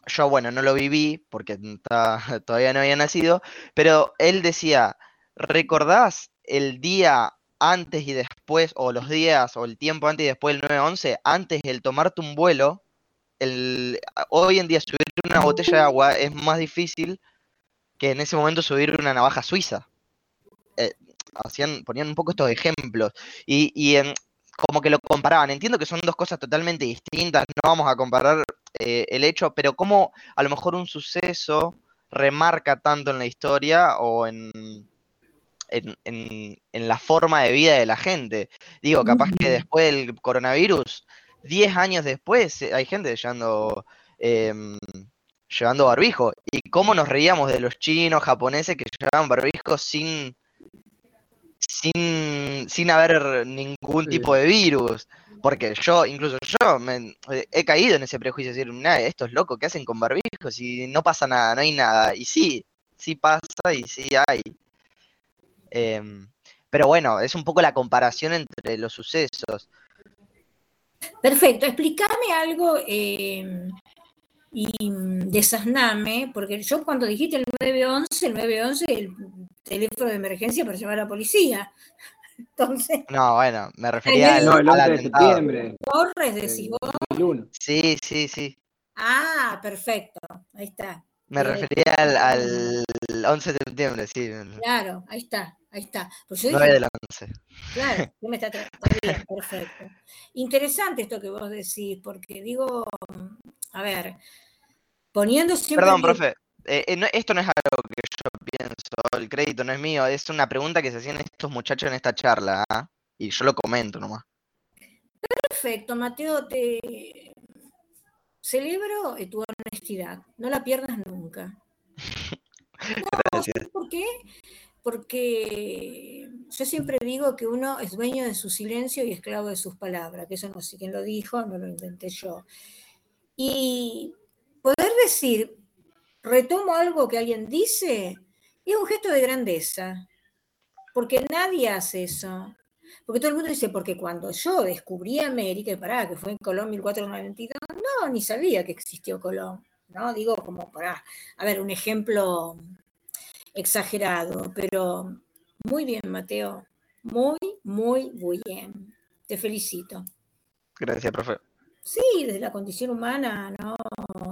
yo bueno, no lo viví porque todavía no había nacido, pero él decía, ¿recordás el día antes y después, o los días, o el tiempo antes y después del 911, antes del tomarte un vuelo? El, hoy en día subir una botella de agua es más difícil que en ese momento subir una navaja suiza. Eh, hacían, ponían un poco estos ejemplos. Y, y en- como que lo comparaban. Entiendo que son dos cosas totalmente distintas, no vamos a comparar eh, el hecho, pero como a lo mejor un suceso remarca tanto en la historia o en, en, en- en la forma de vida de la gente. Digo, capaz que después del coronavirus, 10 años después, eh, hay gente llevando, em, llevando barbijo. Y cómo nos reíamos de los chinos, japoneses que llevaban barbijo sin, sin, sin haber ningún Sí. tipo de virus. Porque yo, incluso yo, me- eh, he caído en ese prejuicio de decir, "Nah, estos locos que hacen con barbijos y no pasa nada, no hay nada. Y sí, sí pasa y sí hay. Em, pero bueno, es un poco la comparación entre los sucesos. Perfecto, explícame algo eh, y desasname, porque yo cuando dijiste el 911, el 911 es el teléfono de emergencia para llamar a la policía. Entonces, No, bueno, me refería al, No, el al 11 de atentado. septiembre Torres decís vos. 2001. Sí, sí, sí. Ah, perfecto, ahí está. Me Eh, refería al, al 11 de septiembre, sí. Claro, ahí está, ahí está. Pues yo 9 dije, del 11. claro, ¿qué me está bien, perfecto. Interesante esto que vos decís, porque digo, a ver, poniendo siempre. Perdón, profe. Eh, eh, no- esto no es algo que yo pienso, el crédito no es mío, es una pregunta que se hacían estos muchachos en esta charla, ¿ah? Y yo lo comento nomás. Perfecto, Mateo, te celebro eh, tu honestidad. No la pierdas nunca. Gracias. ¿Por qué? Porque yo siempre digo que uno es dueño de su silencio y esclavo de sus palabras, que eso no sé quién lo dijo, no lo inventé yo. Y poder decir, retomo algo que alguien dice, es un gesto de grandeza, porque nadie hace eso. Porque todo el mundo dice, porque cuando yo descubrí América, y pará, que fue en Colón 1492, no, ni sabía que existió Colón, ¿no? Digo, como para, a ver, un ejemplo exagerado, pero muy bien, Mateo, muy, muy, muy bien. Te felicito. Gracias, profe. Sí, desde la condición humana, ¿no?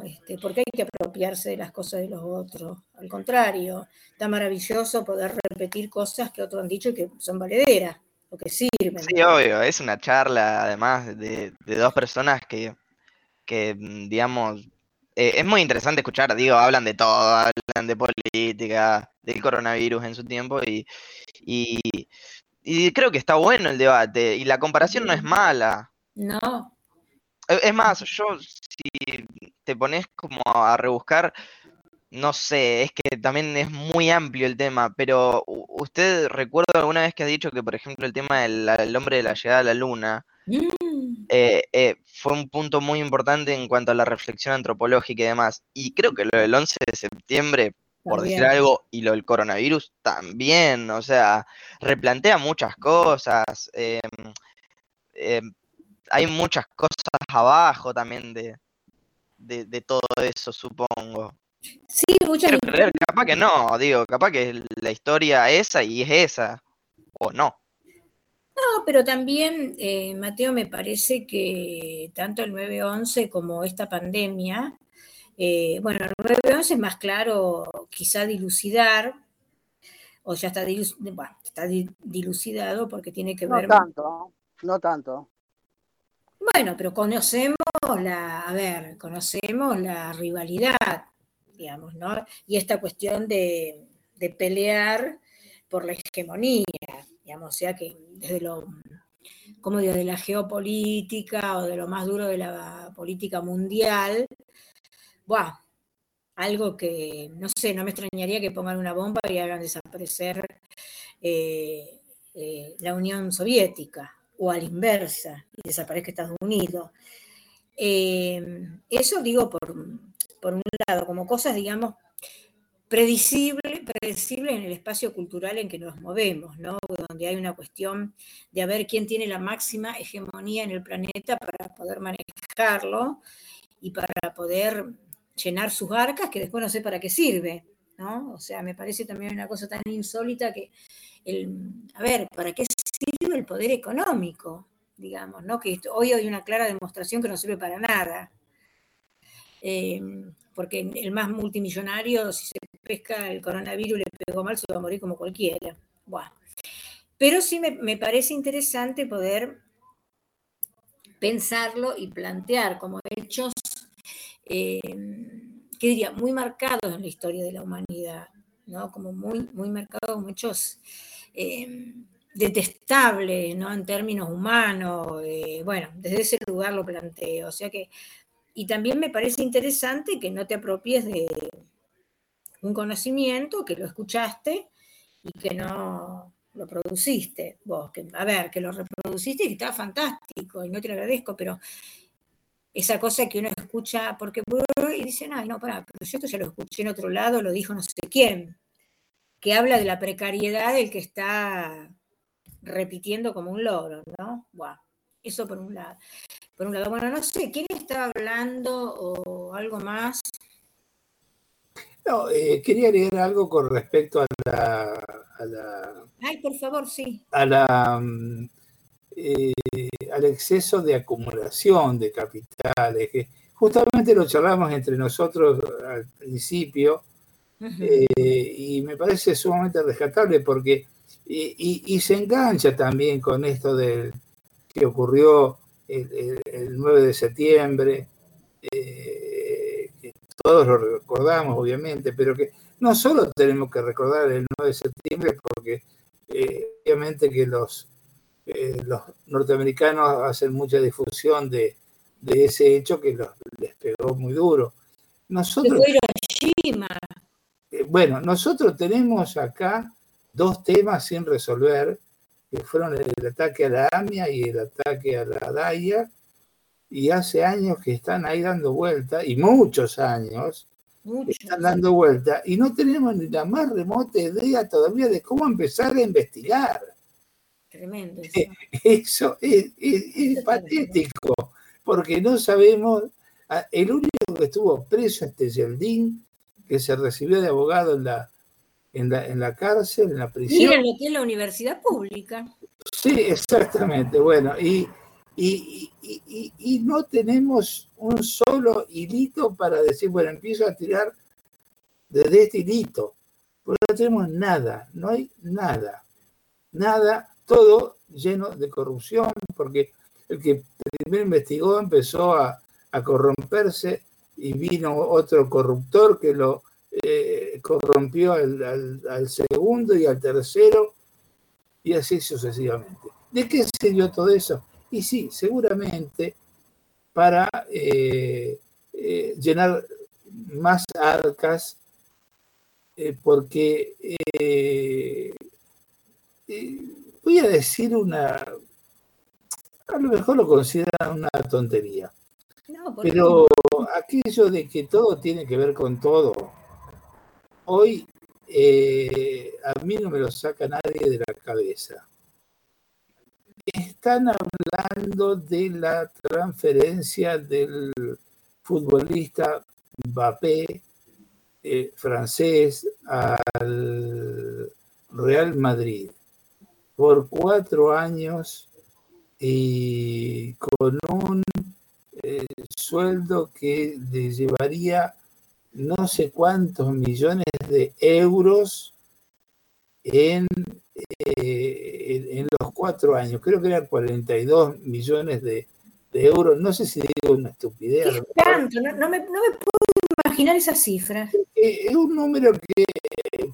Este, porque hay que apropiarse de las cosas de los otros. Al contrario, está maravilloso poder repetir cosas que otros han dicho y que son valederas o que sirven. Sí, obvio, es una charla además de, de dos personas que, que digamos, eh, es muy interesante escuchar, digo, hablan de todo, hablan de política, del coronavirus en su tiempo y, y, y creo que está bueno el debate y la comparación no es mala. No, Es más, yo si te pones como a rebuscar, no sé, es que también es muy amplio el tema, pero usted recuerda alguna vez que ha dicho que, por ejemplo, el tema del el hombre de la llegada a la luna Mm, eh, eh, fue un punto muy importante en cuanto a la reflexión antropológica y demás. Y creo que lo del 11 de septiembre, por decir algo, y lo del coronavirus también, o sea, replantea muchas cosas. em, em, hay muchas cosas abajo también de, de, de todo eso, supongo. Sí, muchas Quiero creer, capaz que no, digo, capaz que la historia esa y es esa, o no. No, pero también, eh, Mateo, me parece que tanto el 9-11 como esta pandemia, eh, bueno, el 9-11 es más claro quizá dilucidar, o ya está, bueno, dilucidado porque tiene que No ver, tanto, no tanto. Bueno, pero conocemos la, a ver, conocemos la rivalidad, digamos, ¿no? Y esta cuestión de, pelear por la hegemonía, digamos, o sea que desde lo, como digo, de la geopolítica o de lo más duro de la política mundial, ¡buah! algo que, no sé, no me extrañaría que pongan una bomba y hagan desaparecer eh, eh, la Unión Soviética, o a la inversa, y desaparezca Estados Unidos. Eh, eso digo por, por un lado, como cosas, digamos, predecibles predecible en el espacio cultural en que nos movemos, ¿no? donde hay una cuestión de a ver quién tiene la máxima hegemonía en el planeta para poder manejarlo y para poder llenar sus arcas, que después no sé para qué sirve, ¿no? O sea, me parece también una cosa tan insólita que, el, a ver, ¿para qué el poder económico? Digamos, ¿no? Que hoy hay una clara demostración que no sirve para nada. Eh, porque el más multimillonario, si se pesca el coronavirus y le pegó mal, se va a morir como cualquiera. Buah. Pero sí me, me parece interesante poder pensarlo y plantear como hechos, eh, ¿qué diría? Muy marcados en la historia de la humanidad, ¿no? Como muy, muy marcados como hechos eh, detestables, ¿no? En términos humanos, eh, bueno, desde ese lugar lo planteo, o sea que, y también me parece interesante que no te apropies de un conocimiento, que lo escuchaste y que no lo produciste vos, que, a ver, que lo reproduciste y que está fantástico y no te lo agradezco, pero esa cosa que uno escucha porque y dicen, ay, no, pará, pero yo esto ya lo escuché en otro lado, lo dijo no sé quién, que habla de la precariedad del que está repitiendo como un loro, ¿no? Buah, eso por un lado. Por un lado, bueno, no sé, ¿quién estaba hablando o algo más? No, eh, quería agregar algo con respecto a la, a la, Ay, por favor, sí. a la, eh, al exceso de acumulación de capitales, que justamente lo charlamos entre nosotros al principio, eh, y me parece sumamente rescatable porque, y, y- y se engancha también con esto del que ocurrió el, el- el 9 de septiembre, eh, que todos lo recordamos obviamente, pero que no solo tenemos que recordar el 9 de septiembre porque eh, obviamente que los, eh, los norteamericanos hacen mucha difusión de, de ese hecho que los, les pegó muy duro. Nosotros, eh, bueno, nosotros tenemos acá dos temas sin resolver, que fueron el ataque a la AMIA y el ataque a la DAIA, y hace años que están ahí dando vuelta, y muchos años, Mucho. están dando vuelta, y no tenemos ni la más remota idea todavía de cómo empezar a investigar. Tremendo. eso. Eso es, es- es patético, porque no sabemos. El único que estuvo preso es Tejeldín, que se recibió de abogado en la, en la, en la cárcel, en la prisión. Miren lo que es la universidad pública. Sí, exactamente. Bueno, y, y, y- y- no tenemos un solo hilito para decir, bueno, empiezo a tirar desde este hilito. Porque no tenemos nada, no hay nada, nada, todo lleno de corrupción, porque el que primero investigó empezó a, a corromperse y vino otro corruptor que lo corrompió al- al- al segundo y al tercero y así sucesivamente. ¿De qué sirvió todo eso? Y sí, seguramente para eh, eh, llenar más arcas, eh, porque voy a decir una, a lo mejor lo consideran una tontería, pero aquello de que todo tiene que ver con todo, hoy eh, a mí no me lo saca nadie de la cabeza. Están hablando de la transferencia del futbolista Mbappé, eh, francés, al Real Madrid por cuatro años y con un eh, sueldo que le llevaría no sé cuántos millones de euros en, eh, en, en los cuatro años. Creo que eran 42 millones de, de euros. No sé si digo una estupidez. mejor. Tanto, no, no me, no me puedo imaginar esas cifras. Eh, Es un número que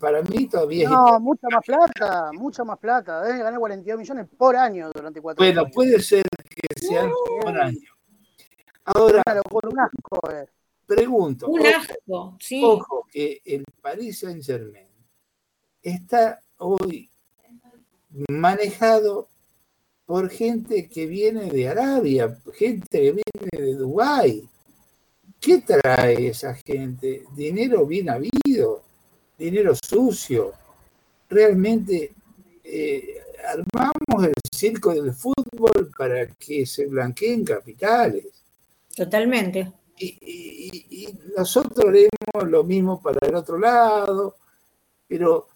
para mí todavía es No, mucha más plata, mucha más plata. Deben ganar 42 millones por año durante cuatro Bueno, años. puede ser que sean por año. Ahora, Una locura, un asco. eh. Pregunto, Un ojo, asco, sí. ojo, que el Paris Saint Germain está hoy manejado por gente que viene de Arabia, gente que viene de Dubái. ¿Qué trae esa gente? Dinero bien habido, dinero sucio. Realmente eh, armamos el circo del fútbol para que se blanqueen capitales. Totalmente. Y, nosotros haremos lo mismo para el otro lado, pero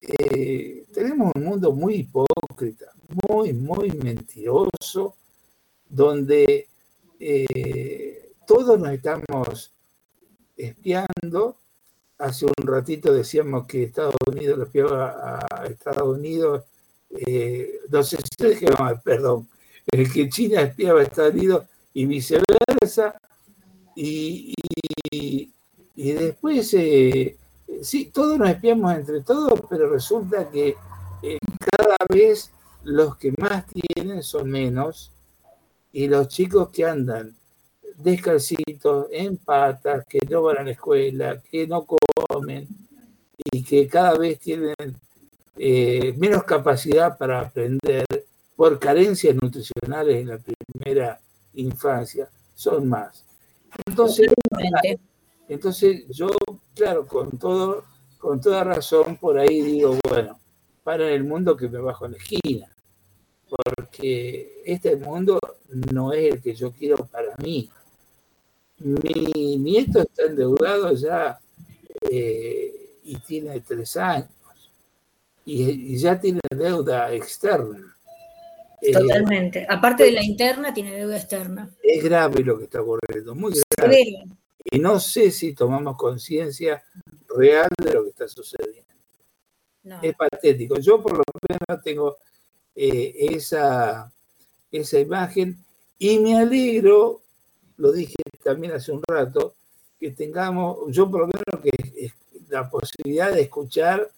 eh, tenemos un mundo muy hipócrita, muy, muy mentiroso, donde eh, todos nos estamos espiando. Hace un ratito decíamos que Estados Unidos lo espiaba a Estados Unidos, eh, no sé si dije mal, perdón, que China espiaba a Estados Unidos y viceversa, y, y- después, eh, sí, todos nos espiamos entre todos, pero resulta que eh, cada vez los que más tienen son menos, y los chicos que andan descalcitos, en patas, que no van a la escuela, que no comen, y que cada vez tienen eh, menos capacidad para aprender por carencias nutricionales en la primera infancia, son más. Entonces, entonces yo, claro, con todo, con toda razón, por ahí digo, bueno, para el mundo que me bajo en la esquina, porque este mundo no es el que yo quiero para mí. Mi nieto está endeudado ya eh, y tiene tres años y, y ya tiene deuda externa. Eh, Totalmente. Aparte de la interna, tiene deuda externa. es grave lo que está ocurriendo, muy grave. Severo. Y no sé si tomamos conciencia real de lo que está sucediendo. No. Es patético. Yo por lo menos tengo eh, esa, esa imagen y me alegro, lo dije también hace un rato, que tengamos, yo por lo menos que la posibilidad de escuchar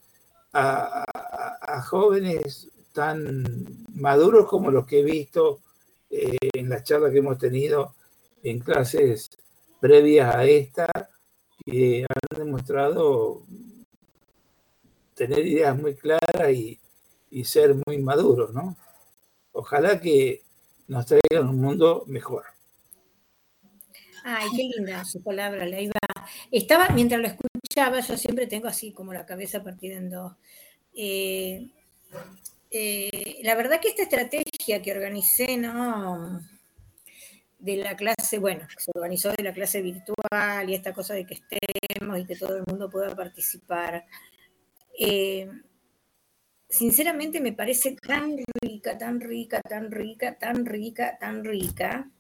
a, a- a jóvenes tan maduros como los que he visto eh, en las charlas que hemos tenido en clases previas a esta, que han demostrado tener ideas muy claras y, ser muy maduros, ¿no? Ojalá que nos traigan un mundo mejor. Ay, qué linda su palabra, la iba. Estaba, mientras lo escuchaba, yo siempre tengo así como la cabeza partida en dos. Eh, eh, la verdad que esta estrategia que organicé, ¿no? De la clase, bueno, se organizó de la clase virtual y esta cosa de que estemos y que todo el mundo pueda participar. Eh, sinceramente me parece tan rica, tan rica, tan rica, tan rica, tan rica.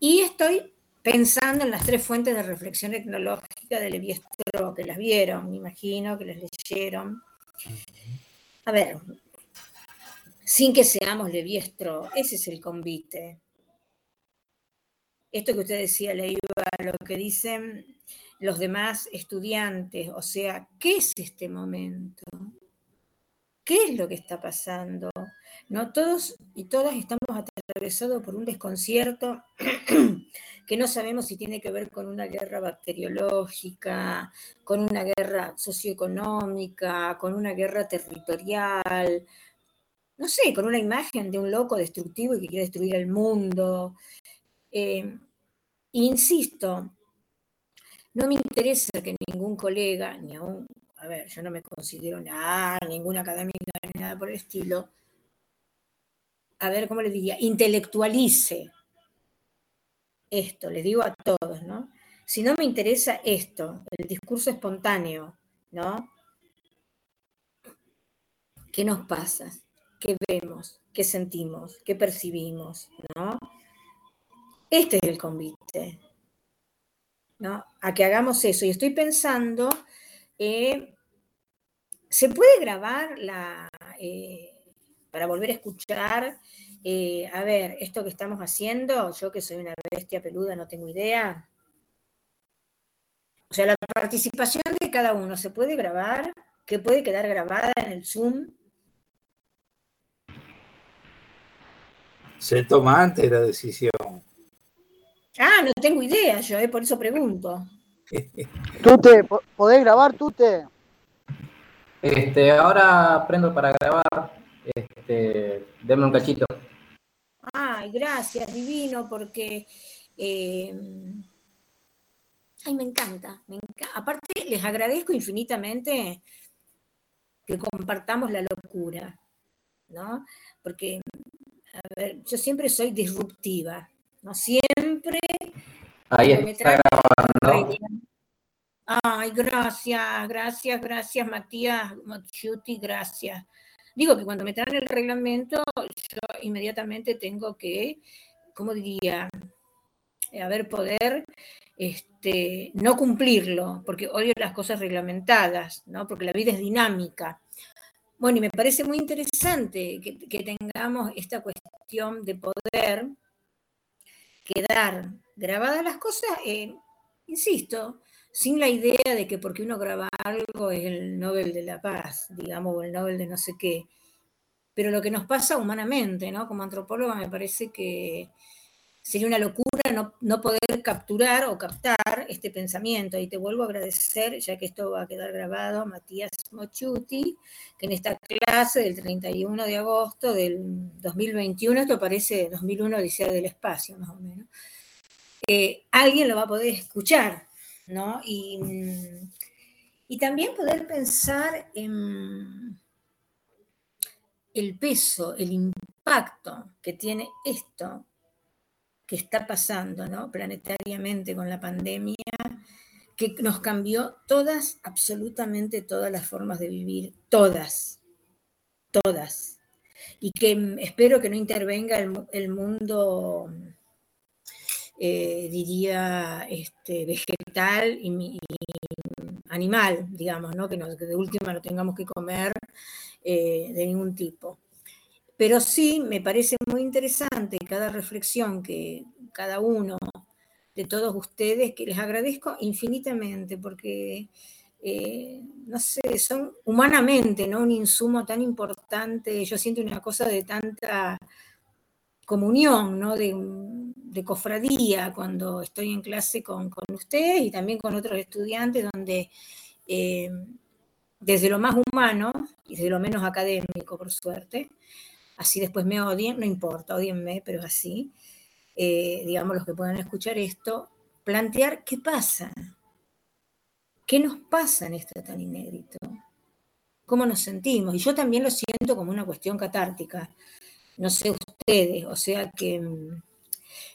Y estoy pensando en las tres fuentes de reflexión tecnológica de Levi-Strauss, que las vieron, me imagino, que las leyeron. A ver, sin que seamos Levi-Strauss, ese es el convite. Esto que usted decía, le iba a lo que dicen los demás estudiantes, o sea, ¿qué es este momento? ¿Qué es lo que está pasando? No todos y todas estamos atravesados por un desconcierto que no sabemos si tiene que ver con una guerra bacteriológica, con una guerra socioeconómica, con una guerra territorial, no sé, con una imagen de un loco destructivo y que quiere destruir el mundo. Eh, insisto, no me interesa que ningún colega, ni aún, a ver, yo no me considero nada, ninguna académica, ni nada por el estilo, a ver, ¿cómo le diría? Intelectualice esto, les digo a todos, ¿no? Si no me interesa esto, el discurso espontáneo, ¿no? ¿Qué nos pasa? ¿Qué vemos? ¿Qué sentimos? ¿Qué percibimos? ¿No? Este es el convite, ¿no? A que hagamos eso. Y estoy pensando, eh, ¿se puede grabar la, eh, para volver a escuchar, eh, a ver, esto que estamos haciendo, yo que soy una bestia peluda, no tengo idea. O sea, la participación de cada uno se puede grabar, que puede quedar grabada en el Zoom. Se toma antes la decisión. Ah, no tengo idea yo, eh, por eso pregunto. Tute, ¿podés grabar, Tute? Este, ahora prendo para grabar. Este, denme un cachito. Ay, gracias, divino, porque eh, ay, me encanta, me encanta. Aparte, les agradezco infinitamente que compartamos la locura, ¿no? Porque, a ver, yo siempre soy disruptiva, ¿no? Siempre. Ahí está grabando. Ay, gracias, gracias, gracias, Matías Machuti, gracias. Digo que cuando me traen el reglamento, yo inmediatamente tengo que, ¿cómo diría? A ver, poder este, no cumplirlo, porque odio las cosas reglamentadas, ¿no? porque la vida es dinámica. Bueno, y me parece muy interesante que, tengamos esta cuestión de poder quedar grabadas las cosas, eh, insisto, sin la idea de que porque uno graba algo es el Nobel de la Paz, digamos, o el Nobel de no sé qué. Pero lo que nos pasa humanamente, ¿no? Como antropóloga me parece que sería una locura no, poder capturar o captar este pensamiento. Y te vuelvo a agradecer, ya que esto va a quedar grabado, Matías Mochuti, que en esta clase del 31 de agosto del 2021, esto parece 2001 Odisea del Espacio, más o menos, eh, alguien lo va a poder escuchar, ¿no? Y, y también poder pensar en el peso, el impacto que tiene esto que está pasando ¿no? planetariamente con la pandemia, que nos cambió todas, absolutamente todas las formas de vivir, todas, todas. Y que espero que no intervenga el, mundo, eh, diría, este, vegetal y, animal, digamos, ¿no? que, de última no tengamos que comer eh, de ningún tipo. Pero sí me parece muy interesante cada reflexión que cada uno de todos ustedes, que les agradezco infinitamente, porque eh, no sé, son humanamente, ¿no? Un insumo tan importante, yo siento una cosa de tanta comunión, ¿no? De, cofradía cuando estoy en clase con, con ustedes y también con otros estudiantes, donde eh, desde lo más humano y desde lo menos académico, por suerte, así después me odien, no importa, odienme, pero así, eh, digamos los que puedan escuchar esto, plantear qué pasa, qué nos pasa en esto tan inédito, cómo nos sentimos. Y yo también lo siento como una cuestión catártica, no sé ustedes, o sea que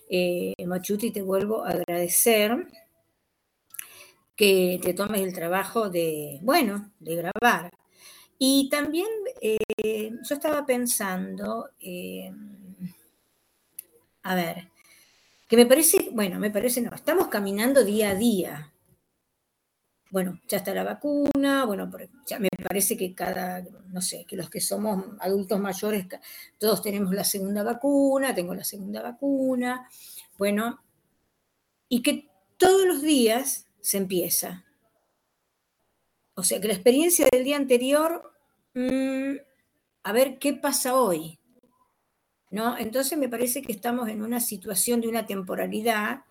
eh, Machuti te vuelvo a agradecer que te tomes el trabajo de, bueno, de grabar. Y también eh, yo estaba pensando, eh, a ver, que me parece, bueno, me parece, no, estamos caminando día a día. Bueno, ya está la vacuna, bueno, ya me parece que cada, no sé, que los que somos adultos mayores, todos tenemos la segunda vacuna, tengo la segunda vacuna, bueno, y que todos los días se empieza. O sea, que la experiencia del día anterior, mm, a ver qué pasa hoy. ¿No? Entonces me parece que estamos en una situación de una temporalidad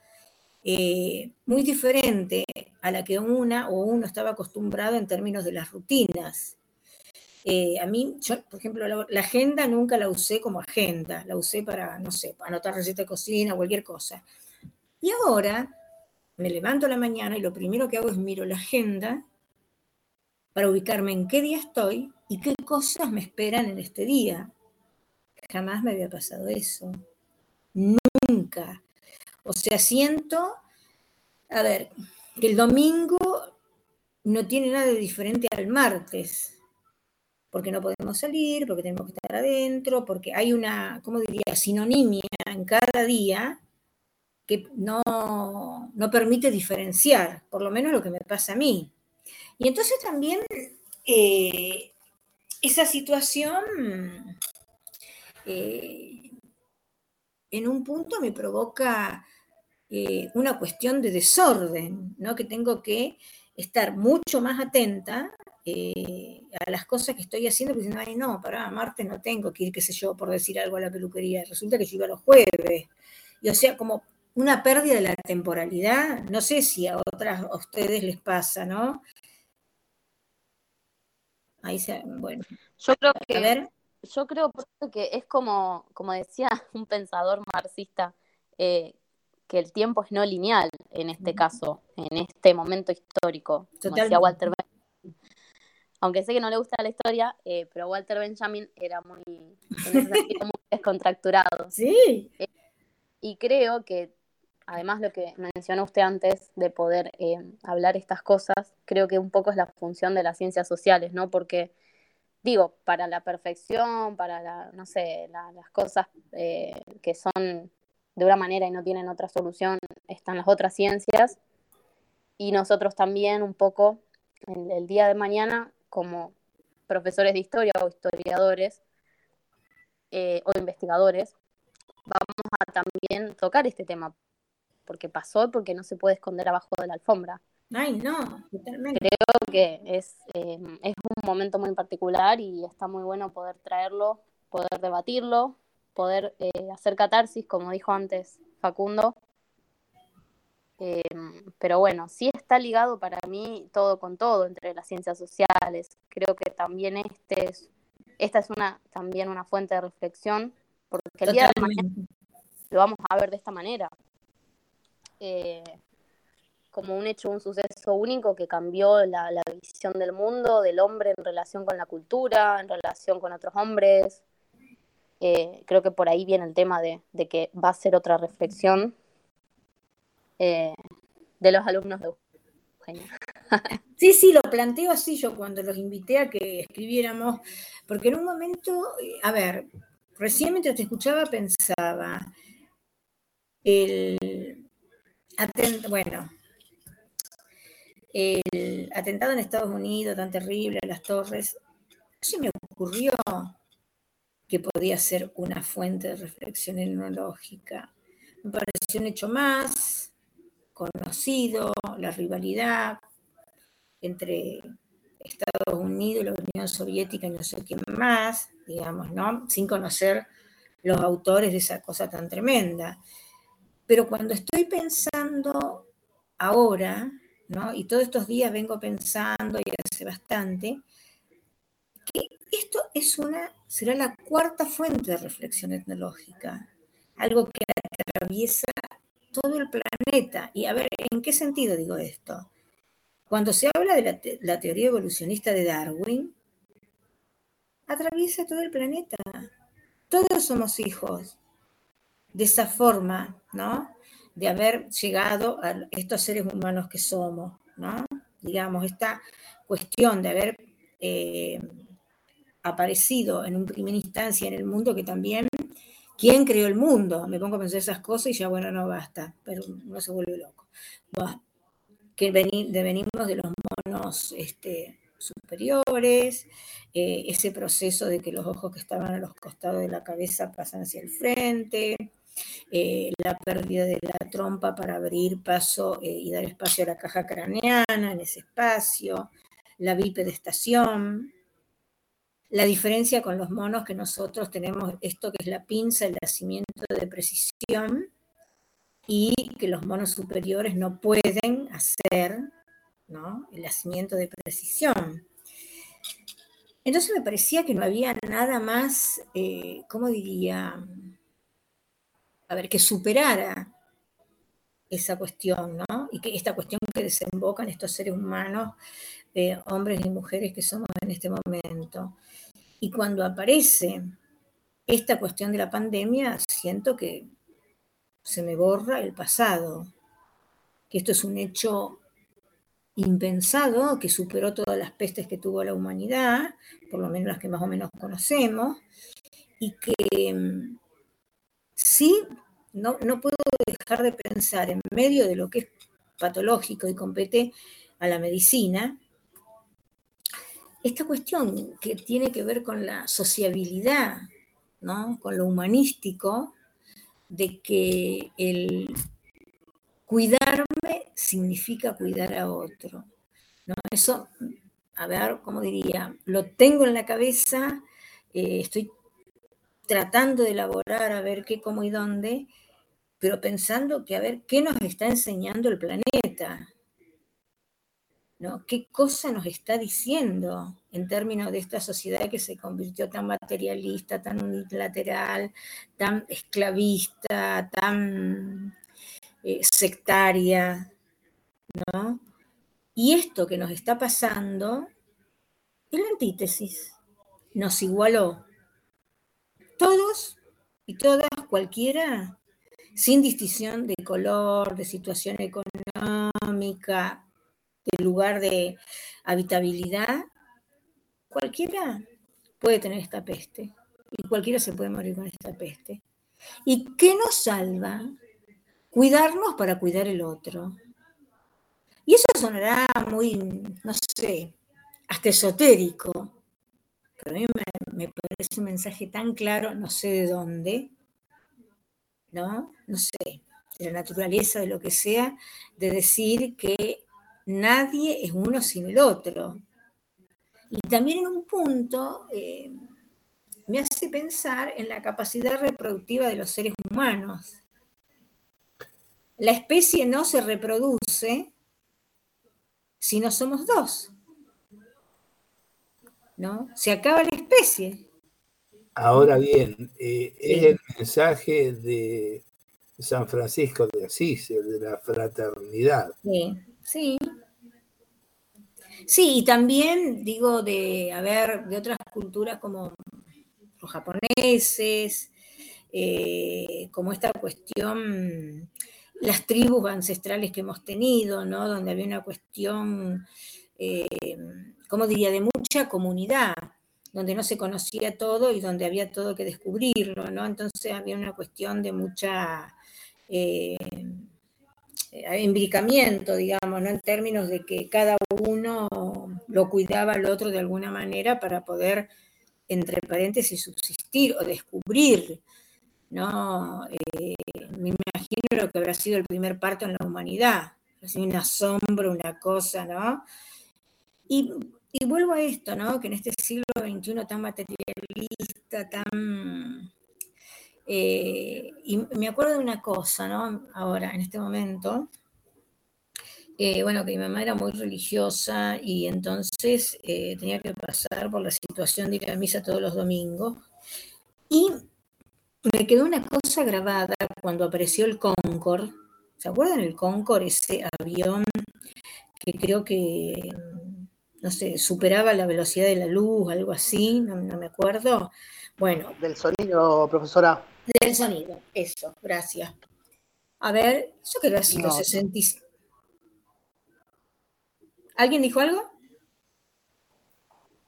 eh, muy diferente a la que una o uno estaba acostumbrado en términos de las rutinas. Eh, a mí, por ejemplo, la, agenda nunca la usé como agenda, la usé para, no sé, para anotar receta de cocina, cualquier cosa. Y ahora me levanto la mañana y lo primero que hago es miro la agenda para ubicarme en qué día estoy y qué cosas me esperan en este día. Jamás me había pasado eso. Nunca. O sea, siento, a ver, que el domingo no tiene nada de diferente al martes, porque no podemos salir, porque tenemos que estar adentro, porque hay una, ¿cómo diría?, sinonimia en cada día que no, no permite diferenciar, por lo menos lo que me pasa a mí. Y entonces también eh, esa situación eh, en un punto me provoca eh, una cuestión de desorden, ¿no? que tengo que estar mucho más atenta a las cosas que estoy haciendo, porque ay, no, para Marte no tengo que ir, qué sé yo, por decir algo a la peluquería. Resulta que yo iba los jueves. Y o sea, como una pérdida de la temporalidad. No sé si a otras a ustedes les pasa, ¿no? Ahí se, bueno. Yo creo que, a ver. Yo creo que es como, como decía un pensador marxista, eh, que el tiempo es no lineal en este caso, en este momento histórico. Como decía Walter Benjamin. Aunque sé que no le gusta la historia, eh, pero Walter Benjamin era muy, muy descontracturado. Sí. Eh, y creo que además lo que mencionó usted antes de poder eh, hablar estas cosas, creo que un poco es la función de las ciencias sociales, ¿no? Porque, digo, para la perfección, para, no sé, las cosas eh, que son de una manera y no tienen otra solución, están las otras ciencias. Y nosotros también un poco, el, el día de mañana, como profesores de historia o historiadores eh, o investigadores, vamos a también tocar este tema, porque pasó, porque no se puede esconder abajo de la alfombra. Ay, no, totalmente. Creo que es, eh, es un momento muy particular y está muy bueno poder traerlo, poder debatirlo, poder eh, hacer catarsis, como dijo antes Facundo. Eh, pero bueno, sí está ligado para mí todo con todo entre las ciencias sociales. Creo que también este es, esta es una, también una fuente de reflexión, porque el día de mañana lo vamos a ver de esta manera. Eh, como un hecho, un suceso único que cambió la, visión del mundo, del hombre en relación con la cultura, en relación con otros hombres. Eh, creo que por ahí viene el tema de, que va a ser otra reflexión eh, de los alumnos de Eugenia. Sí, sí, lo planteo así yo cuando los invité a que escribiéramos, porque en un momento, a ver, recién mientras te escuchaba pensaba, el, bueno, el atentado en Estados Unidos tan terrible, las torres, se me ocurrió que podía ser una fuente de reflexión etnológica. Me pareció un hecho más conocido, la rivalidad, entre Estados Unidos, la Unión Soviética y no sé quién más, digamos, ¿no? Sin conocer los autores de esa cosa tan tremenda. Pero cuando estoy pensando ahora, ¿no? Y todos estos días vengo pensando, y hace bastante, que esto es una, será la cuarta fuente de reflexión etnológica, algo que atraviesa todo el planeta. Y a ver, ¿en qué sentido digo esto? Cuando se habla de la, te- la teoría evolucionista de Darwin, atraviesa todo el planeta. Todos somos hijos de esa forma, ¿no? De haber llegado a estos seres humanos que somos, ¿no? Digamos, esta cuestión de haber eh, aparecido en una primera instancia en el mundo que también, ¿quién creó el mundo? Me pongo a pensar esas cosas y ya, bueno, no basta, pero uno se vuelve loco. Bueno, que venimos de los monos este, superiores, eh, ese proceso de que los ojos que estaban a los costados de la cabeza pasan hacia el frente, eh, la pérdida de la trompa para abrir paso eh, y dar espacio a la caja craneana en ese espacio, la bipedestación, la diferencia con los monos que nosotros tenemos esto que es la pinza, el nacimiento de precisión, y que los monos superiores no pueden hacer ¿no? el nacimiento de precisión. Entonces me parecía que no había nada más, eh, ¿cómo diría? A ver, que superara esa cuestión, ¿no? Y que esta cuestión que desemboca en estos seres humanos, eh, hombres y mujeres que somos en este momento. Y cuando aparece esta cuestión de la pandemia, siento que se me borra el pasado, que esto es un hecho impensado, que superó todas las pestes que tuvo la humanidad, por lo menos las que más o menos conocemos, y que sí, no, no puedo dejar de pensar en medio de lo que es patológico y compete a la medicina, esta cuestión que tiene que ver con la sociabilidad, ¿no? con lo humanístico, de que el cuidarme significa cuidar a otro. ¿no? Eso, a ver, ¿cómo diría? Lo tengo en la cabeza, eh, estoy tratando de elaborar a ver qué, cómo y dónde, pero pensando que a ver qué nos está enseñando el planeta, ¿no? ¿Qué cosa nos está diciendo en términos de esta sociedad que se convirtió tan materialista, tan unilateral, tan esclavista, tan eh, sectaria, ¿no? Y esto que nos está pasando es la antítesis, nos igualó. Todos y todas, cualquiera, sin distinción de color, de situación económica, de lugar de habitabilidad, cualquiera puede tener esta peste y cualquiera se puede morir con esta peste. ¿Y qué nos salva? Cuidarnos para cuidar el otro. Y eso sonará muy, no sé, hasta esotérico, pero a mí me, parece un mensaje tan claro, no sé de dónde, ¿no? No sé, de la naturaleza, de lo que sea, de decir que nadie es uno sin el otro. Y también en un punto eh, me hace pensar en la capacidad reproductiva de los seres humanos. La especie no se reproduce si no somos dos. ¿No? Se acaba la especie. Ahora bien, eh, es el mensaje de San Francisco de Asís, el de la fraternidad. Sí, sí. Sí, y también digo de, a ver, de otras culturas como los japoneses, eh, como esta cuestión, las tribus ancestrales que hemos tenido, ¿no? Donde había una cuestión, eh, ¿cómo diría?, de mucha comunidad, donde no se conocía todo y donde había todo que descubrirlo, ¿no? Entonces había una cuestión de mucha eh, imbricamiento, digamos, ¿no? En términos de que cada uno lo cuidaba al otro de alguna manera para poder, entre paréntesis, subsistir o descubrir, ¿no? Eh, me imagino lo que habrá sido el primer parto en la humanidad, así un asombro, una cosa, ¿no? Y vuelvo a esto, ¿no? Que en este siglo XXI tan materialista, tan... eh, y me acuerdo de una cosa, ¿no? Ahora, en este momento, eh, bueno, que mi mamá era muy religiosa y entonces eh, tenía que pasar por la situación de ir a misa todos los domingos. Y me quedó una cosa grabada cuando apareció el Concorde. ¿Se acuerdan el Concorde, ese avión que creo que, no sé, superaba la velocidad de la luz, algo así, no, no me acuerdo? Bueno, Del sonido, profesora. del sonido, eso, gracias. A ver, yo creo que ha sido No. 60. y- ¿Alguien dijo algo?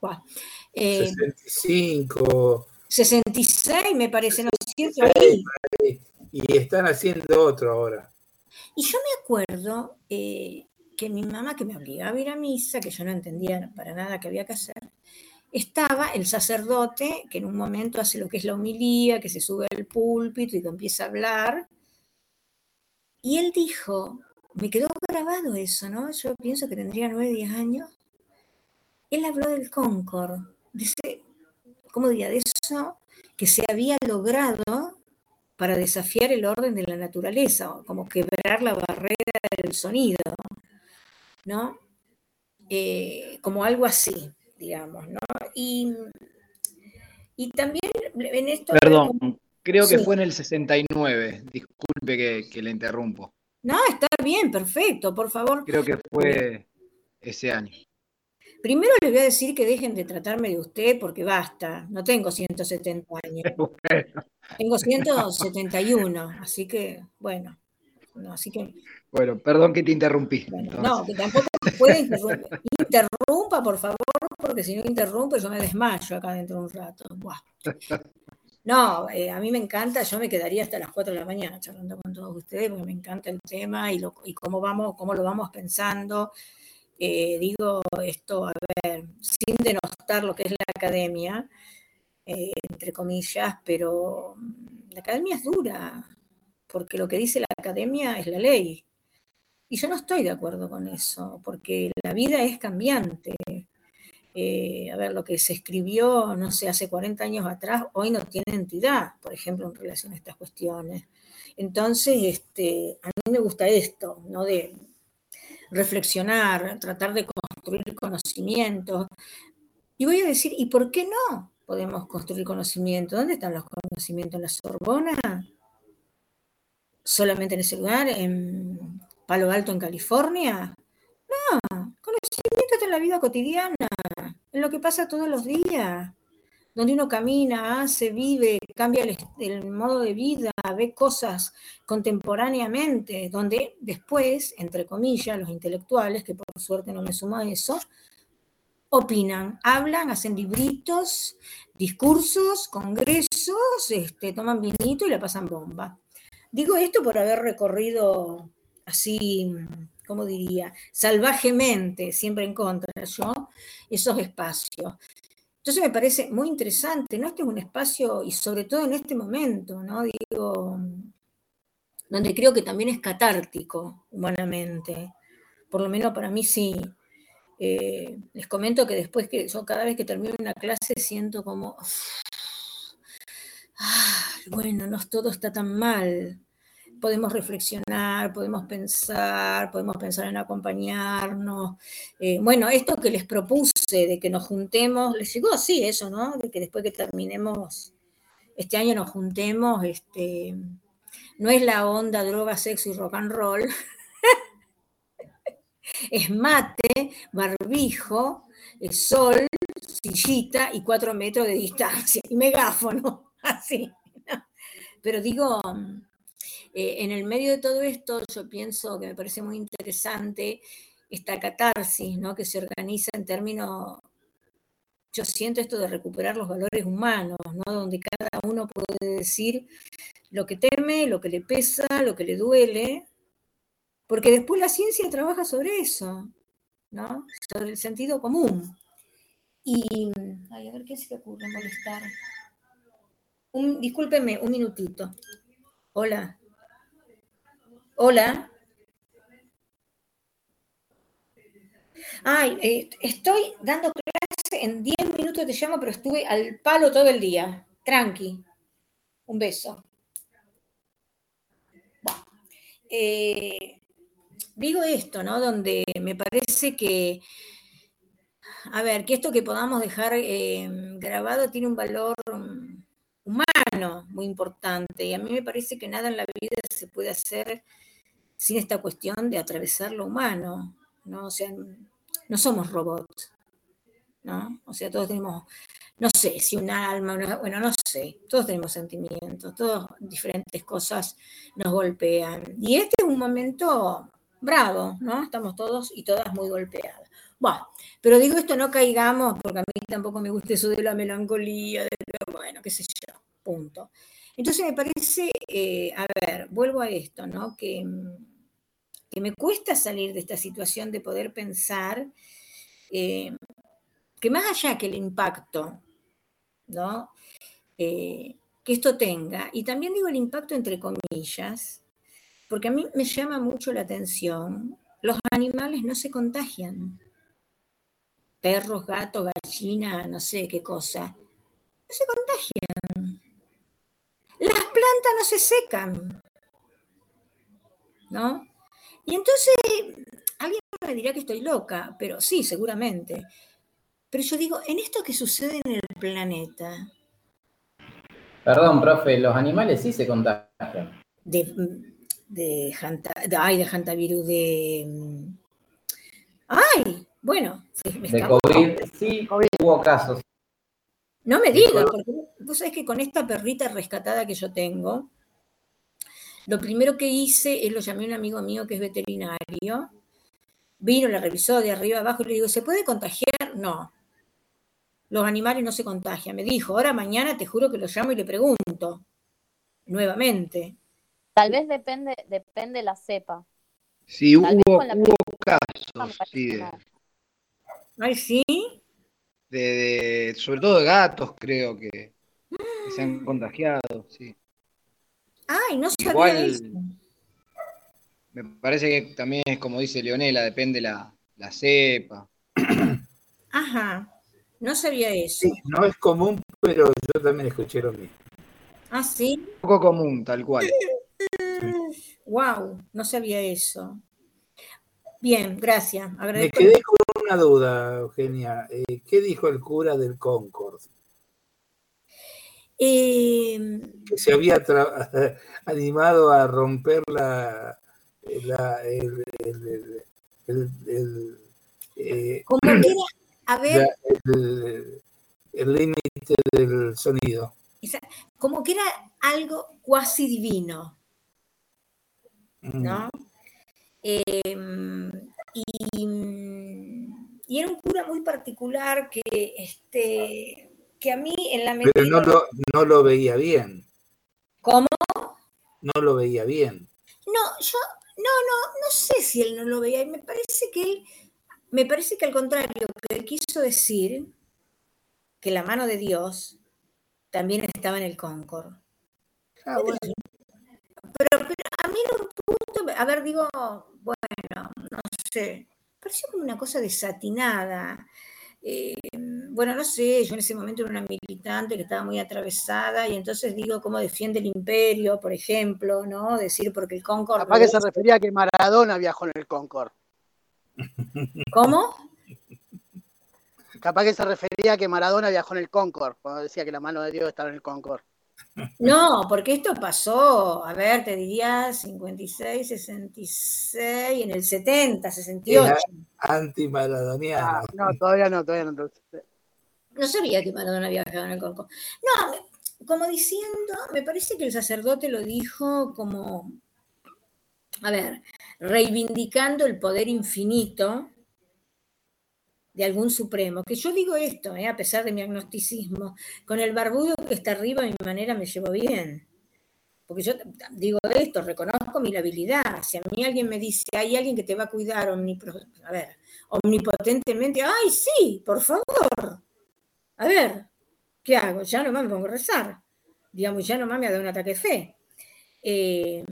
Buah. Eh, 65. 66 me parece, ¿no es cierto? Ahí. Y están haciendo otro ahora. Y yo me acuerdo eh, que mi mamá, que me obligaba a ir a misa, que yo no entendía para nada qué había que hacer, estaba el sacerdote que en un momento hace lo que es la homilía, que se sube al púlpito y que empieza a hablar. Y él dijo, me quedó grabado eso, ¿no? Yo pienso que tendría 9, 10 años. Él habló del Concord, de ese, ¿cómo diría? De eso que se había logrado para desafiar el orden de la naturaleza, como quebrar la barrera del sonido, ¿no? Eh, como algo así, digamos, ¿no? Y, y también en esto... Perdón, creo que Sí. fue en el 69. Disculpe que, que le interrumpo. No, está bien, perfecto, por favor. Creo que fue ese año. Primero les voy a decir que dejen de tratarme de usted porque basta, no tengo 170 años, tengo 171, así que, bueno, no, así que Bueno, perdón que te interrumpí. No, que tampoco puede interrumpir. Interrumpa, por favor, porque si no interrumpe yo me desmayo acá dentro de un rato. Buah. No, eh, a mí me encanta, yo me quedaría hasta las 4 de la mañana charlando con todos ustedes, porque me encanta el tema y, lo, y cómo, vamos, cómo lo vamos pensando. Eh, digo esto, a ver, sin denostar lo que es la academia, eh, entre comillas, pero mm, la academia es dura, porque lo que dice la academia es la ley. Y yo no estoy de acuerdo con eso, porque la vida es cambiante. Eh, a ver, lo que se escribió, no sé, hace 40 años atrás, hoy no tiene entidad, por ejemplo, en relación a estas cuestiones. Entonces, este, a mí me gusta esto, ¿no? De reflexionar, tratar de construir conocimientos. Y voy a decir, ¿y por qué no podemos construir conocimiento? ¿Dónde están los conocimientos? ¿En la Sorbona? ¿Solamente en ese lugar? ¿En Palo Alto, en California? No, conocimiento está en la vida cotidiana, en lo que pasa todos los días, donde uno camina, hace, vive, cambia el, modo de vida, ve cosas contemporáneamente, donde después, entre comillas, los intelectuales, que por suerte no me sumo a eso, opinan, hablan, hacen libritos, discursos, congresos, este, toman vinito y la pasan bomba. Digo esto por haber recorrido así, ¿cómo diría? Salvajemente, siempre en contra yo, esos espacios. Entonces me parece muy interesante, ¿no? Este es un espacio, y sobre todo en este momento, ¿no? Digo, donde creo que también es catártico humanamente. Por lo menos para mí sí. Eh, les comento que después que yo cada vez que termino una clase siento como, "Ah, bueno, no todo está tan mal. Podemos reflexionar, podemos pensar, podemos pensar en acompañarnos. Eh, bueno, esto que les propuse de que nos juntemos, les llegó así eso, ¿no? De que después que terminemos este año nos juntemos, este, no es la onda droga, sexo y rock and roll, es mate, barbijo, sol, sillita y cuatro metros de distancia, y megáfono, así. Pero digo, eh, en el medio de todo esto, yo pienso que me parece muy interesante esta catarsis, ¿no? Que se organiza en términos, yo siento esto de recuperar los valores humanos, ¿no? Donde cada uno puede decir lo que teme, lo que le pesa, lo que le duele, porque después la ciencia trabaja sobre eso, ¿no? Sobre el sentido común. Y, ay, a ver qué se le ocurre molestar. Un, discúlpeme, un minutito. Hola. Hola. Ay, eh, estoy dando clase, en 10 minutos te llamo, pero estuve al palo todo el día. Tranqui. Un beso. Eh, digo esto, ¿no? Donde me parece que, a ver, que esto que podamos dejar eh, grabado tiene un valor mm, humano muy importante. Y a mí me parece que nada en la vida se puede hacer sin esta cuestión de atravesar lo humano, ¿no? O sea, no somos robots, ¿no? O sea, todos tenemos, no sé, si un alma, una- bueno, no sé, todos tenemos sentimientos, todas diferentes cosas nos golpean. Y este es un momento bravo, ¿no? Estamos todos y todas muy golpeadas. Bueno, pero digo esto, no caigamos, porque a mí tampoco me gusta eso de la melancolía, de bueno, qué sé yo, punto. Entonces me parece, eh, a ver, vuelvo a esto, ¿no? Que, me cuesta salir de esta situación de poder pensar eh, que más allá que el impacto, ¿no? Eh, que esto tenga, y también digo el impacto entre comillas, porque a mí me llama mucho la atención, los animales no se contagian. Perros, gatos, gallina, no sé qué cosa. No se contagian. Las plantas no se secan. ¿No? Y entonces, alguien me dirá que estoy loca, pero sí, seguramente. Pero yo digo, en esto que sucede en el planeta, Perdón, profe, los animales sí se contagian. de, de, ay, de hantavirus, de... mm, Ay, bueno, me De escapó. COVID sí hubo casos. No me digas, porque vos sabés que con esta perrita rescatada que yo tengo, lo primero que hice es lo llamé a un amigo mío que es veterinario, vino, la revisó de arriba abajo y le digo, ¿se puede contagiar? No. Los animales no se contagian. Me dijo, ahora mañana te juro que lo llamo y le pregunto nuevamente. Tal vez depende, depende la cepa. Sí, Tal hubo, casos, sí, de. Ay, sí. de- de- sobre todo de gatos, creo que se han contagiado, sí. Ay, no sabía Igual, eso. me parece que también es como dice Leonela, depende la, la cepa. Ajá, no sabía eso. Sí, no es común, pero yo también escuché lo mismo. Ah, sí. Poco común, tal cual. Wow, no sabía eso. Bien, gracias. Me Agradezco. quedé con una duda, Eugenia. Eh, ¿Qué dijo el cura del Concord? Eh, Que se había animado a romper la, la- el, el- el- el- el, eh, como era, a ver, la- el- límite del sonido. esa- como que era algo cuasi divino, Mm. ¿no? Eh, y, y era un cura muy particular que, este, que a mí en la medida... Pero no lo, no lo veía bien. ¿Cómo? No lo veía bien. No, yo no, no, no sé si él no lo veía. y Me parece que él, me parece que al contrario, que él quiso decir que la mano de Dios también estaba en el Concord. Ah, bueno. Pero, pero a mí en un punto, a ver, digo, bueno, no sé, pareció como una cosa desatinada. Eh, bueno, no sé, yo en ese momento era una militante que estaba muy atravesada y entonces digo cómo defiende el imperio, por ejemplo, ¿no? Decir porque el Concord... Capaz que se refería a que Maradona viajó en el Concorde. ¿Cómo? Capaz que se refería a que Maradona viajó en el Concorde, cuando decía que la mano de Dios estaba en el Concorde. No, porque esto pasó, a ver, te diría 56, 66, en el 70, 68. Era antimaradoniano. Ah, no, todavía no, todavía no. No sabía que Maradona viajaba en el Concord. No, como diciendo, me parece que el sacerdote lo dijo como, a ver, reivindicando el poder infinito de algún supremo. Que yo digo esto, eh, a pesar de mi agnosticismo, con el barbudo que está arriba, a mi manera me llevo bien. Porque yo digo esto, reconozco mi habilidad. Si a mí alguien me dice, hay alguien que te va a cuidar a omnipotentemente, ¡ay, sí! Por favor. A ver, ¿qué hago? Ya nomás me pongo a rezar. Digamos, ya nomás me ha dado un ataque de fe. Eh,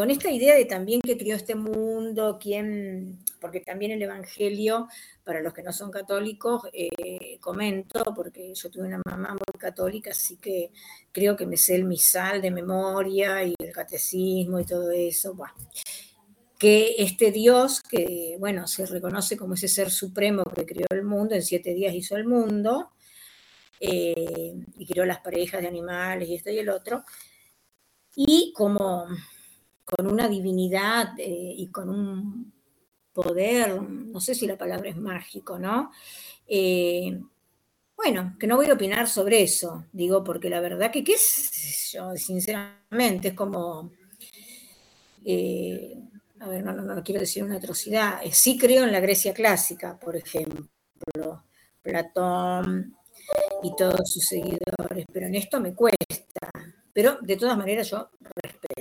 con esta idea de también que crió este mundo, quién, porque también el Evangelio, para los que no son católicos, eh, comento, porque yo tuve una mamá muy católica, así que creo que me sé el misal de memoria y el catecismo y todo eso. Bueno, que este Dios, que bueno, se reconoce como ese ser supremo que creó el mundo, en siete días hizo el mundo, eh, y creó las parejas de animales y esto y el otro, y como con una divinidad eh, y con un poder, no sé si la palabra es mágico, ¿no? Eh, bueno, que no voy a opinar sobre eso, digo, porque la verdad que, qué es yo, sinceramente, es como, eh, a ver, no, no, no, quiero decir una atrocidad, sí creo en la Grecia clásica, por ejemplo, Platón y todos sus seguidores, pero en esto me cuesta, pero de todas maneras yo respeto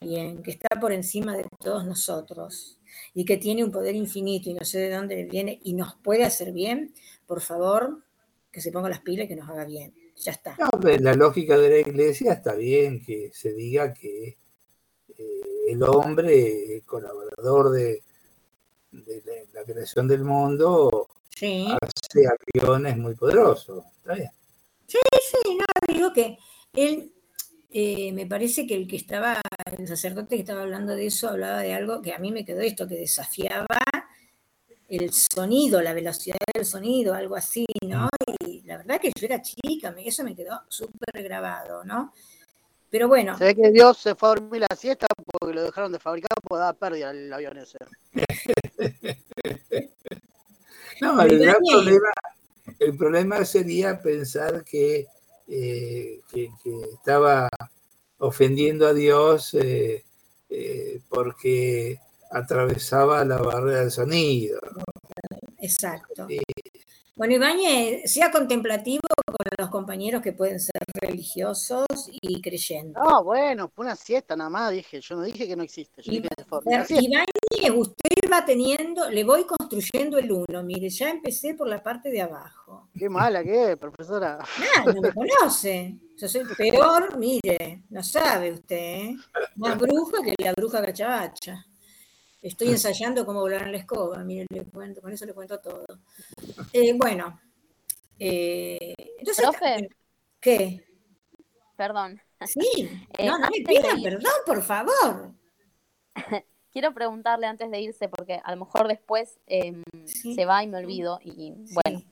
bien, que está por encima de todos nosotros y que tiene un poder infinito y no sé de dónde viene y nos puede hacer bien, por favor, que se ponga las pilas y que nos haga bien. Ya está. No, la lógica de la iglesia está bien que se diga que eh, el hombre, colaborador de, de la, la, creación del mundo, sí. hace aviones muy poderosos. ¿Está bien? Sí, sí, no, digo que él eh, me parece que el que estaba, el sacerdote que estaba hablando de eso, hablaba de algo que a mí me quedó esto, que desafiaba el sonido, la velocidad del sonido, algo así, ¿no? Y la verdad que yo era chica, eso me quedó súper grabado, ¿no? Pero bueno. Se ve que Dios se fue a dormir la siesta porque lo dejaron de fabricar porque daba pérdida el avión ese. no, el el problema sería pensar que eh, que, que, estaba ofendiendo a Dios eh, eh, porque atravesaba la barrera del sonido. Exacto. Bueno, Ibañez, sea contemplativo con los compañeros que pueden ser religiosos y creyentes. No, bueno, fue una siesta nada más, dije. Yo no dije que no existe. Yo dije Ibañez, usted va teniendo, le voy construyendo el uno. Mire, ya empecé por la parte de abajo. Qué mala que es, profesora. No, no me conoce. Yo soy peor, mire, no sabe usted, ¿eh? Más bruja que la bruja cachabacha. Estoy ensayando cómo volar en la escoba, miren, le cuento, con eso le cuento todo. Eh, bueno, eh, entonces, Profe. ¿qué? Perdón. Sí, Eh, no, no me antes de pida ir- perdón, por favor. Quiero preguntarle antes de irse, porque a lo mejor después em, Sí. se va y me olvido, y bueno,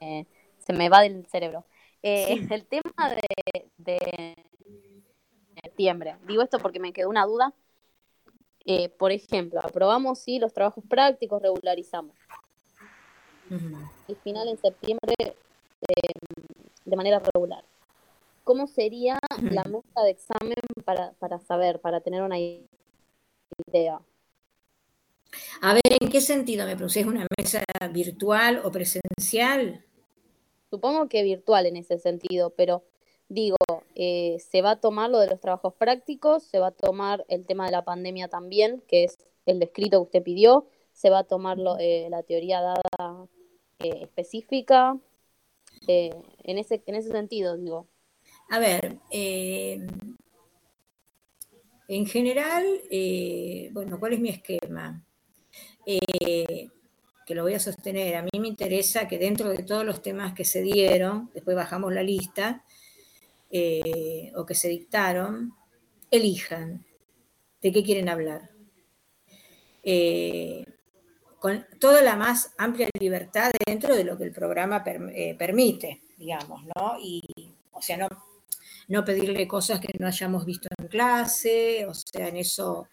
eh, se me va del cerebro. Eh, Sí. El tema de, de septiembre. Digo esto porque me quedó una duda. Eh, por ejemplo, aprobamos sí los trabajos prácticos, regularizamos. El final en septiembre eh, de manera regular. ¿Cómo sería la mesa de examen para, para saber, para tener una idea? A ver, ¿en qué sentido me pregunté? ¿Es una mesa virtual o presencial? Supongo que virtual en ese sentido, pero digo, eh, se va a tomar lo de los trabajos prácticos, se va a tomar el tema de la pandemia también, que es el descrito que usted pidió, se va a tomar lo- eh, la teoría dada eh, específica, en, ese, en ese sentido, digo. A ver, en general, bueno, ¿cuál es mi esquema? Que lo voy a sostener. A mí me interesa que dentro de todos los temas que se dieron, después bajamos la lista, eh, o que se dictaron, elijan de qué quieren hablar. Eh, con toda la más amplia libertad dentro de lo que el programa eh, permite, digamos, ¿no? Y, o sea, no, no pedirle cosas que no hayamos visto en clase, o sea, en eso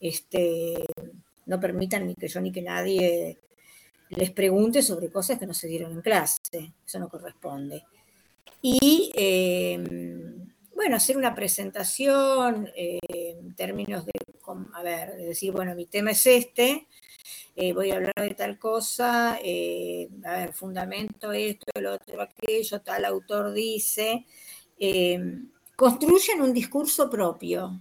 este, no permitan ni que yo ni que nadie les pregunte sobre cosas que no se dieron en clase, eso no corresponde. Y eh, bueno, hacer una presentación eh, en términos de, a ver, de decir, bueno, mi tema es este, eh, voy a hablar de tal cosa, eh, a ver, fundamento esto, el otro, aquello, tal autor dice, construyen un discurso propio.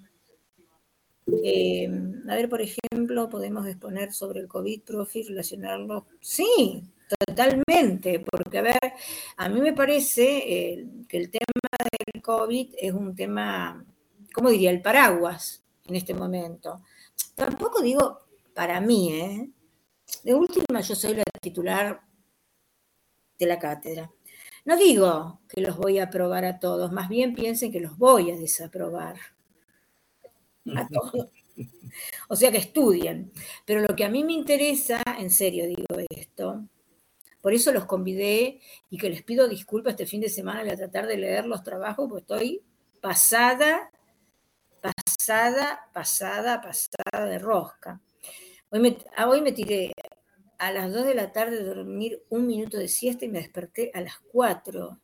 A ver, por ejemplo, podemos exponer sobre el COVID, profe, relacionarlo. Sí, totalmente, porque a ver, a mí me parece eh, que el tema del COVID es un tema, ¿cómo diría? El paraguas en este momento. Tampoco digo para mí, ¿eh? De última, yo soy la titular de la cátedra. No digo que los voy a aprobar a todos, más bien piensen que los voy a desaprobar a todos. O sea que estudien. Pero lo que a mí me interesa, en serio digo esto, por eso los convidé y que les pido disculpas este fin de semana, voy a tratar de leer los trabajos, porque estoy pasada, pasada, pasada, pasada de rosca. Hoy me, ah, tiré a las 2 de la tarde dormir un minuto de siesta y me desperté a las 4.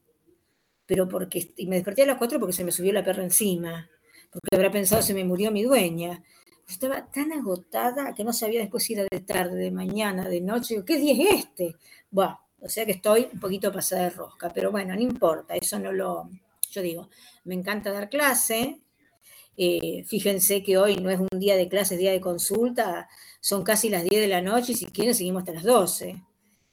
Pero porque, y me desperté a las 4 porque se me subió la perra encima, porque habrá pensado se me murió mi dueña. Estaba tan agotada que no sabía después si era de tarde, de mañana, de noche. ¿Qué día es este? Bueno, o sea que estoy un poquito pasada de rosca, pero bueno, no importa, eso no lo. Yo digo, me encanta dar clase. Eh, fíjense que hoy no es un día de clase, día de consulta son casi las 10 de la noche y si quieren seguimos hasta las 12.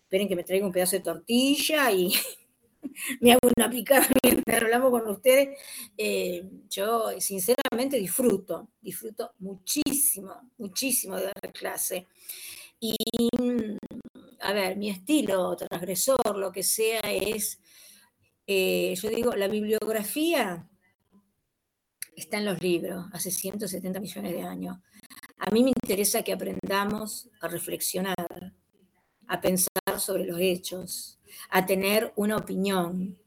Esperen que me traiga un pedazo de tortilla y me hago una picada mientras hablamos con ustedes. Eh, yo sinceramente disfruto, disfruto muchísimo, muchísimo de dar clase. Y, a ver, mi estilo transgresor, lo que sea, es, eh, yo digo, la bibliografía está en los libros, hace 170 millones de años. A mí me interesa que aprendamos a reflexionar, a pensar sobre los hechos, a tener una opinión.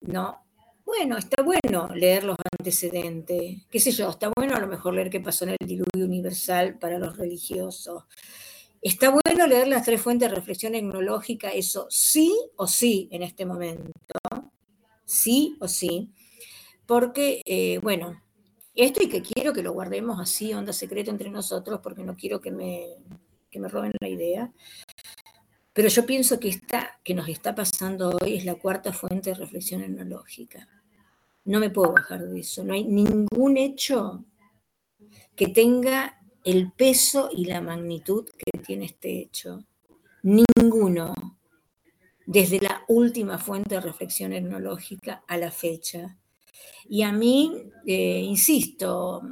no, bueno, está bueno leer los antecedentes, qué sé yo, está bueno a lo mejor leer qué pasó en el diluvio universal para los religiosos. Está bueno leer las tres fuentes de reflexión etnológica, eso sí o sí en este momento, sí o sí, porque, eh, bueno, esto y que quiero que lo guardemos así, onda secreto entre nosotros, porque no quiero que me, me roben la idea. Pero yo pienso que esta que nos está pasando hoy es la cuarta fuente de reflexión etnológica. No me puedo bajar de eso. No hay ningún hecho que tenga el peso y la magnitud que tiene este hecho. Ninguno. Desde la última fuente de reflexión etnológica a la fecha. Y a mí, eh, insisto,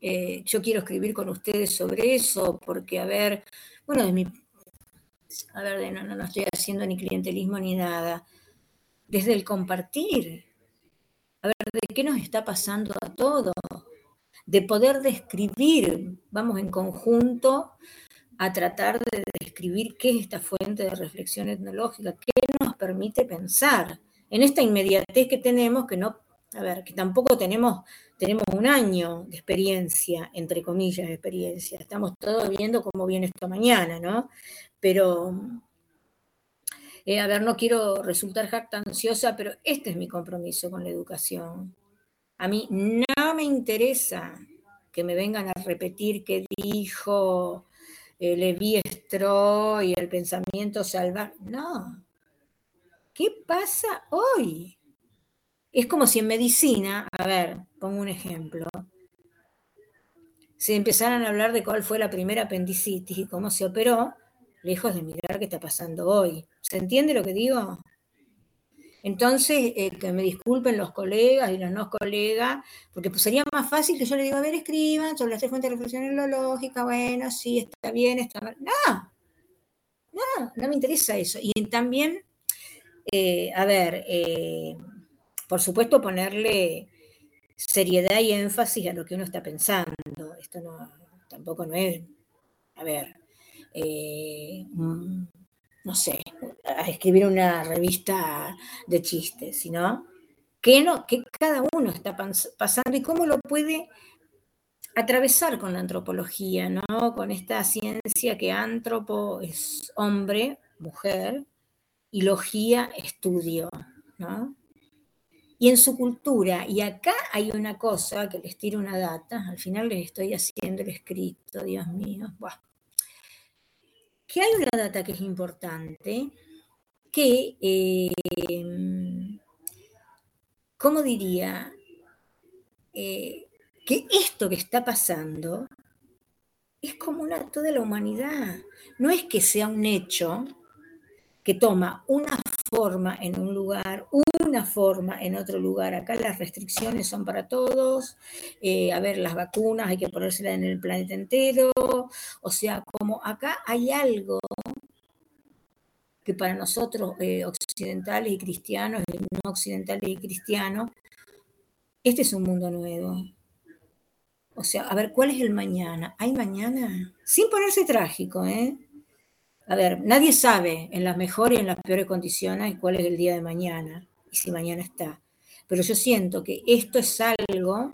eh, yo quiero escribir con ustedes sobre eso, porque, a ver, bueno, de a ver, no, no, estoy haciendo ni clientelismo ni nada, desde el compartir, a ver, de qué nos está pasando a todos, de poder describir, vamos en conjunto a tratar de describir qué es esta fuente de reflexión etnológica, qué nos permite pensar en esta inmediatez que tenemos, que no a ver, que tampoco tenemos, tenemos un año de experiencia, entre comillas, de experiencia. Estamos todos viendo cómo viene esto mañana, ¿no? Pero, eh, a ver, no quiero resultar jactanciosa, pero este es mi compromiso con la educación. A mí no me interesa que me vengan a repetir qué dijo eh, Levi y el pensamiento salvaje. No. ¿Qué pasa hoy? Es como si en medicina, a ver, pongo un ejemplo, se empezaran a hablar de cuál fue la primera apendicitis y cómo se operó, lejos de mirar qué está pasando hoy. ¿Se entiende lo que digo? Entonces, eh, que me disculpen los colegas y los no colegas, porque pues sería más fácil que yo le diga, a ver, escriban sobre las tres fuentes de reflexión lógica, bueno, sí, está bien, está mal. No, no, no me interesa eso. Y también, eh, a ver, eh, por supuesto, ponerle seriedad y énfasis a lo que uno está pensando. Esto no, tampoco no es, a ver, eh, no sé, a escribir una revista de chistes, sino que, no, que cada uno está pasando y cómo lo puede atravesar con la antropología, ¿no? Con esta ciencia que antropo es hombre, mujer, y logía estudio, ¿no? y en su cultura. Y acá hay una cosa que les tiro una data, al final les estoy haciendo el escrito, Dios mío. Que hay una data que es importante, que, eh, ¿cómo diría? Eh, que esto que está pasando es como un acto de la humanidad. No es que sea un hecho que toma una forma en un lugar, una forma en otro lugar. Acá las restricciones son para todos. eh, a ver, las vacunas hay que ponérselas en el planeta entero. O sea, como acá hay algo que para nosotros eh, occidentales y cristianos, y no occidentales y cristianos, este es un mundo nuevo. O sea, a ver, ¿cuál es el mañana? ¿Hay mañana? Sin ponerse trágico, ¿eh? A ver, nadie sabe en las mejores y en las peores condiciones cuál es el día de mañana y si mañana está. Pero yo siento que esto es algo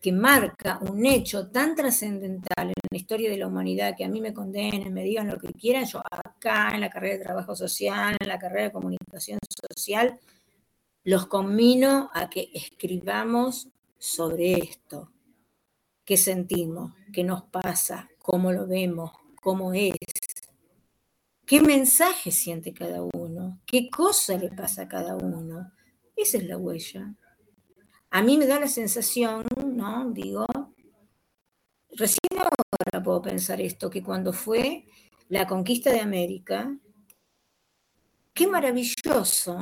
que marca un hecho tan trascendental en la historia de la humanidad que a mí me condenen, me digan lo que quieran, yo acá en la carrera de trabajo social, en la carrera de comunicación social, los conmino a que escribamos sobre esto. ¿Qué sentimos? ¿Qué nos pasa? ¿Cómo lo vemos? ¿Cómo es? ¿Qué mensaje siente cada uno? ¿Qué cosa le pasa a cada uno? Esa es la huella. A mí me da la sensación, ¿no? Digo, recién ahora puedo pensar esto, que cuando fue la conquista de América, qué maravilloso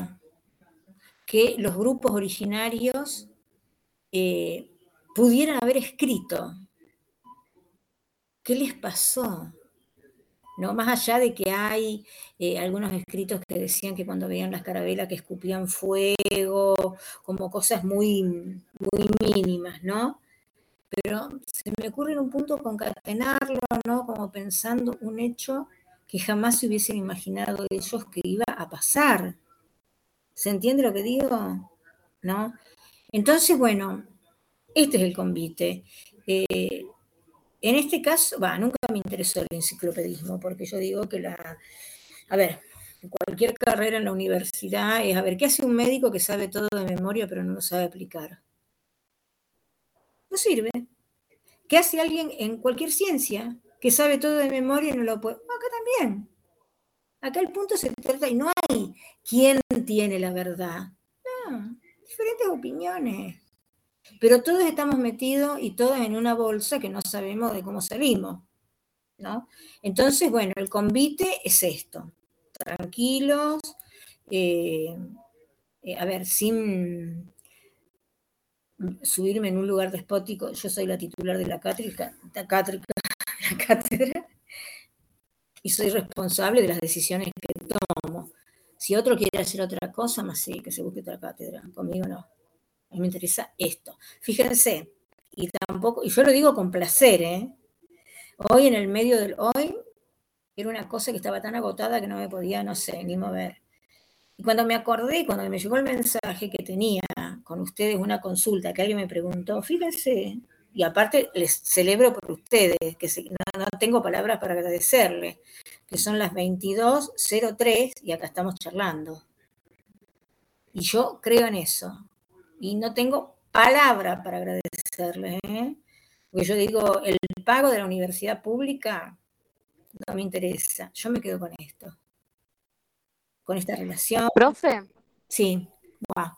que los grupos originarios eh, pudieran haber escrito. ¿Qué les pasó? ¿No? Más allá de que hay eh, algunos escritos que decían que cuando veían las carabelas que escupían fuego, como cosas muy, muy mínimas, ¿no? Pero se me ocurre en un punto concatenarlo, ¿no? Como pensando un hecho que jamás se hubiesen imaginado ellos que iba a pasar. ¿Se entiende lo que digo? ¿No? Entonces, bueno, este es el convite. Eh, en este caso, va, nunca me interesó el enciclopedismo, porque yo digo que la, a ver, cualquier carrera en la universidad es, a ver, ¿qué hace un médico que sabe todo de memoria pero no lo sabe aplicar? No sirve. ¿Qué hace alguien en cualquier ciencia que sabe todo de memoria y no lo puede? Acá también. Acá el punto se trata y no hay quién tiene la verdad. No, diferentes opiniones. Pero todos estamos metidos y todos en una bolsa que no sabemos de cómo salimos. ¿no? Entonces, bueno, el convite es esto. Tranquilos, eh, eh, a ver, sin subirme en un lugar despótico, yo soy la titular de la la cátedra y soy responsable de las decisiones que tomo. Si otro quiere hacer otra cosa, más sí, que se busque otra cátedra. Conmigo no. A mí me interesa esto. Fíjense, y tampoco, y yo lo digo con placer, ¿eh? Hoy en el medio del hoy era una cosa que estaba tan agotada que no me podía, no sé, ni mover. Y cuando me acordé, cuando me llegó el mensaje que tenía con ustedes una consulta, que alguien me preguntó, fíjense, y aparte les celebro por ustedes, que no, no, tengo palabras para agradecerles, que son las 22.03 y acá estamos charlando. Y yo creo en eso. Y no tengo palabra para agradecerles. ¿eh? Porque yo digo, el pago de la universidad pública no me interesa. Yo me quedo con esto. Con esta relación. Profe. Sí. Wow.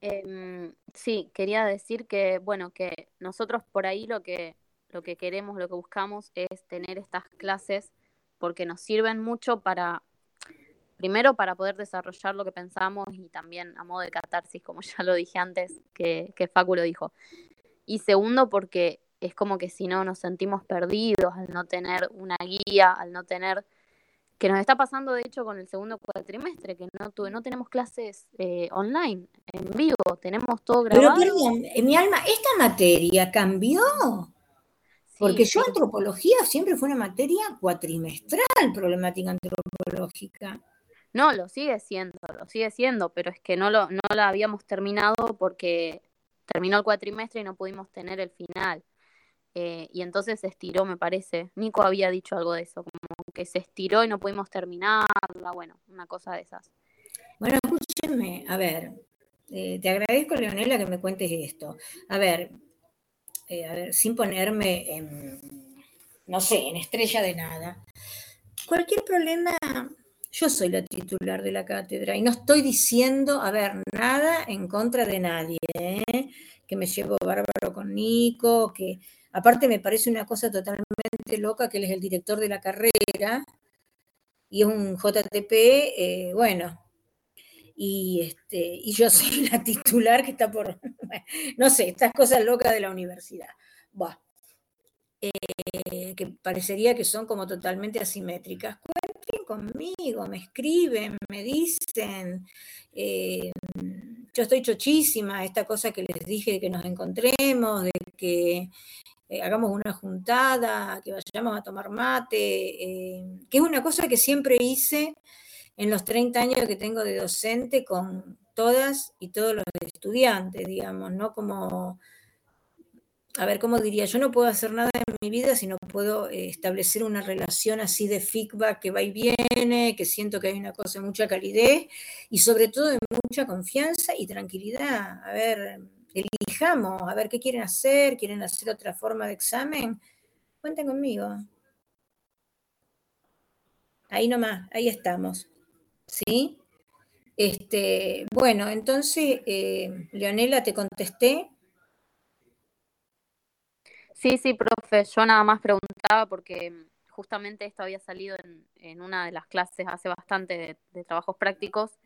Eh, sí, quería decir que, bueno, que nosotros por ahí lo que, lo que queremos, lo que buscamos es tener estas clases porque nos sirven mucho para, primero para poder desarrollar lo que pensamos y también a modo de catarsis, como ya lo dije antes, que, que Facu lo dijo. Y segundo, porque es como que si no nos sentimos perdidos al no tener una guía, al no tener que nos está pasando de hecho con el segundo cuatrimestre, que no tuve, no tenemos clases eh, online, en vivo, tenemos todo grabado. Pero perdón, en mi alma, ¿esta materia cambió? Sí, Porque yo sí. antropología siempre fue una materia cuatrimestral, problemática antropológica. No, lo sigue siendo, lo sigue siendo, pero es que no, lo, no la habíamos terminado porque terminó el cuatrimestre y no pudimos tener el final. Eh, y entonces se estiró, me parece. Nico había dicho algo de eso, como que se estiró y no pudimos terminarla, bueno, una cosa de esas. Bueno, escúchenme, a ver, eh, te agradezco, Leonela, que me cuentes esto. A ver, eh, a ver, sin ponerme en, no sé, en estrella de nada. Cualquier problema, yo soy la titular de la cátedra y no estoy diciendo, a ver, nada en contra de nadie, ¿eh? que me llevo bárbaro con Nico, que Aparte me parece una cosa totalmente loca que él es el director de la carrera y es un JTP, eh, bueno, y, este, y yo soy la titular que está por, no sé, estas cosas locas de la universidad. Bah, eh, que parecería que son como totalmente asimétricas. Cuenten conmigo, me escriben, me dicen, eh, yo estoy chochísima, esta cosa que les dije de que nos encontremos, de que eh, hagamos una juntada, que vayamos a tomar mate, que es una cosa que siempre hice en los 30 años que tengo de docente con todas y todos los estudiantes, digamos, ¿no? Como a ver, ¿cómo diría? Yo no puedo hacer nada en mi vida si no puedo eh, establecer una relación así de feedback que va y viene, que siento que hay una cosa de mucha calidez y sobre todo de mucha confianza y tranquilidad. A ver, elijamos, a ver qué quieren hacer, quieren hacer otra forma de examen. Cuenten conmigo. Ahí nomás, ahí estamos. ¿Sí? Este, bueno, entonces, eh, Leonela, te contesté. Sí, sí, profe, yo nada más preguntaba porque mm, justamente esto había salido en, una de las clases hace bastante de, trabajos prácticos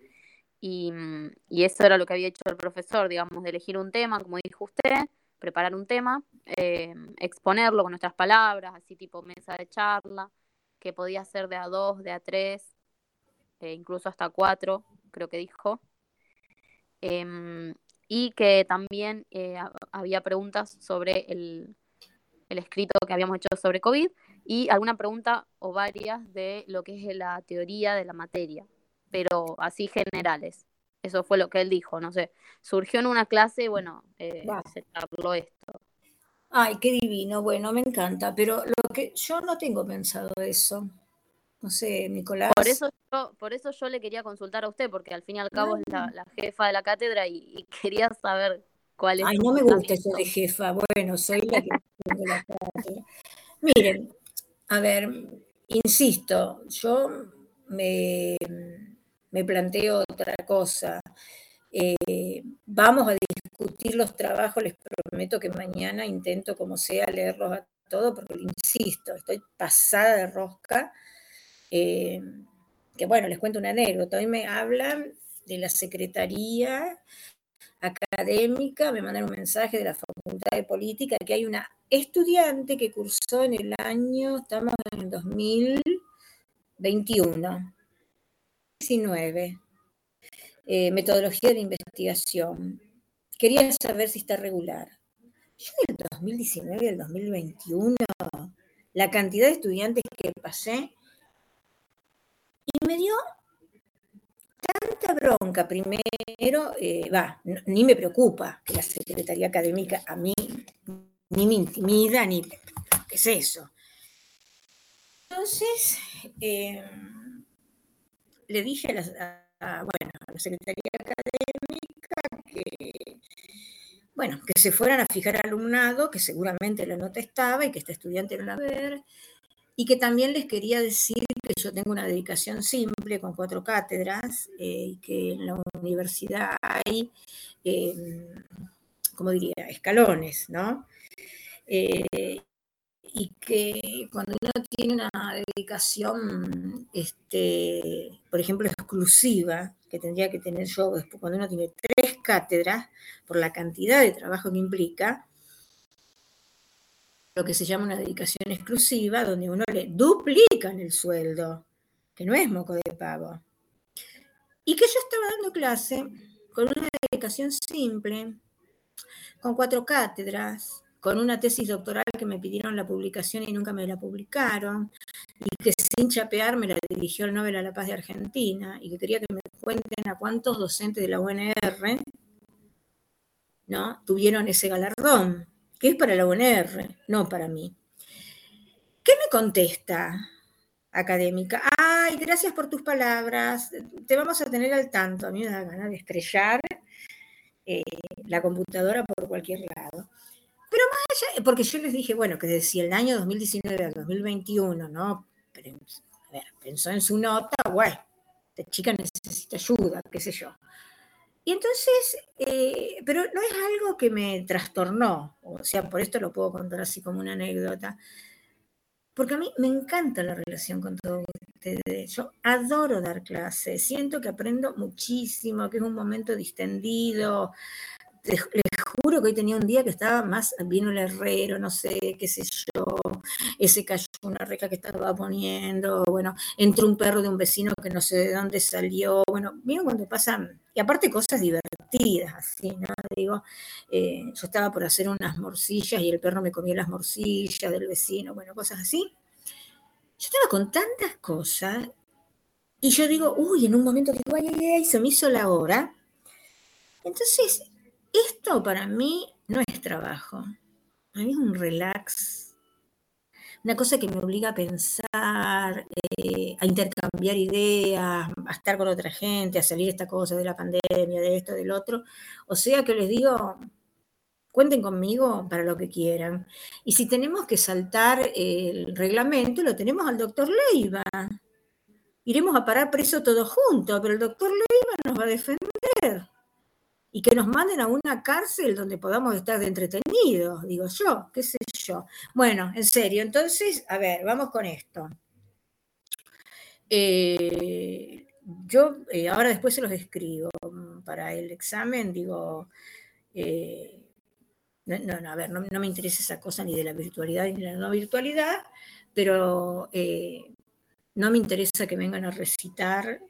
mm, y, eso era lo que había hecho el profesor, digamos, de elegir un tema, como dijo usted, preparar un tema, eh, exponerlo con nuestras palabras, así tipo mesa de charla, que podía ser de a dos, de a tres, e incluso hasta cuatro, creo que dijo. Em, y que también eh, había preguntas sobre el, el escrito que habíamos hecho sobre COVID y alguna pregunta o varias de lo que es la teoría de la materia, pero así generales. Eso fue lo que él dijo, no sé. Surgió en una clase y bueno, eh, se habló esto. Ay, qué divino, bueno, me encanta, pero lo que yo no tengo pensado eso. No sé, Nicolás. Por eso yo, por eso yo le quería consultar a usted, porque al fin y al cabo es la, jefa de la cátedra y, quería saber cuál es. Ay, no me gusta eso de jefa. Bueno, soy la que Miren, a ver, insisto, yo me, planteo otra cosa. Eh, vamos a discutir los trabajos, les prometo que mañana intento como sea leerlos a todos, porque insisto, estoy pasada de rosca. Eh, que bueno, les cuento una anécdota. Hoy me hablan de la Secretaría académica, me mandan un mensaje de la Facultad de Política que hay una estudiante que cursó en el año, estamos en el 2021, 19, eh, metodología de investigación. Quería saber si está regular. Yo en el 2019 y el 2021, la cantidad de estudiantes que pasé, y me dio tanta bronca primero, eh, va, ni me preocupa que la Secretaría Académica a mí ni me intimida, ni qué es eso. Entonces, em, le dije a la, bueno, a la Secretaría Académica que, bueno, que se fueran a fijar alumnado, que seguramente la nota estaba y que este estudiante no la ver, y que también les quería decir que yo tengo una dedicación simple con cuatro cátedras eh, y que en la universidad hay, eh, como diría, escalones, ¿no? Eh, y que cuando uno tiene una dedicación, este, por ejemplo, exclusiva, que tendría que tener yo, cuando uno tiene tres cátedras, por la cantidad de trabajo que implica, lo que se llama una dedicación exclusiva, donde uno le duplican el sueldo, que no es moco de pago. Y que yo estaba dando clase con una dedicación simple, con cuatro cátedras, con una tesis doctoral que me pidieron la publicación y nunca me la publicaron, y que sin chapear me la dirigió el Nobel a la Paz de Argentina, y que quería que me cuenten a cuántos docentes de la UNR ¿no? tuvieron ese galardón que es para la UNR, no para mí. ¿Qué me contesta académica? Ay, gracias por tus palabras, te vamos a tener al tanto. A mí me da ganas de estrellar eh, la computadora por cualquier lado. Pero más allá, porque yo les dije, bueno, que decía el año 2019 al 2021, ¿no? Pero, a ver, pensó en su nota, bueno, esta chica necesita ayuda, qué sé yo. Y entonces, eh, pero no es algo que me trastornó, o sea, por esto lo puedo contar así como una anécdota, porque a mí me encanta la relación con todos ustedes. Yo adoro dar clases, siento que aprendo muchísimo, que es un momento distendido. Les, juro que hoy tenía un día que estaba más, vino el herrero, no sé, qué sé yo, ese cayó una reca que estaba poniendo, bueno, entró un perro de un vecino que no sé de dónde salió, bueno, miren cuando pasan, y aparte cosas divertidas, así, ¿no? Digo, eh, yo estaba por hacer unas morcillas y el perro me comía las morcillas del vecino, bueno, cosas así. Yo estaba con tantas cosas y yo digo, uy, en un momento digo, ay, ay, ay, se me hizo la hora. Entonces, esto para mí no es trabajo, para mí es un relax, una cosa que me obliga a pensar, eh, a intercambiar ideas, a estar con otra gente, a salir esta cosa de la pandemia, de esto, del otro. O sea que les digo, cuenten conmigo para lo que quieran. Y si tenemos que saltar el reglamento, lo tenemos al doctor Leiva. Iremos a parar preso todos juntos, pero el doctor Leiva nos va a defender y que nos manden a una cárcel donde podamos estar de entretenidos, digo yo, qué sé yo. Bueno, en serio, entonces, a ver, vamos con esto. Eh, yo eh, ahora después se los escribo para el examen, digo, eh, no, no, a ver, no, me interesa esa cosa ni de la virtualidad ni de la no virtualidad, pero no me interesa que vengan a recitar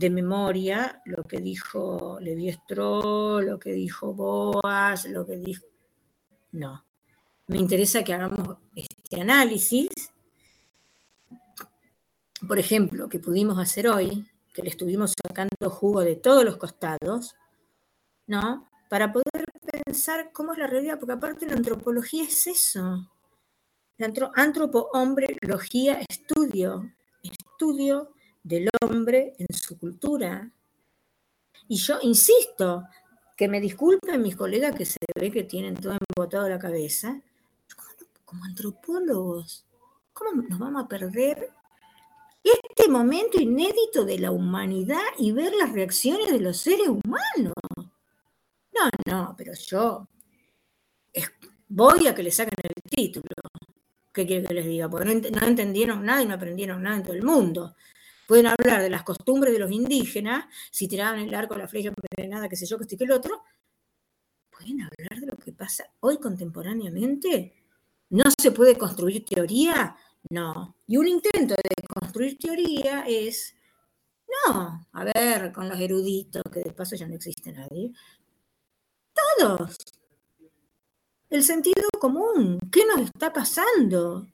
de memoria lo que dijo Levi lo que dijo Boas, lo que dijo... No, me interesa que hagamos este análisis, por ejemplo, que pudimos hacer hoy, que le estuvimos sacando jugo de todos los costados, ¿no? Para poder pensar cómo es la realidad, porque aparte la antropología es eso. Antropo, hombre, logía, estudio, estudio del hombre en su cultura. Y yo insisto, que me disculpen mis colegas que se ve que tienen todo embotado la cabeza, como, antropólogos, ¿cómo nos vamos a perder este momento inédito de la humanidad y ver las reacciones de los seres humanos? No, no, pero yo voy a que le saquen el título. ¿Qué quiere que les diga? Porque no, no entendieron nada y no aprendieron nada en todo el mundo. Pueden hablar de las costumbres de los indígenas, si tiraban el arco, la flecha envenenada, qué sé yo, que esto y que el otro. Pueden hablar de lo que pasa hoy contemporáneamente. ¿No se puede construir teoría? No. Y un intento de construir teoría es, no, a ver, con los eruditos, que de paso ya no existe nadie. Todos. El sentido común. ¿Qué nos está pasando?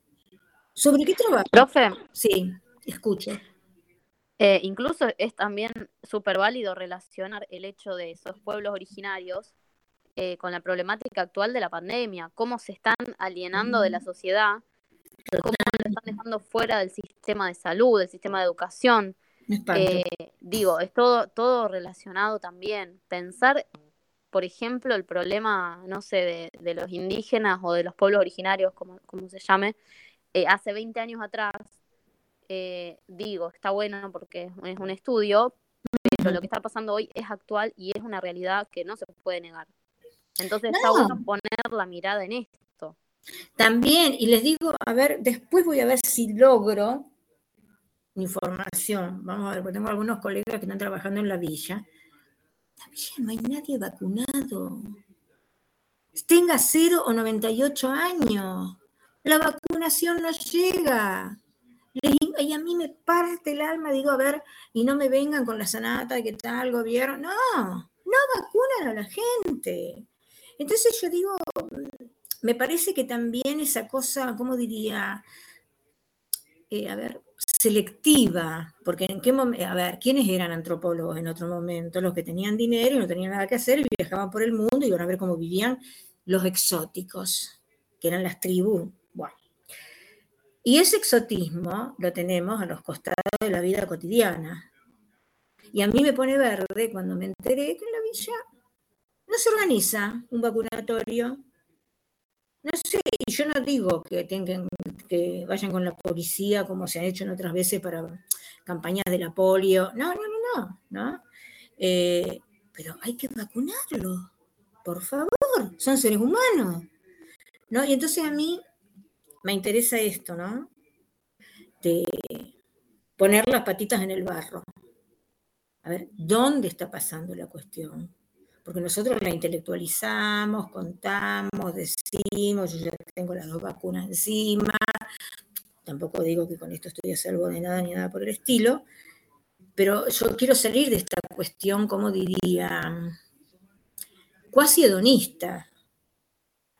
¿Sobre qué trabajo? Profe. Sí, escucho. Eh, incluso es también súper válido relacionar el hecho de esos pueblos originarios eh, con la problemática actual de la pandemia, cómo se están alienando de la sociedad, cómo lo están dejando fuera del sistema de salud, del sistema de educación. Eh, digo, es todo, todo relacionado también. Pensar, por ejemplo, el problema, no sé, de, de los indígenas o de los pueblos originarios, como, como se llame, hace 20 años atrás, eh, digo, está bueno porque es un estudio, pero lo que está pasando hoy es actual y es una realidad que no se puede negar. Entonces está bueno poner la mirada en esto. También, y les digo, a ver, después voy a ver si logro información. Vamos a ver, porque tengo algunos colegas que están trabajando en la villa. También no hay nadie vacunado. Tenga 0 o 98 años. La vacunación no llega. Y a mí me parte el alma, digo, a ver, y no me vengan con la sanata que tal gobierno. No, no vacunan a la gente. Entonces yo digo, me parece que también esa cosa, ¿cómo diría? Eh, a ver, selectiva, porque en qué momento, a ver, ¿quiénes eran antropólogos en otro momento? Los que tenían dinero y no tenían nada que hacer y viajaban por el mundo y iban a ver cómo vivían los exóticos, que eran las tribus. Y ese exotismo lo tenemos a los costados de la vida cotidiana. Y a mí me pone verde cuando me enteré que en la villa no se organiza un vacunatorio. No sé, y yo no digo que tengan que vayan con la policía como se han hecho en otras veces para campañas de la polio. No, no, no, no, ¿no? Eh, pero hay que vacunarlo, por favor, son seres humanos. ¿no? Y entonces a mí me interesa esto, ¿no? De poner las patitas en el barro. A ver, ¿dónde está pasando la cuestión? Porque nosotros la intelectualizamos, contamos, decimos, yo ya tengo las dos vacunas encima, tampoco digo que con esto estoy a salvo de nada ni nada por el estilo, pero yo quiero salir de esta cuestión, como diría, cuasi hedonista,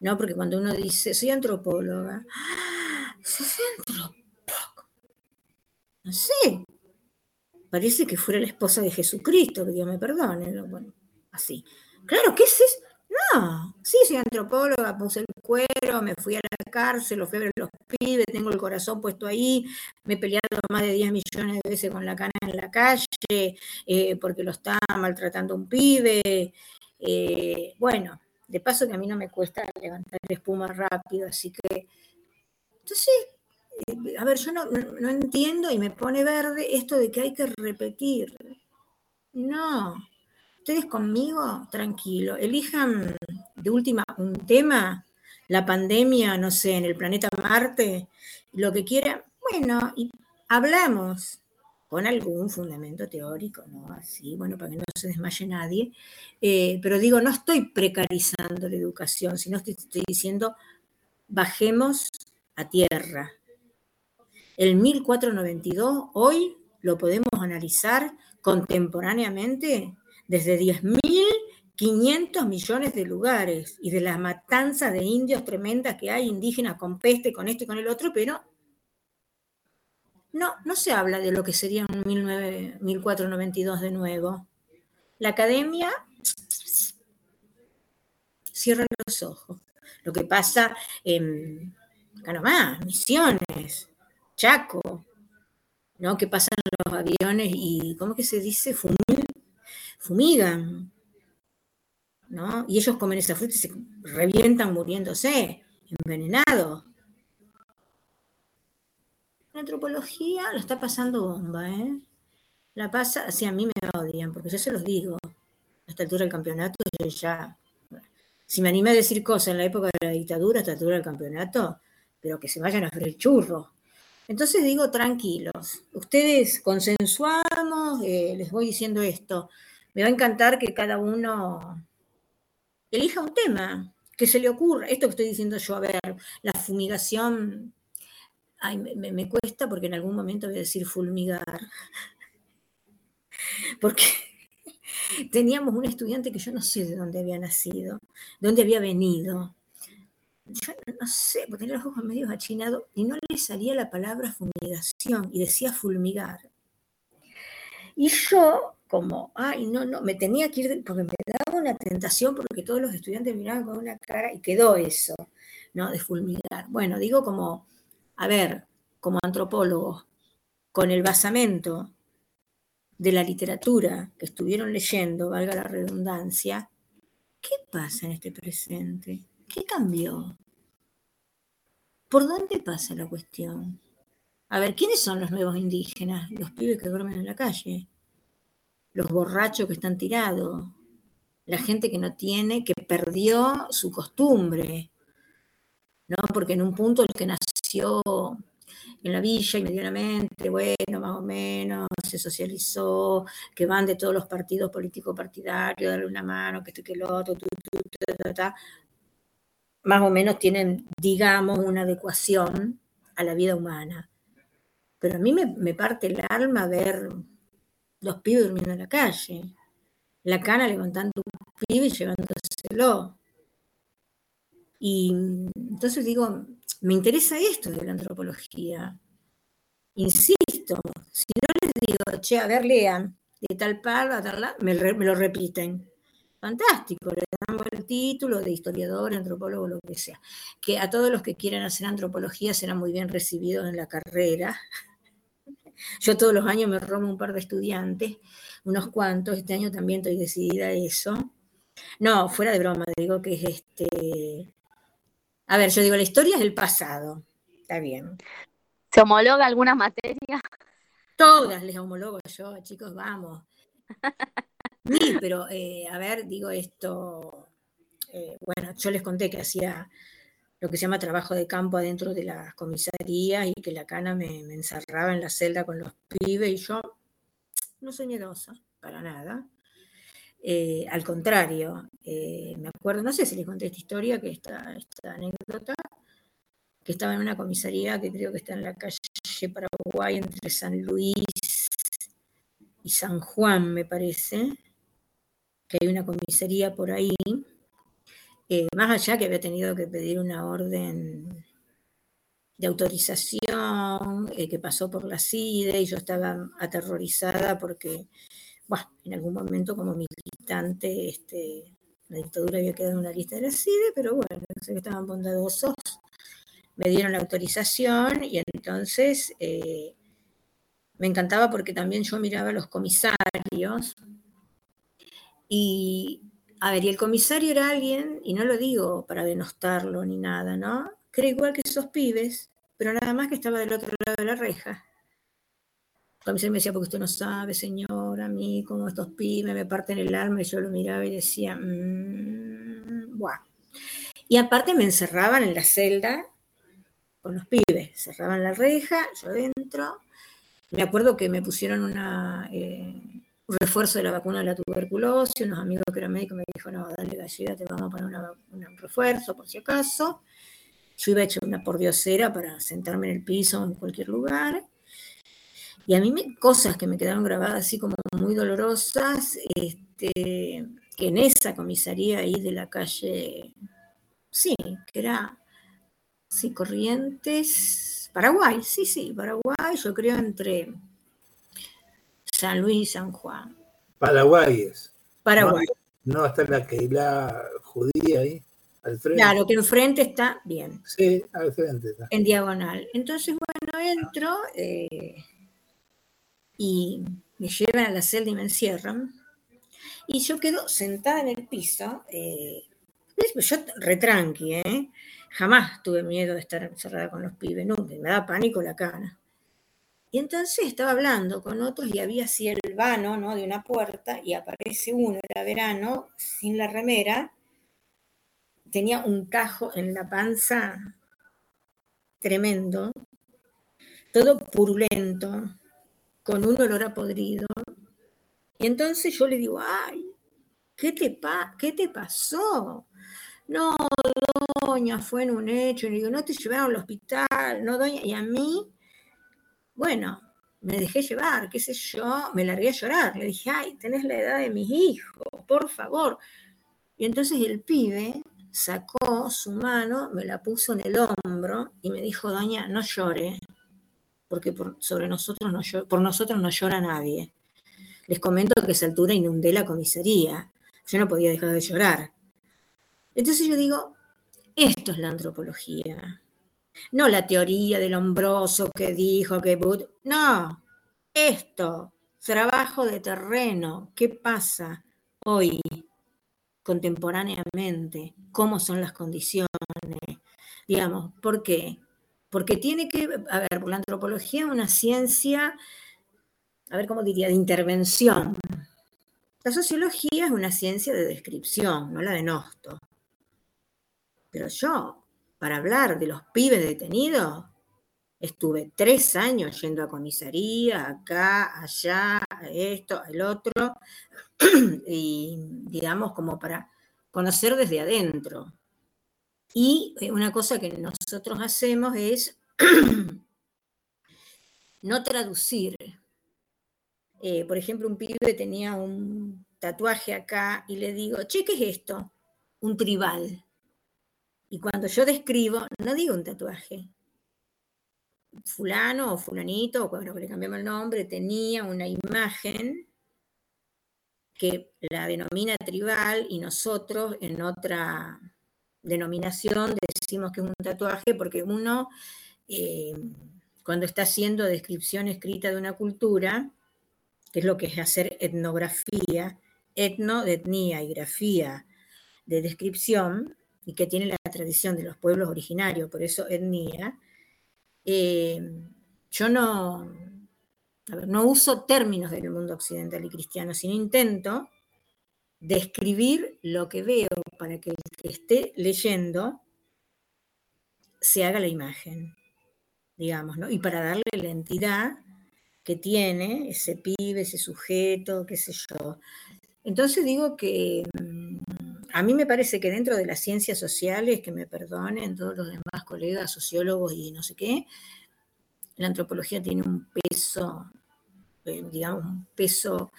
¿no? Porque cuando uno dice, soy antropóloga, ¡ah! ¿sos antropóloga? No sé, parece que fuera la esposa de Jesucristo, que Dios me perdone, bueno, así. Claro, ¿qué es eso? No, sí, soy antropóloga, puse el cuero, me fui a la cárcel, los febres los pibes, tengo el corazón puesto ahí, me he peleado más de 10 millones de veces con la cana en la calle, eh, porque lo está maltratando un pibe. Eh, bueno, de paso que a mí no me cuesta levantar espuma rápido, así que... Entonces, eh, a ver, yo no, no entiendo y me pone verde esto de que hay que repetir. No, ustedes conmigo, tranquilo, elijan de última un tema, la pandemia, no sé, en el planeta Marte, lo que quieran, bueno, y hablamos con algún fundamento teórico, ¿no? Así, bueno, para que no se desmaye nadie. Eh, pero digo, no estoy precarizando la educación, sino estoy, diciendo, bajemos a tierra. El 1492, hoy lo podemos analizar contemporáneamente desde 10.500 millones de lugares y de las matanzas de indios tremendas que hay, indígenas con peste, con esto y con el otro, pero no, no se habla de lo que sería un 1492 de nuevo. La academia cierra los ojos. Lo que pasa en Canamá, Misiones, Chaco, ¿no? Que pasan los aviones y, ¿cómo que se dice? fumigan, ¿no? Y ellos comen esa fruta y se revientan muriéndose, envenenados. La antropología lo está pasando bomba, ¿eh? La pasa, así a mí me odian, porque yo se los digo. A esta altura del campeonato, ya. Si me animé a decir cosas en la época de la dictadura, a esta altura del campeonato, pero que se vayan a hacer el churro. Entonces digo, tranquilos, ustedes consensuamos, eh, les voy diciendo esto me va a encantar que cada uno elija un tema que se le ocurra. Esto que estoy diciendo yo, a ver, la fumigación, me, cuesta porque en algún momento voy a decir fulmigar. Porque teníamos un estudiante que yo no sé de dónde había nacido, de dónde había venido. Yo no sé, porque tenía los ojos medio achinados y no le salía la palabra fumigación y decía fulmigar. Y yo como, ay, no, no, me tenía que ir, porque me daba una tentación, porque todos los estudiantes miraban con una cara y quedó eso, ¿no? De fulminar. Bueno, digo como, a ver, como antropólogo, con el basamento de la literatura que estuvieron leyendo, valga la redundancia, ¿qué pasa en este presente? ¿Qué cambió? ¿Por dónde pasa la cuestión? A ver, ¿quiénes son los nuevos indígenas? Los pibes que duermen en la calle los borrachos que están tirados, la gente que no tiene, que perdió su costumbre, ¿no? Porque en un punto el que nació en la villa y medianamente, bueno, más o menos, se socializó, que van de todos los partidos políticos partidarios, darle una mano, que esto que lo otro, más o menos tienen, digamos, una adecuación a la vida humana. Pero a mí me, me parte el alma ver los pibes durmiendo en la calle, la cana levantando un pibe y llevándoselo. Y entonces digo, me interesa esto de la antropología. Insisto, si no les digo, che, a ver, lean, de tal par tal, me, me lo repiten. Fantástico, le damos el título de historiador, antropólogo, lo que sea. Que a todos los que quieran hacer antropología serán muy bien recibidos en la carrera. Yo todos los años me robo un par de estudiantes, unos cuantos, este año también estoy decidida a eso. No, fuera de broma, digo que es este... A ver, yo digo, la historia es el pasado, está bien. ¿Se homologa alguna materia? Todas les homologo yo, chicos, vamos. Sí, pero eh, a ver, digo esto, eh, bueno, yo les conté que hacía lo que se llama trabajo de campo adentro de las comisarías y que la cana me, me encerraba en la celda con los pibes y yo no soy miedosa, para nada. Eh, al contrario, eh, me acuerdo, no sé si les conté esta historia, que esta, esta anécdota, que estaba en una comisaría que creo que está en la calle Paraguay entre San Luis y San Juan, me parece, que hay una comisaría por ahí, eh, más allá que había tenido que pedir una orden de autorización que pasó por la CIDE y yo estaba aterrorizada porque, bueno, en algún momento como militante, este, la dictadura había quedado en una lista de la CIDE, pero bueno, sé que estaban bondadosos, me dieron la autorización y entonces eh, me encantaba porque también yo miraba a los comisarios y a ver, y el comisario era alguien, y no lo digo para denostarlo ni nada, ¿no? Que era igual que esos pibes, pero nada más que estaba del otro lado de la reja. Comisario me decía, porque usted no sabe, señor, a mí, como estos pibes me parten el alma, y yo lo miraba y decía, mmm, buah. Y aparte me encerraban en la celda con los pibes, cerraban la reja, yo adentro. Me acuerdo que me pusieron eh, un refuerzo de la vacuna de la tuberculosis, unos amigos que eran médicos me dijeron, no, dale gallega, te vamos a poner un refuerzo por si acaso. Yo iba hecho una pordiosera para sentarme en el piso en cualquier lugar. Y a mí me, cosas que me quedaron grabadas así como muy dolorosas, este, que en esa comisaría ahí de la calle, sí, que era, sí, Corrientes, Paraguay, sí, sí, Paraguay, yo creo entre San Luis, San Juan. Paraguay es. Paraguay. No, no está la Keila judía ahí, al frente. Claro, que enfrente está bien. Sí, al frente está. En diagonal. Entonces, bueno, entro eh, y me llevan a la celda y me encierran. Y yo quedo sentada en el piso. Eh, yo retranqui, ¿eh? Jamás tuve miedo de estar encerrada con los pibes, nunca. Me da pánico la cana. Y entonces estaba hablando con otros y había así el vano ¿no? de una puerta y aparece uno, era verano, sin la remera, tenía un tajo en la panza tremendo, todo purulento, con un olor a podrido. Y entonces yo le digo, ay, ¿qué te, pa ¿qué te pasó? No, doña, fue en un hecho. Y le digo, no te llevaron al hospital, no, doña. Y a mí bueno, me dejé llevar, qué sé yo, me largué a llorar. Le dije, ay, tenés la edad de mis hijos, por favor. Y entonces el pibe sacó su mano, me la puso en el hombro y me dijo, doña, no llore, porque por, sobre nosotros no, por nosotros no llora nadie. Les comento que a esa altura inundé la comisaría. Yo no podía dejar de llorar. Entonces yo digo, esto es la antropología. No la teoría del hombroso que dijo que... No, esto, trabajo de terreno, ¿qué pasa hoy contemporáneamente? ¿Cómo son las condiciones? Digamos, ¿por qué? Porque tiene que, a ver, la antropología es una ciencia, a ver cómo diría, de intervención. La sociología es una ciencia de descripción, no la de Nosto. Pero yo para hablar de los pibes detenidos, estuve tres años yendo a comisaría, acá, allá, esto, el otro, y digamos como para conocer desde adentro. Y eh, una cosa que nosotros hacemos es no traducir. Eh, por ejemplo, un pibe tenía un tatuaje acá y le digo, che, ¿qué es esto? Un tribal. Y cuando yo describo, no digo un tatuaje. Fulano o fulanito, o cuando le cambiamos el nombre, tenía una imagen que la denomina tribal y nosotros en otra denominación decimos que es un tatuaje porque uno, eh, cuando está haciendo descripción escrita de una cultura, que es lo que es hacer etnografía, etno de etnia y grafía de descripción, y que tiene la tradición de los pueblos originarios, por eso etnia, eh, yo no, no uso términos del mundo occidental y cristiano, sino intento describir lo que veo para que el que esté leyendo se haga la imagen, digamos, ¿no? Y para darle la entidad que tiene ese pibe, ese sujeto, qué sé yo. Entonces digo que mm, a mí me parece que dentro de las ciencias sociales, que me perdonen todos los demás colegas, sociólogos y no sé qué, la antropología tiene un peso, eh, digamos, un peso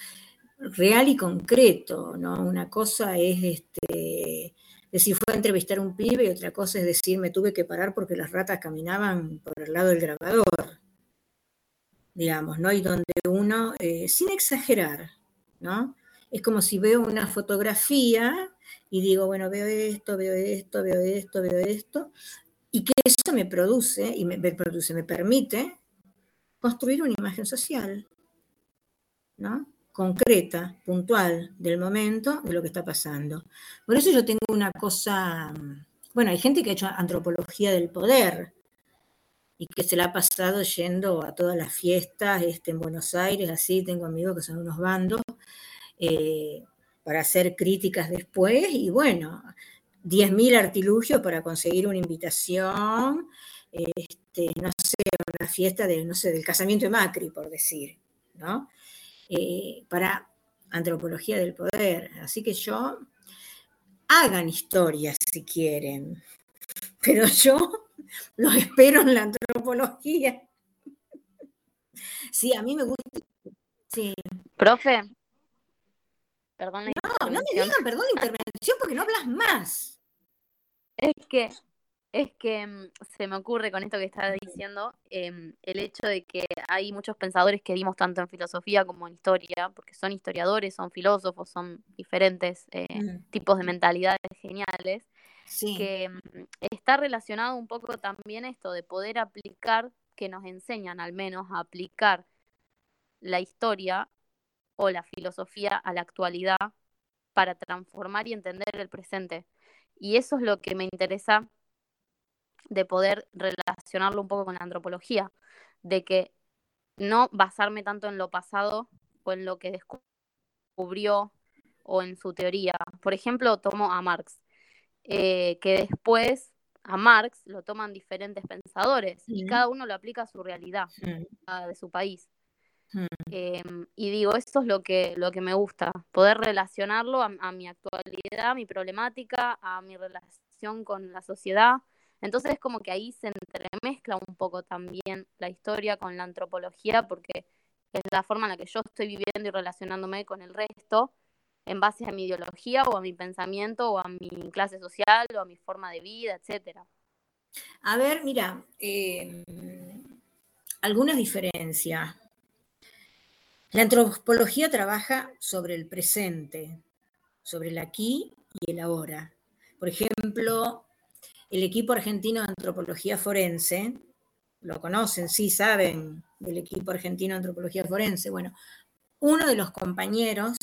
real y concreto, ¿no? Una cosa es este, decir, fue a entrevistar a un pibe y otra cosa es decir, me tuve que parar porque las ratas caminaban por el lado del grabador, digamos, ¿no? Y donde uno, eh, sin exagerar, ¿no? Es como si veo una fotografía y digo, bueno, veo esto, veo esto, veo esto, veo esto, y que eso me produce, y me, me produce, me permite construir una imagen social, ¿no? Concreta, puntual del momento, de lo que está pasando. Por eso yo tengo una cosa, bueno, hay gente que ha hecho antropología del poder y que se la ha pasado yendo a todas las fiestas este, en Buenos Aires, así tengo amigos que son unos bandos, eh, para hacer críticas después y bueno, 10.000 artilugios para conseguir una invitación, este, no sé, una fiesta de, no sé, del casamiento de Macri, por decir, ¿no? Eh, para antropología del poder. Así que yo, hagan historias si quieren, pero yo los espero en la antropología. Sí, a mí me gusta. Sí. Profe. Perdón. No, no me digan perdón la intervención porque no hablas más. Es que es que mm, se me ocurre con esto que estás diciendo em, el hecho de que hay muchos pensadores que dimos tanto en filosofía como en historia, porque son historiadores, son filósofos, son diferentes eh, tipos de mentalidades geniales, que mm, está relacionado un poco también esto de poder aplicar, que nos enseñan al menos a aplicar la historia o la filosofía a la actualidad para transformar y entender el presente. Y eso es lo que me interesa de poder relacionarlo un poco con la antropología, de que no basarme tanto en lo pasado o en lo que descubrió o en su teoría. Por ejemplo, tomo a Marx, eh, que después a Marx lo toman diferentes pensadores y cada uno lo aplica a su realidad, de su país. Em, y digo, esto es lo que, lo que me gusta, poder relacionarlo a, a mi actualidad, a mi problemática, a mi relación con la sociedad entonces es como que ahí se entremezcla un poco también la historia con la antropología, porque es la forma en la que yo estoy viviendo y relacionándome con el resto en base a mi ideología o a mi pensamiento o a mi clase social o a mi forma de vida, etcétera. A ver, mira, eh, algunas diferencias. La antropología trabaja sobre el presente, sobre el aquí y el ahora. Por ejemplo, el equipo argentino de antropología forense, lo conocen, sí saben del equipo argentino de antropología forense. Bueno, uno de los compañeros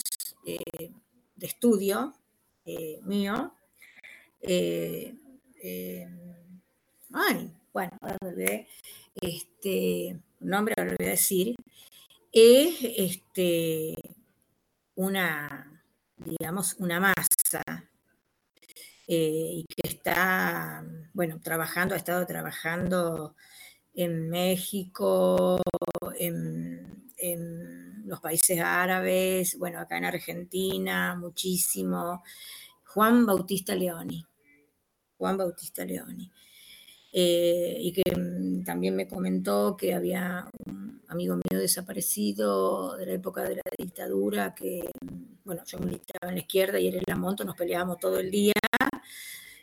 eh, de estudio eh, mío, eh, bueno, ahora me este, nombre ahora lo voy a decir, es este, una, digamos, una masa y que está, bueno, trabajando, ha estado trabajando en México, en, los países árabes, bueno, acá en Argentina, muchísimo. Juan Bautista Leoni. Juan Bautista Leoni. Eh, y que mm, también me comentó que había un amigo mío desaparecido de la época de la dictadura, que, mm, bueno, yo militaba en la izquierda y él en la monto, nos peleábamos todo el día,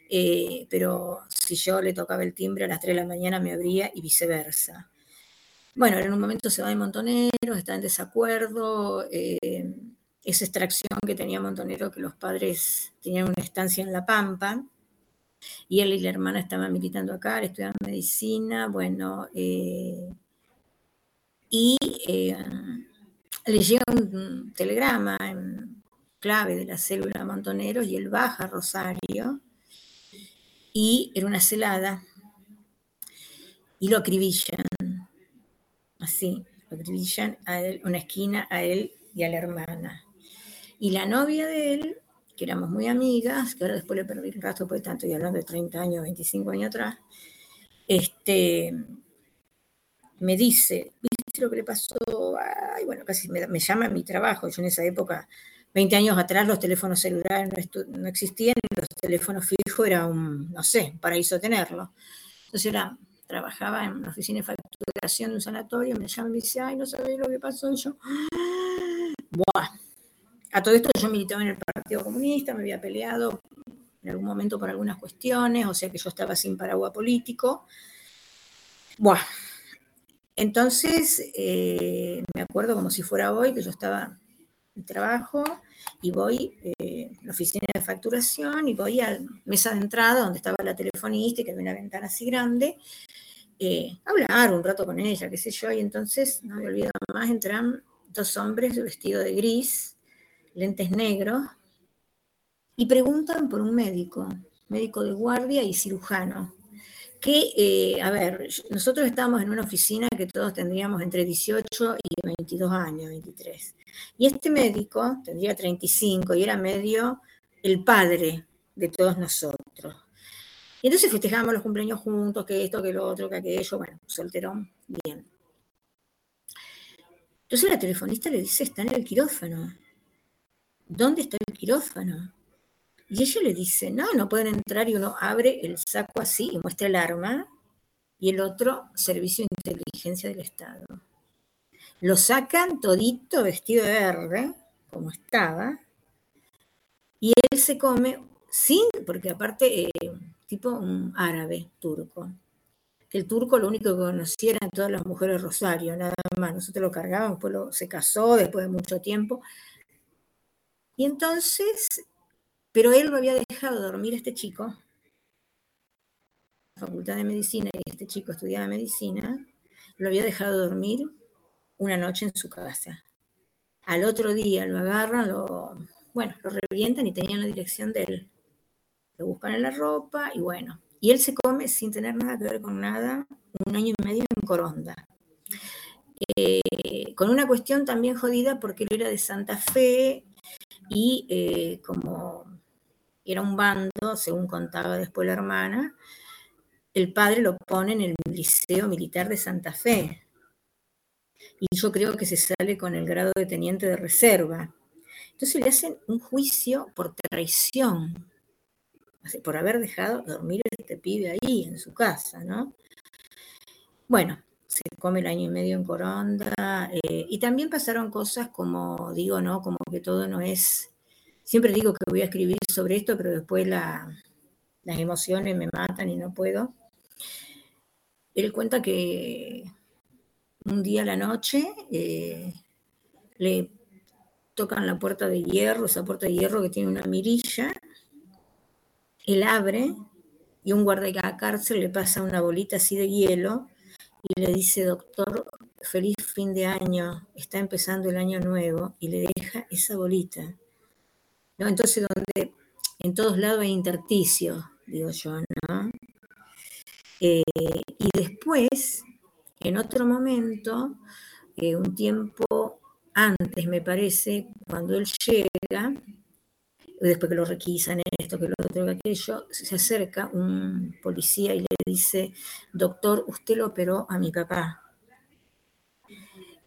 eh, pero si yo le tocaba el timbre a las 3 de la mañana me abría y viceversa. Bueno, en un momento se va de Montonero, está en desacuerdo, eh, esa extracción que tenía Montonero, que los padres tenían una estancia en La Pampa, y él y la hermana estaban militando acá, estudiando medicina, bueno, eh, y le llega un telegrama clave de la célula Montoneros y él baja a Rosario y era una celada y lo acribillan, así, lo acribillan a él, una esquina a él y a la hermana. Y la novia de él, que éramos muy amigas, que ahora después le perdí el rastro por tanto, y hablando de 30 años, 25 años atrás, este, me dice, ¿viste lo que le pasó? Ay, bueno, casi me, me llama a mi trabajo. Yo en esa época, 20 años atrás, los teléfonos celulares no, no existían los teléfonos fijos era un, no sé, un paraíso tenerlo. Entonces era, trabajaba en una oficina de facturación de un sanatorio, me llama y me dice, ay, no sabés lo que pasó. Y yo, Buah. A todo esto yo militaba en el Partido Comunista, me había peleado en algún momento por algunas cuestiones, o sea que yo estaba sin paraguas político. Buah. Entonces, eh, me acuerdo como si fuera hoy que yo estaba trabajo y voy eh, a la oficina de facturación y voy a la mesa de entrada donde estaba la telefonista y que había una ventana así grande, eh, hablar un rato con ella, qué sé yo, y entonces, no me olvido más, entran dos hombres vestidos de gris, lentes negros, y preguntan por un médico, médico de guardia y cirujano. Que, eh, a ver, nosotros estamos en una oficina que todos tendríamos entre 18 y 22 años, 23. Y este médico tendría 35 y era medio el padre de todos nosotros. Y entonces festejábamos los cumpleaños juntos, que esto, que lo otro, que aquello, bueno, solterón, bien. Entonces la telefonista le dice, está en el quirófano. ¿Dónde está el quirófano? Y ella le dice, no, no pueden entrar y uno abre el saco así y muestra el arma y el otro, Servicio de Inteligencia del Estado. Lo sacan todito vestido de verde, como estaba, y él se come sin, porque aparte, eh, tipo un árabe turco. El turco lo único que conocía eran todas las mujeres Rosario, nada más. Nosotros lo cargábamos, después lo, se casó después de mucho tiempo. Y entonces, pero él lo había dejado dormir a este chico, la Facultad de Medicina, y este chico estudiaba medicina, lo había dejado dormir una noche en su casa. Al otro día lo agarran, lo, bueno, lo revientan y tenían la dirección de él. Lo buscan en la ropa y bueno. Y él se come sin tener nada que ver con nada, un año y medio en Coronda. Eh, con una cuestión también jodida porque él era de Santa Fe y eh, como era un bando, según contaba después la hermana, el padre lo pone en el Liceo Militar de Santa Fe. Y yo creo que se sale con el grado de teniente de reserva. Entonces le hacen un juicio por traición, por haber dejado dormir este pibe ahí en su casa, ¿no? Bueno, se come el año y medio en Coronda, eh, y también pasaron cosas como, digo, ¿no? Como que todo no es, siempre digo que voy a escribir sobre esto, pero después la, las emociones me matan y no puedo. Él cuenta que un día a la noche eh, le tocan la puerta de hierro, esa puerta de hierro que tiene una mirilla, él abre y un guardia de la cárcel le pasa una bolita así de hielo y le dice, doctor, feliz fin de año, está empezando el año nuevo, y le deja esa bolita. ¿No? Entonces, donde en todos lados hay intersticio, digo yo, ¿no? Eh, y después, en otro momento, eh, un tiempo antes, me parece, cuando él llega, después que lo requisan esto, que lo otro, que aquello, se acerca un policía y le dice, doctor, usted lo operó a mi papá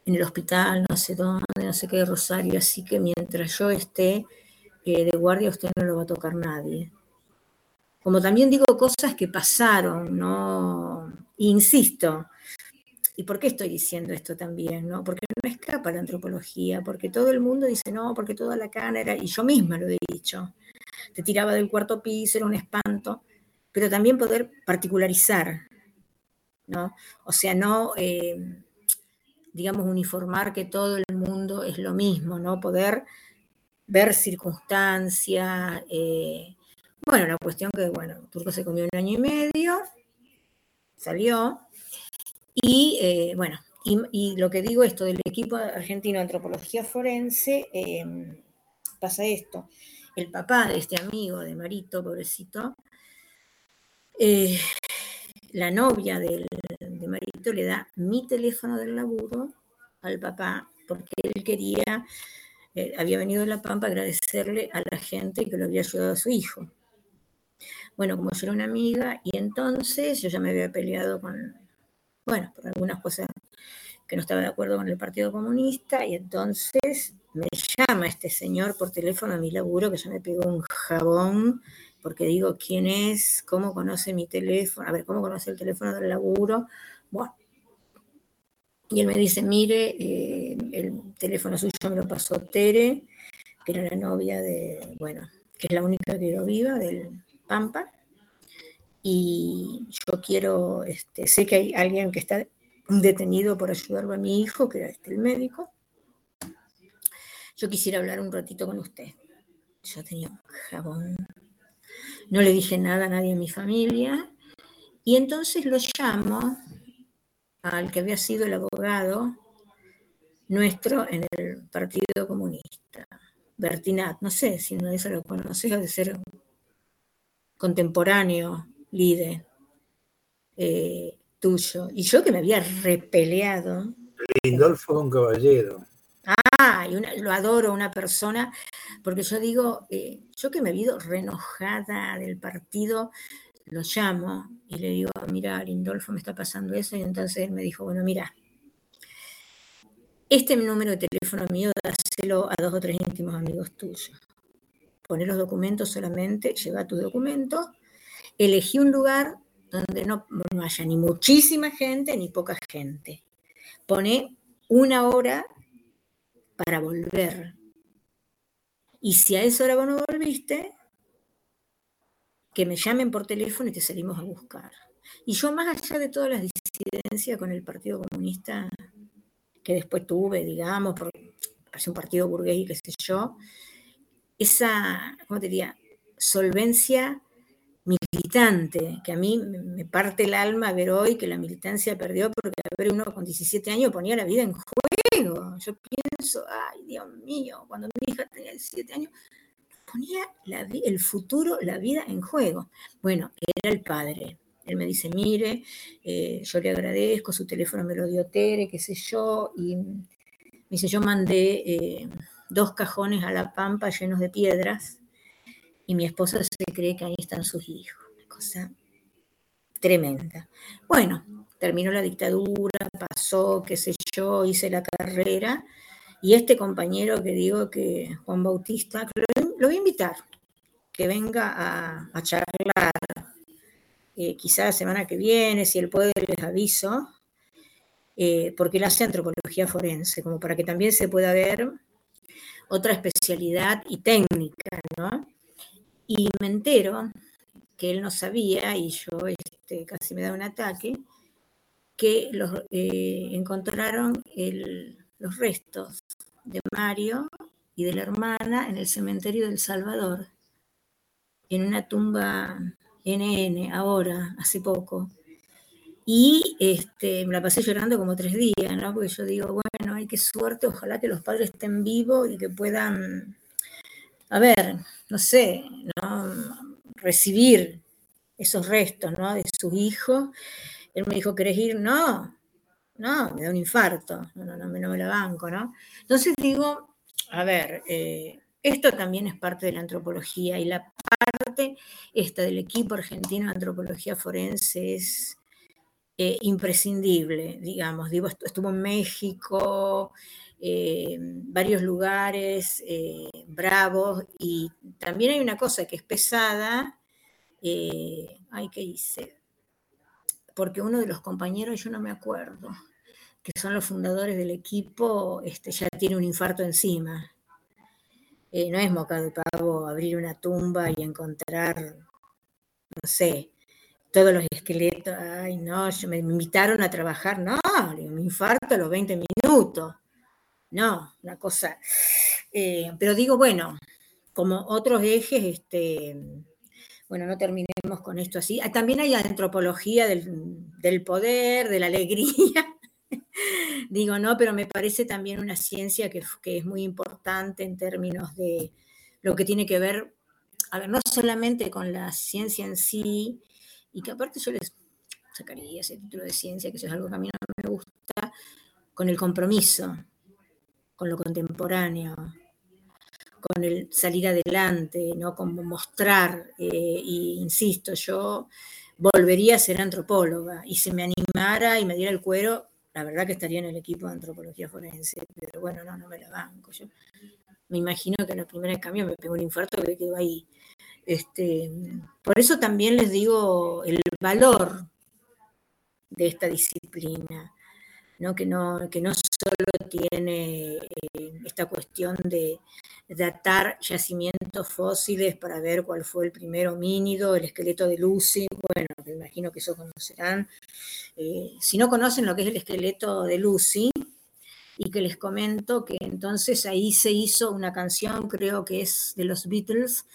en el hospital, no sé dónde, no sé qué, Rosario, así que mientras yo esté eh, de guardia, usted no lo va a tocar nadie. Como también digo cosas que pasaron, ¿no? Insisto, ¿y por qué estoy diciendo esto también? ¿no? Porque no escapa la antropología, porque todo el mundo dice, no, porque toda la cana era, y yo misma lo he dicho, te tiraba del cuarto piso, era un espanto, pero también poder particularizar, ¿no? O sea, no, eh, digamos, uniformar que todo el mundo es lo mismo, ¿no? Poder ver circunstancias, eh, bueno, la cuestión que, bueno, Turco se comió un año y medio, salió, y eh, bueno, y, lo que digo esto del equipo argentino de antropología forense, eh, pasa esto. El papá de este amigo de Marito, pobrecito, eh, la novia de Marito le da mi teléfono del laburo al papá porque él quería, había venido de La Pampa a agradecerle a la gente que lo había ayudado a su hijo. Bueno, como yo era una amiga, y entonces yo ya me había peleado con, bueno, por algunas cosas que no estaba de acuerdo con el Partido Comunista, y entonces me llama este señor por teléfono a mi laburo, que ya me pegó un jabón, porque digo, ¿quién es? ¿Cómo conoce mi teléfono? A ver, ¿cómo conoce el teléfono del laburo? Bueno. Y él me dice, mire, eh, el teléfono suyo me lo pasó Tere, que era la novia de, bueno, que es la única que quedó viva del Pampa. Y yo quiero, este, sé que hay alguien que está detenido por ayudarlo a mi hijo, que era el médico. Yo quisiera hablar un ratito con usted. Yo tenía un jabón. No le dije nada a nadie en mi familia. Y entonces lo llamo al que había sido el abogado nuestro en el Partido Comunista, Bertinat. No sé si no eso lo conoces o de ser contemporáneo, líder eh, tuyo. Y yo que me había repeleado. Lindolfo un caballero. Ah, y lo adoro, una persona, porque yo digo, eh, yo que me he ido renojada del partido, lo llamo y le digo, mira, Lindolfo me está pasando eso, y entonces él me dijo, bueno, mira, este número de teléfono mío, dáselo a dos o tres íntimos amigos tuyos. Poné los documentos solamente, lleva tus documentos, elegí un lugar donde no, haya ni muchísima gente ni poca gente. Pone una hora para volver. Y si a esa hora vos no volviste, que me llamen por teléfono y te salimos a buscar. Y yo más allá de todas las disidencias con el Partido Comunista que después tuve, digamos, porque parece un partido burgués y qué sé yo, esa, ¿cómo te diría? Solvencia militante, que a mí me parte el alma ver hoy que la militancia perdió porque a ver uno con 17 años ponía la vida en juego. Yo pienso, ay Dios mío, cuando mi hija tenía 17 años, ponía el futuro, la vida en juego. Bueno, era el padre. Él me dice, mire, eh, yo le agradezco, su teléfono me lo dio Tere, qué sé yo, y me dice, yo mandé eh, dos cajones a la pampa llenos de piedras y mi esposa se cree que ahí están sus hijos. Una cosa tremenda. Bueno, terminó la dictadura, pasó, qué sé yo, hice la carrera y este compañero que digo que Juan Bautista, lo, voy a invitar, que venga a, charlar, eh, quizá la semana que viene, si él puede, les aviso, eh, porque él hace antropología forense, como para que también se pueda ver otra especialidad y técnica, ¿no? Y me entero que él no sabía, y yo este, casi me da un ataque, que los, eh, encontraron los restos de Mario y de la hermana en el cementerio del Salvador, en una tumba NN, ahora, hace poco. Y este, me la pasé llorando como tres días, ¿no? Porque yo digo, bueno, ay, qué suerte, ojalá que los padres estén vivos y que puedan a ver, no sé, ¿no? recibir esos restos ¿no? de su hijo. Él me dijo, ¿querés ir? No, no, me da un infarto, no, no, no, no me la banco, ¿no? Entonces digo, a ver, eh, esto también es parte de la antropología y la parte esta del equipo argentino de antropología forense es eh, imprescindible, digamos. Digo, estuvo en México, eh, varios lugares eh, bravos y también hay una cosa que es pesada, eh, ay, ¿qué hice? Porque uno de los compañeros, yo no me acuerdo, que son los fundadores del equipo, este, ya tiene un infarto encima. no es moca de pavo abrir una tumba y encontrar, no sé, todos los esqueletos. Ay, no, me invitaron a trabajar. No, un infarto a los 20 minutos. No, una cosa. Eh, pero digo, bueno, como otros ejes, este, bueno, no terminemos con esto así. Ah, también hay antropología del, poder, de la alegría. digo, no, pero me parece también una ciencia que, es muy importante en términos de lo que tiene que ver, a ver, no solamente con la ciencia en sí, y que aparte yo les sacaría ese título de ciencia, que eso es algo que a mí no me gusta, con el compromiso, con lo contemporáneo, con el salir adelante, ¿no? Como mostrar, eh, y insisto, yo volvería a ser antropóloga y si me animara y me diera el cuero, la verdad que estaría en el equipo de antropología forense, pero bueno, no, no me la banco. Yo me imagino que en la primera cambio me pegó un infarto que quedó ahí. Este, por eso también les digo el valor de esta disciplina, ¿no? Que, no, que no solo tiene eh, esta cuestión de datar yacimientos fósiles para ver cuál fue el primer homínido, el esqueleto de Lucy, bueno, me imagino que eso conocerán. Eh, si no conocen lo que es el esqueleto de Lucy, y que les comento que entonces ahí se hizo una canción, creo que es de los Beatles,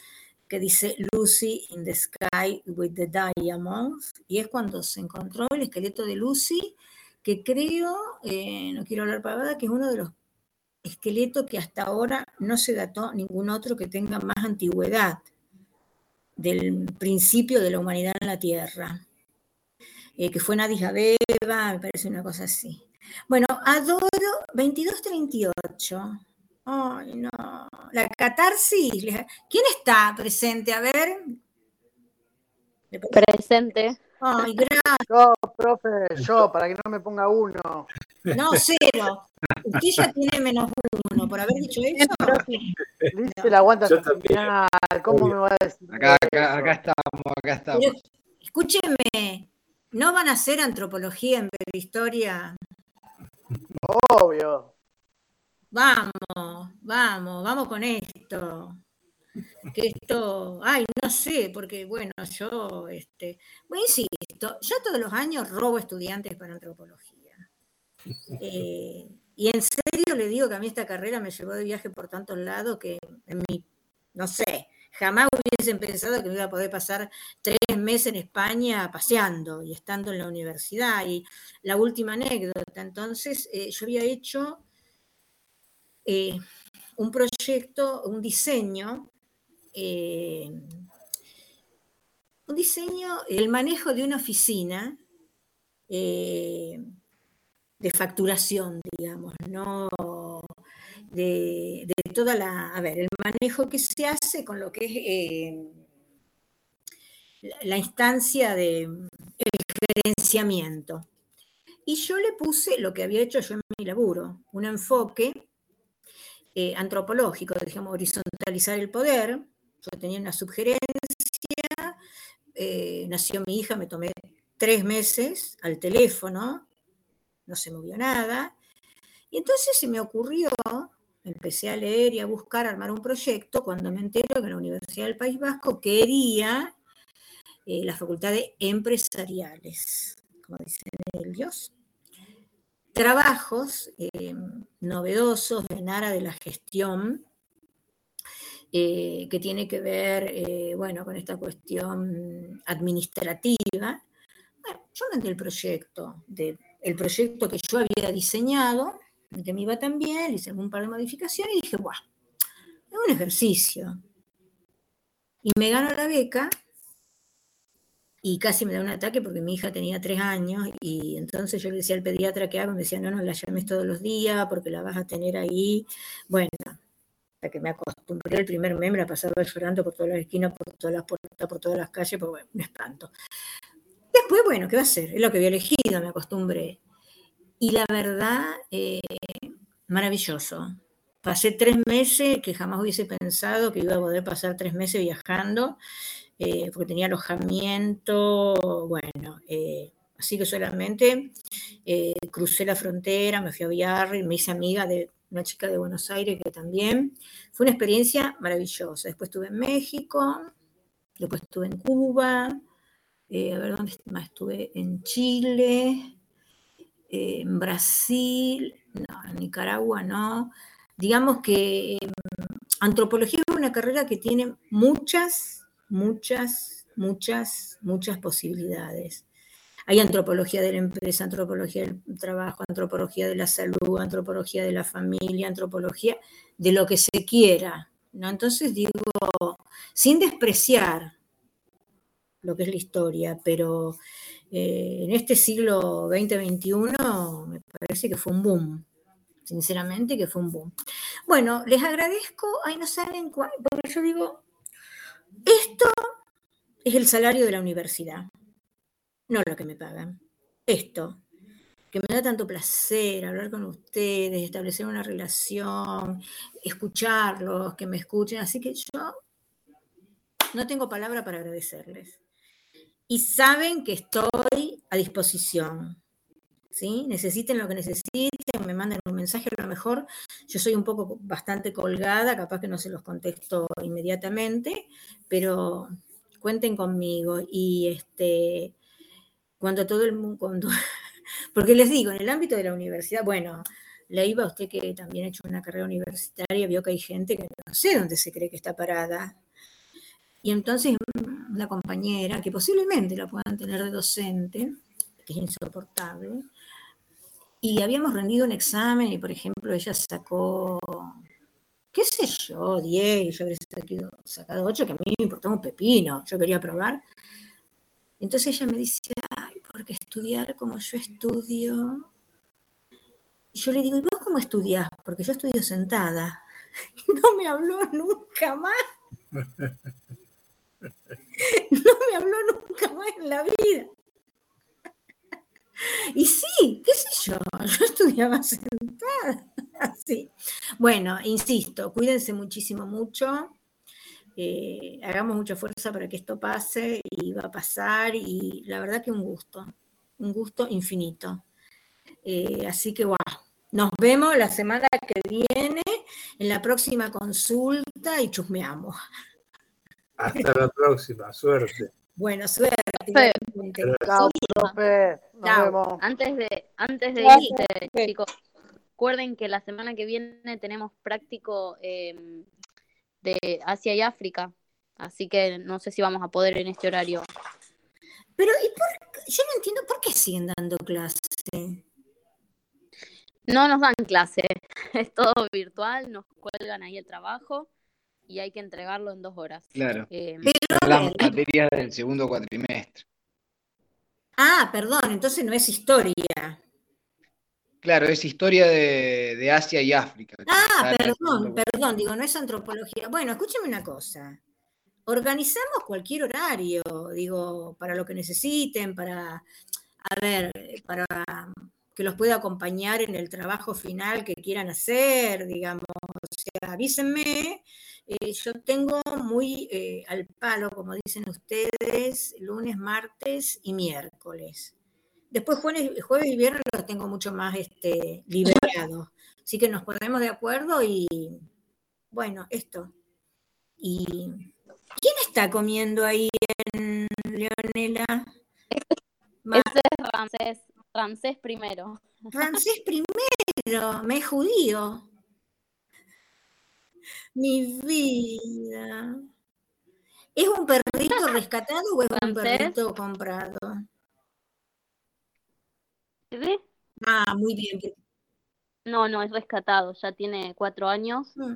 que dice Lucy in the Sky with the Diamonds, y es cuando se encontró el esqueleto de Lucy, que creo, eh, no quiero hablar para nada, que es uno de los esqueletos que hasta ahora no se dató ningún otro que tenga más antigüedad del principio de la humanidad en la Tierra, eh, que fue Nadis Abeba, me parece una cosa así. Bueno, adoro 2238. Ay, no. La catarsis. ¿Quién está presente? A ver. Presente. Ay, gracias. Yo, profe, yo, para que no me ponga uno. No, cero. Usted ya tiene menos uno por haber dicho eso. Viste, la aguanta Yo final. ¿Cómo me va a decir? Acá, acá, acá estamos, acá estamos. Pero, escúcheme, ¿no van a hacer antropología en prehistoria? Obvio. Vamos, vamos, vamos con esto. Que esto, ay, no sé, porque bueno, yo, este, bueno, insisto, yo todos los años robo estudiantes para antropología. Eh, y en serio le digo que a mí esta carrera me llevó de viaje por tantos lados que en mi, no sé, jamás hubiesen pensado que me iba a poder pasar tres meses en España paseando y estando en la universidad. Y la última anécdota, entonces, eh, yo había hecho eh, un proyecto, un diseño, eh, un diseño, el manejo de una oficina eh, de facturación, digamos, ¿no? De, de toda la, a ver, el manejo que se hace con lo que es eh, la, instancia de el gerenciamiento. Y yo le puse lo que había hecho yo en mi laburo, un enfoque antropológico, digamos, horizontalizar el poder. Yo tenía una sugerencia, eh, nació mi hija, me tomé tres meses al teléfono, no se movió nada. Y entonces se me ocurrió, empecé a leer y a buscar, a armar un proyecto, cuando me entero que la Universidad del País Vasco quería eh, la facultad de empresariales, como dicen ellos, trabajos eh, novedosos en área de la gestión, eh, que tiene que ver, eh, bueno, con esta cuestión administrativa. Bueno, yo mandé el proyecto, de, el proyecto que yo había diseñado, que me iba también, hice un par de modificaciones y dije, guau, es un ejercicio. Y me gano la beca y casi me da un ataque porque mi hija tenía tres años y entonces yo le decía al pediatra que hago, me decía, no, no la llames todos los días porque la vas a tener ahí. Bueno, hasta que me acostumbré el primer mes, me la pasaba llorando por todas las esquinas, por todas las puertas, por todas las calles, pues bueno, un espanto. Después, bueno, ¿qué va a hacer? Es lo que había elegido, me acostumbré. Y la verdad, eh, maravilloso. Pasé tres meses que jamás hubiese pensado que iba a poder pasar tres meses viajando eh, porque tenía alojamiento, bueno, eh, así que solamente eh, crucé la frontera, me fui a Villarri, me hice amiga de una chica de Buenos Aires que también, fue una experiencia maravillosa. Después estuve en México, después estuve en Cuba, a ver dónde más estuve, en Chile, en Brasil, no, en Nicaragua no. Digamos que antropología es una carrera que tiene muchas muchas, muchas, muchas posibilidades. Hay antropología de la empresa, antropología del trabajo, antropología de la salud, antropología de la familia, antropología de lo que se quiera. ¿no? Entonces digo, sin despreciar lo que es la historia, pero eh, en este siglo XX-XXI me parece que fue un boom. sinceramente, que fue un boom. Bueno, les agradezco, ay, no saben cuál, porque yo digo, esto es el salario de la universidad, no lo que me pagan. Esto, que me da tanto placer hablar con ustedes, establecer una relación, escucharlos, que me escuchen. Así que yo no tengo palabra para agradecerles. Y saben que estoy a disposición. ¿sí? Necesiten lo que necesiten, me manden un mensaje, a lo mejor yo soy un poco bastante colgada, capaz que no se los contesto inmediatamente, pero cuenten conmigo. Y este, cuando todo el mundo, cuando porque les digo, en el ámbito de la universidad, bueno, le iba a usted que también ha hecho una carrera universitaria, vio que hay gente que no sé dónde se cree que está parada. Y entonces una compañera, que posiblemente la puedan tener de docente, que es insoportable, y habíamos rendido un examen y, por ejemplo, ella sacó, qué sé yo, 10, y yo habría sacado 8, que a mí me importaba un pepino, yo quería probar. Entonces ella me dice, ay, porque estudiar como yo estudio. Y yo le digo, ¿y vos cómo estudiás? Porque yo estudio sentada. No me habló nunca más. No me habló nunca más en la vida. Y sí, qué sé yo, yo estudiaba sentada. Así. Bueno, insisto, cuídense muchísimo mucho. Eh, hagamos mucha fuerza para que esto pase y va a pasar y la verdad que un gusto, un gusto infinito. Eh, así que, wow, nos vemos la semana que viene en la próxima consulta y chusmeamos. Hasta la próxima, suerte. Bueno, suerte. Chao, profe. Nos Chao. vemos. Antes de, antes de chicos, recuerden que la semana que viene tenemos práctico eh, de Asia y África, así que no sé si vamos a poder en este horario. Pero, ¿y por qué? yo no entiendo por qué siguen dando clase. No nos dan clase, es todo virtual, nos cuelgan ahí el trabajo y hay que entregarlo en dos horas. Claro. Eh, Son las materias del segundo cuatrimestre. Ah, perdón, entonces no es historia. Claro, es historia de, de Asia y África. Ah, perdón, perdón, digo, no es antropología. Bueno, escúcheme una cosa. Organizamos cualquier horario, digo, para lo que necesiten, para, a ver, para que los pueda acompañar en el trabajo final que quieran hacer, digamos. O sea, avísenme. Eh, yo tengo muy eh, al palo, como dicen ustedes, lunes, martes y miércoles. Después jueves, jueves y viernes los tengo mucho más este, liberados. Así que nos ponemos de acuerdo y bueno, esto. ¿Y quién está comiendo ahí en Leonela? Ese es Ramsés, Ramsés primero. Ramsés primero, me es judío. Mi vida. ¿Es un perrito rescatado o es un perrito comprado? ¿Sí? Ah, muy bien. No, no, es rescatado, ya tiene cuatro años. Mm.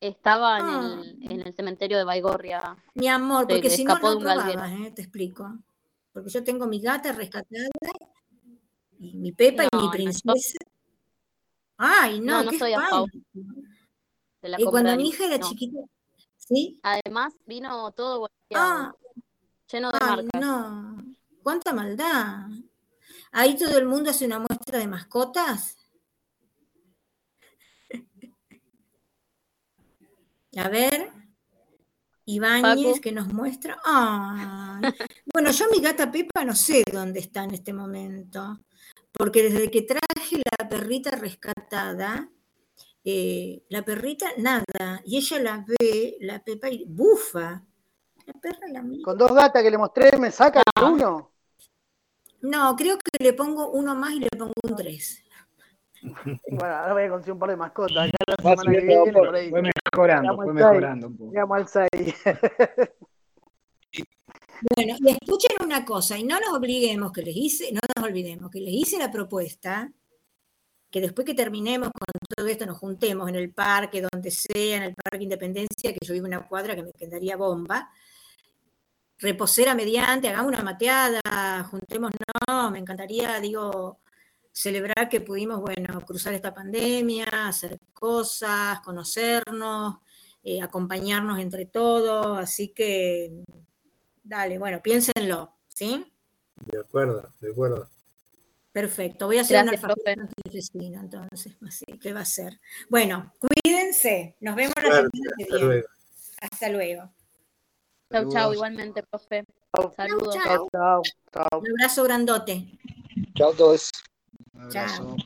Estaba en Ah. el, en el cementerio de Baigorria. Mi amor, porque si no, no probabas, ¿eh? te explico. Porque yo tengo mi gata rescatada y mi Pepa y mi no, princesa. Ay, no, No, no qué a la Y cuando mi hija era chiquita, ¿sí? Además, vino todo golpeado, Ah, lleno de ay, marcas. no. Cuánta maldad. Ahí todo el mundo hace una muestra de mascotas. A ver, Ibáñez que nos muestra. Ay. Bueno, yo mi gata Pepa no sé dónde está en este momento, porque desde que traje la perrita rescatada, eh, la perrita nada, y ella la ve, la Pepa, y bufa. La perra la mira. Con dos gatas que le mostré, me saca Ah. uno. No, creo que le pongo uno más y le pongo un 3. Bueno, ahora voy a conseguir un par de mascotas. Acá la Va semana que viene, por ahí. fue mejorando, fue mejorando un poco. Llegamos al 6. Bueno, y escuchen una cosa, y no nos obliguemos que les hice, no nos olvidemos que les hice la propuesta, que después que terminemos con todo esto nos juntemos en el parque, donde sea, en el Parque Independencia, que yo vivo en una cuadra que me quedaría bomba, reposera mediante, hagamos una mateada, juntémonos, me encantaría, digo, celebrar que pudimos, bueno, cruzar esta pandemia, hacer cosas, conocernos, eh, acompañarnos entre todos, así que, dale, bueno, piénsenlo, ¿sí? De acuerdo, de acuerdo. Perfecto, voy a hacer Gracias, una entonces, así que va a ser. Bueno, cuídense, nos vemos la semana que hasta luego. Hasta luego. Chau, chau, igualmente, profe. Chau, Saludos. chau. chau, chau. Un abrazo grandote. Chao a todos. Un Chao. abrazo.